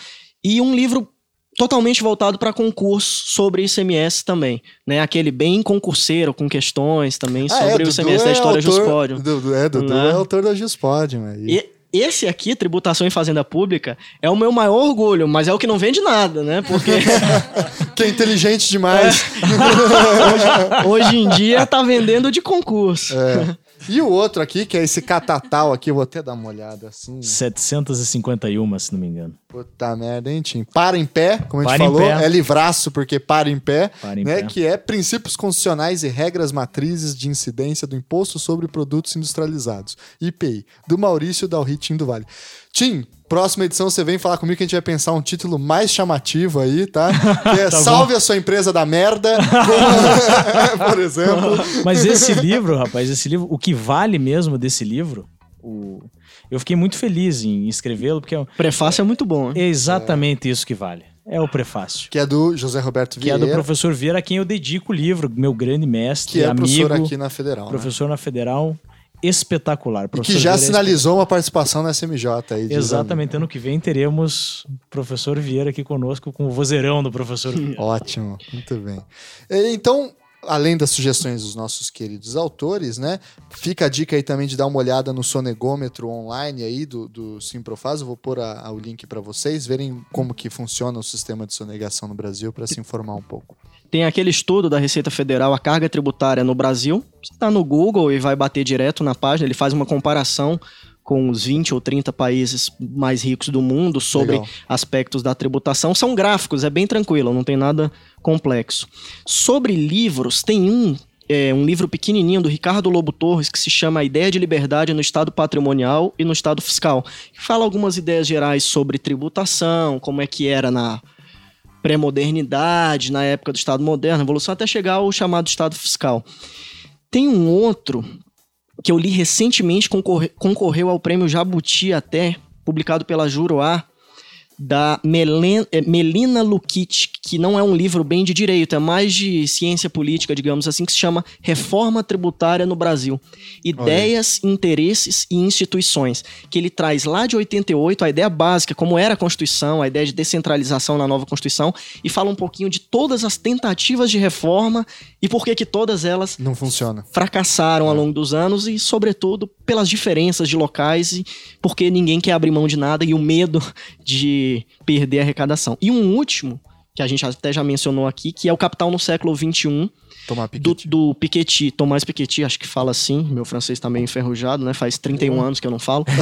E um livro totalmente voltado para concurso sobre ICMS também, né? Aquele bem concurseiro, com questões também Ah, é, sobre o Dudu ICMS da é história autor- Juspódio. Dudu, é, Dudu Né? é autor da Juspódio, aí. E esse aqui, Tributação em Fazenda Pública, é o meu maior orgulho, mas é o que não vende nada, né? Porque Que é inteligente demais. hoje em dia tá vendendo de concurso. É. E o outro aqui, que é esse catatal aqui, vou até dar uma olhada assim. 751, se não me engano. Puta merda, hein, Tim? Para em pé, como a gente falou, pé. é livraço porque para em pé, Para em né? pé. Que é princípios constitucionais e regras matrizes de incidência do Imposto sobre Produtos Industrializados, IPI, do Maurício Dalritin do Vale. Tim, próxima edição você vem falar comigo que a gente vai pensar um título mais chamativo aí, tá? Que é Tá bom. Salve a sua empresa da merda, por exemplo. Mas esse livro, rapaz, esse livro, o que vale mesmo desse livro, o... eu fiquei muito feliz em escrevê-lo, porque é Prefácio é muito bom. hein? exatamente isso que vale. É o prefácio. Que é do José Roberto Que é Vieira, do professor Vieira, a quem eu dedico o livro, meu grande mestre, que é amigo, professor aqui na Federal. né? professor na Federal, espetacular. E Professor que já Vieira é sinalizou uma participação na SMJ aí. Exatamente, ano que vem teremos o professor Vieira aqui conosco com o vozeirão do professor Vieira. Ótimo, muito bem. Então, além das sugestões dos nossos queridos autores, né? Fica a dica aí também de dar uma olhada no sonegômetro online aí do, do Simprofaz. Eu vou pôr a- a- o link para vocês verem como que funciona o sistema de sonegação no Brasil para se informar um pouco. Tem aquele estudo da Receita Federal, a carga tributária no Brasil. Você tá no Google e vai bater direto na página, ele faz uma comparação com os 20 ou 30 países mais ricos do mundo sobre Legal. aspectos da tributação. São gráficos, é bem tranquilo, não tem nada complexo. Sobre livros, tem um é, um livro pequenininho do Ricardo Lobo Torres que se chama A Ideia de Liberdade no Estado Patrimonial e no Estado Fiscal. Que fala algumas ideias gerais sobre tributação, como é que era na pré-modernidade, na época do Estado moderno, evolução, até chegar ao chamado Estado Fiscal. Tem um outro que eu li recentemente, concorre, concorreu ao prêmio Jabuti até, publicado pela Juroá, da Melen, eh, Melina Lukic, que não é um livro bem de direito, é mais de ciência política, digamos assim, que se chama Reforma Tributária no Brasil. Ideias, Olha. interesses e instituições. Que ele traz lá de 88 a ideia básica, como era a Constituição, a ideia de descentralização na nova Constituição, e fala um pouquinho de todas as tentativas de reforma e por que que todas elas não funcionam. Fracassaram é. ao longo dos anos e, sobretudo, pelas diferenças de locais e porque ninguém quer abrir mão de nada e o medo de perder a arrecadação. E um último, que a gente até já mencionou aqui, que é o Capital no século XXI, do, do Piketty, Tomás Piketty, acho que fala assim, meu francês tá meio enferrujado, né? Faz 31 uhum. anos que eu não falo.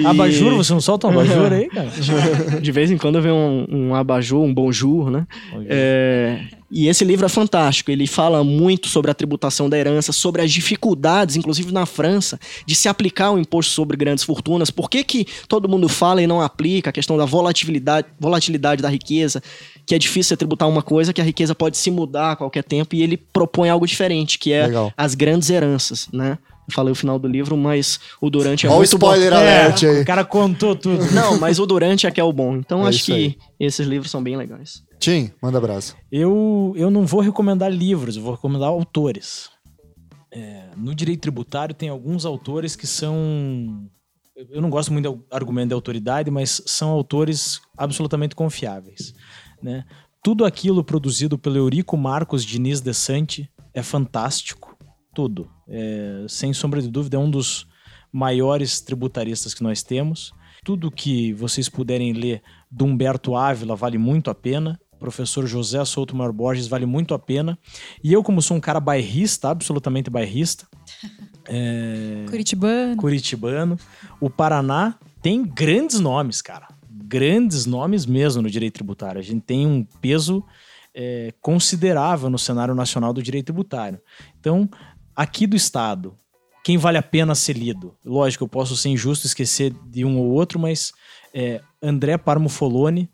e... Abajur, você não solta um abajur aí, cara? De vez em quando vem um, um abajur, um bonjour, né? É, e esse livro é fantástico. Ele fala muito sobre a tributação da herança, sobre as dificuldades, inclusive na França, de se aplicar o imposto sobre grandes fortunas. Por que, que todo mundo fala e não aplica? A questão da volatilidade, volatilidade da riqueza, que é difícil tributar uma coisa, que a riqueza pode se mudar a qualquer tempo, e ele propõe algo diferente, que é Legal. as grandes heranças, né? Falei o final do livro, mas o Durante é Olha muito o spoiler bom. alert é, aí. O cara contou tudo. Não, mas o Durante é que é o bom. Então é acho que aí. esses livros são bem legais. Tim, manda abraço. Eu, eu não vou recomendar livros, eu vou recomendar autores. É, no direito tributário tem alguns autores que são. Eu não gosto muito do argumento de autoridade, mas são autores absolutamente confiáveis. Né? Tudo aquilo produzido pelo Eurico Marcos Diniz de Sante é fantástico. Tudo. É, sem sombra de dúvida, é um dos maiores tributaristas que nós temos. Tudo que vocês puderem ler do Humberto Ávila vale muito a pena professor José Souto Mar Borges, vale muito a pena. E eu, como sou um cara bairrista, absolutamente bairrista. É... Curitibano. Curitibano. O Paraná tem grandes nomes, cara. Grandes nomes mesmo no direito tributário. A gente tem um peso é, considerável no cenário nacional do direito tributário. Então, aqui do Estado, quem vale a pena ser lido? Lógico, eu posso ser injusto esquecer de um ou outro, mas é, André Parmo Foloni,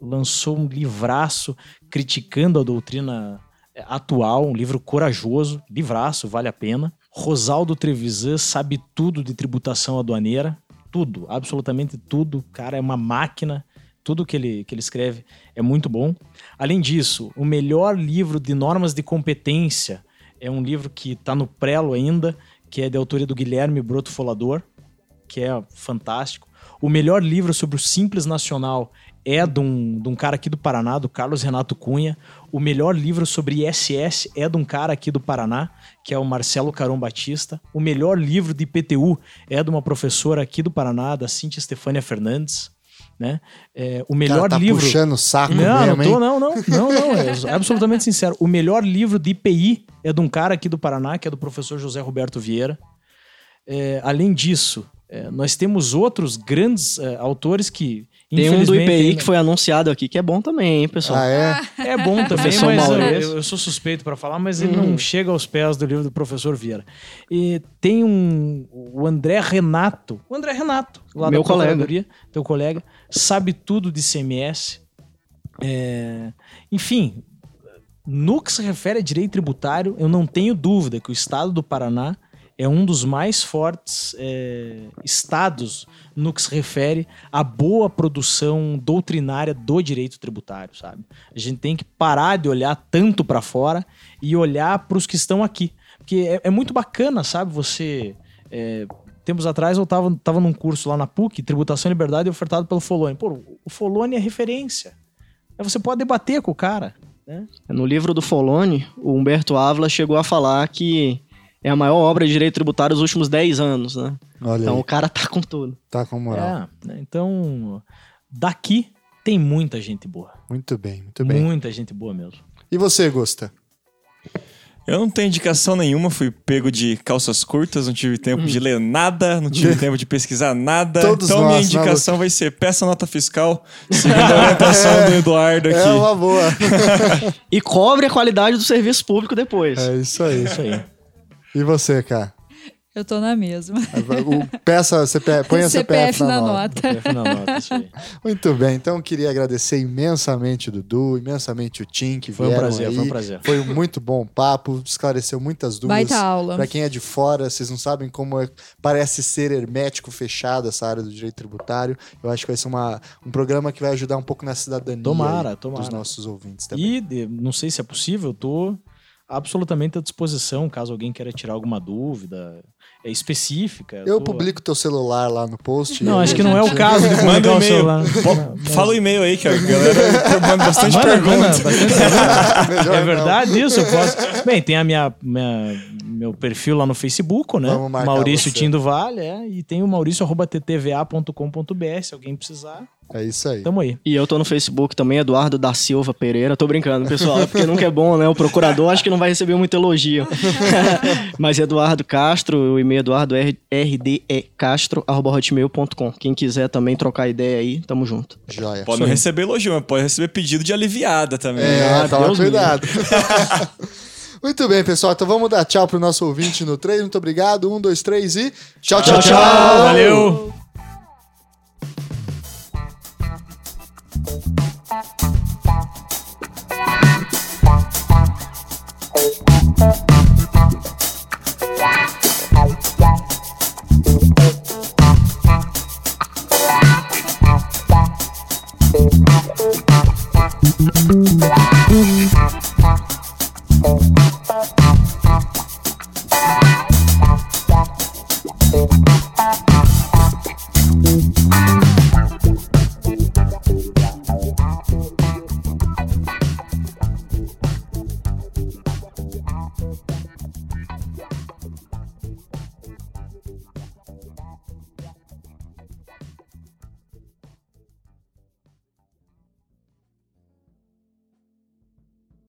lançou um livraço criticando a doutrina é, atual, um livro corajoso, livraço, vale a pena. Rosaldo Trevisan sabe tudo de tributação aduaneira, tudo, absolutamente tudo. O cara é uma máquina, tudo que ele, que ele escreve é muito bom. Além disso, o melhor livro de normas de competência é um livro que está no prelo ainda, que é de autoria do Guilherme Broto Folador, que é fantástico. O melhor livro sobre o Simples Nacional é de um, de um cara aqui do Paraná, do Carlos Renato Cunha. O melhor livro sobre ISS é de um cara aqui do Paraná, que é o Marcelo Caron Batista. O melhor livro de IPTU é de uma professora aqui do Paraná, da Cintia Estefânia Fernandes. Né? É, o melhor cara, tá livro. puxando o saco não, mesmo, não, tô, não, não, não, não, é absolutamente sincero. O melhor livro de IPI é de um cara aqui do Paraná, que é do professor José Roberto Vieira. É, além disso, é, nós temos outros grandes é, autores que tem um do IPI que foi anunciado aqui que é bom também, hein, pessoal? Ah, é? É bom também, mas eu, eu, sou suspeito para falar, mas ele não hum. chega aos pés do livro do professor Vieira. E tem um o André Renato, o André Renato, lá Meu da colega. teu colega, sabe tudo de CMS. É, enfim, no que se refere a direito tributário, eu não tenho dúvida que o estado do Paraná é um dos mais fortes é, estados no que se refere à boa produção doutrinária do direito tributário, sabe? A gente tem que parar de olhar tanto para fora e olhar para os que estão aqui. Porque é, é, muito bacana, sabe? Você. É, tempos atrás eu estava tava num curso lá na PUC, Tributação e Liberdade, ofertado pelo Folone. Pô, o Folone é referência. Você pode debater com o cara. Né? No livro do Folone, o Humberto Ávila chegou a falar que é a maior obra de direito tributário dos últimos 10 anos, né? Olha então aí. o cara tá com tudo. Tá com moral. É, né? então, daqui tem muita gente boa. Muito bem, muito bem. Muita gente boa mesmo. E você, Gusta? Eu não tenho indicação nenhuma, fui pego de calças curtas, não tive tempo de ler nada, não tive tempo de pesquisar nada. Todos então nós, minha né, indicação vai ser peça nota fiscal, seguindo a orientação do Eduardo aqui. É uma boa. E cobre a qualidade do serviço público depois. É isso aí. Isso aí. E você, cara? Eu tô na mesma. O, peça, CPF, põe a CPF, na, nota. CPF na nota, isso aí. Muito bem, então eu queria agradecer imensamente o Dudu, imensamente o Tim que Foi um prazer, aí. foi um prazer. Foi um muito bom papo, esclareceu muitas dúvidas. Baita aula. Pra quem é de fora, vocês não sabem como é- parece ser hermético, fechado essa área do direito tributário. Eu acho que vai ser uma, um programa que vai ajudar um pouco na cidadania Tomara, aí tomara. dos nossos ouvintes também. E não sei se é possível, eu tô absolutamente à disposição, caso alguém queira tirar alguma dúvida é específica. Eu tô- publico teu celular lá no post. Não, acho que não é o caso de Manda publicar um o e-mail. Fala o e-mail aí, que a galera manda bastante Manda, perguntas. bastante É não. verdade isso? Eu posso. Bem, tem a minha, minha- meu perfil lá no Facebook, né? Maurício você. Tim do Vale, é, e tem o maurício.ttva.com.br, se alguém precisar, É isso aí. tamo aí. E eu tô no Facebook também, Eduardo da Silva Pereira. Tô brincando, pessoal, é porque nunca é bom, né? O procurador acho que não vai receber muito elogio. Mas Eduardo Castro, o e-mail é eduardo rdecastro.hotmail.com. Quem quiser também trocar ideia aí, tamo junto. Joia. Pode não receber elogio, mas pode receber pedido de aliviada também. É, Ah, toma Deus cuidado. Muito bem, pessoal. Então vamos dar tchau pro nosso ouvinte no 3. Muito obrigado. Um, dois, três e. Tchau, tchau, tchau. Valeu!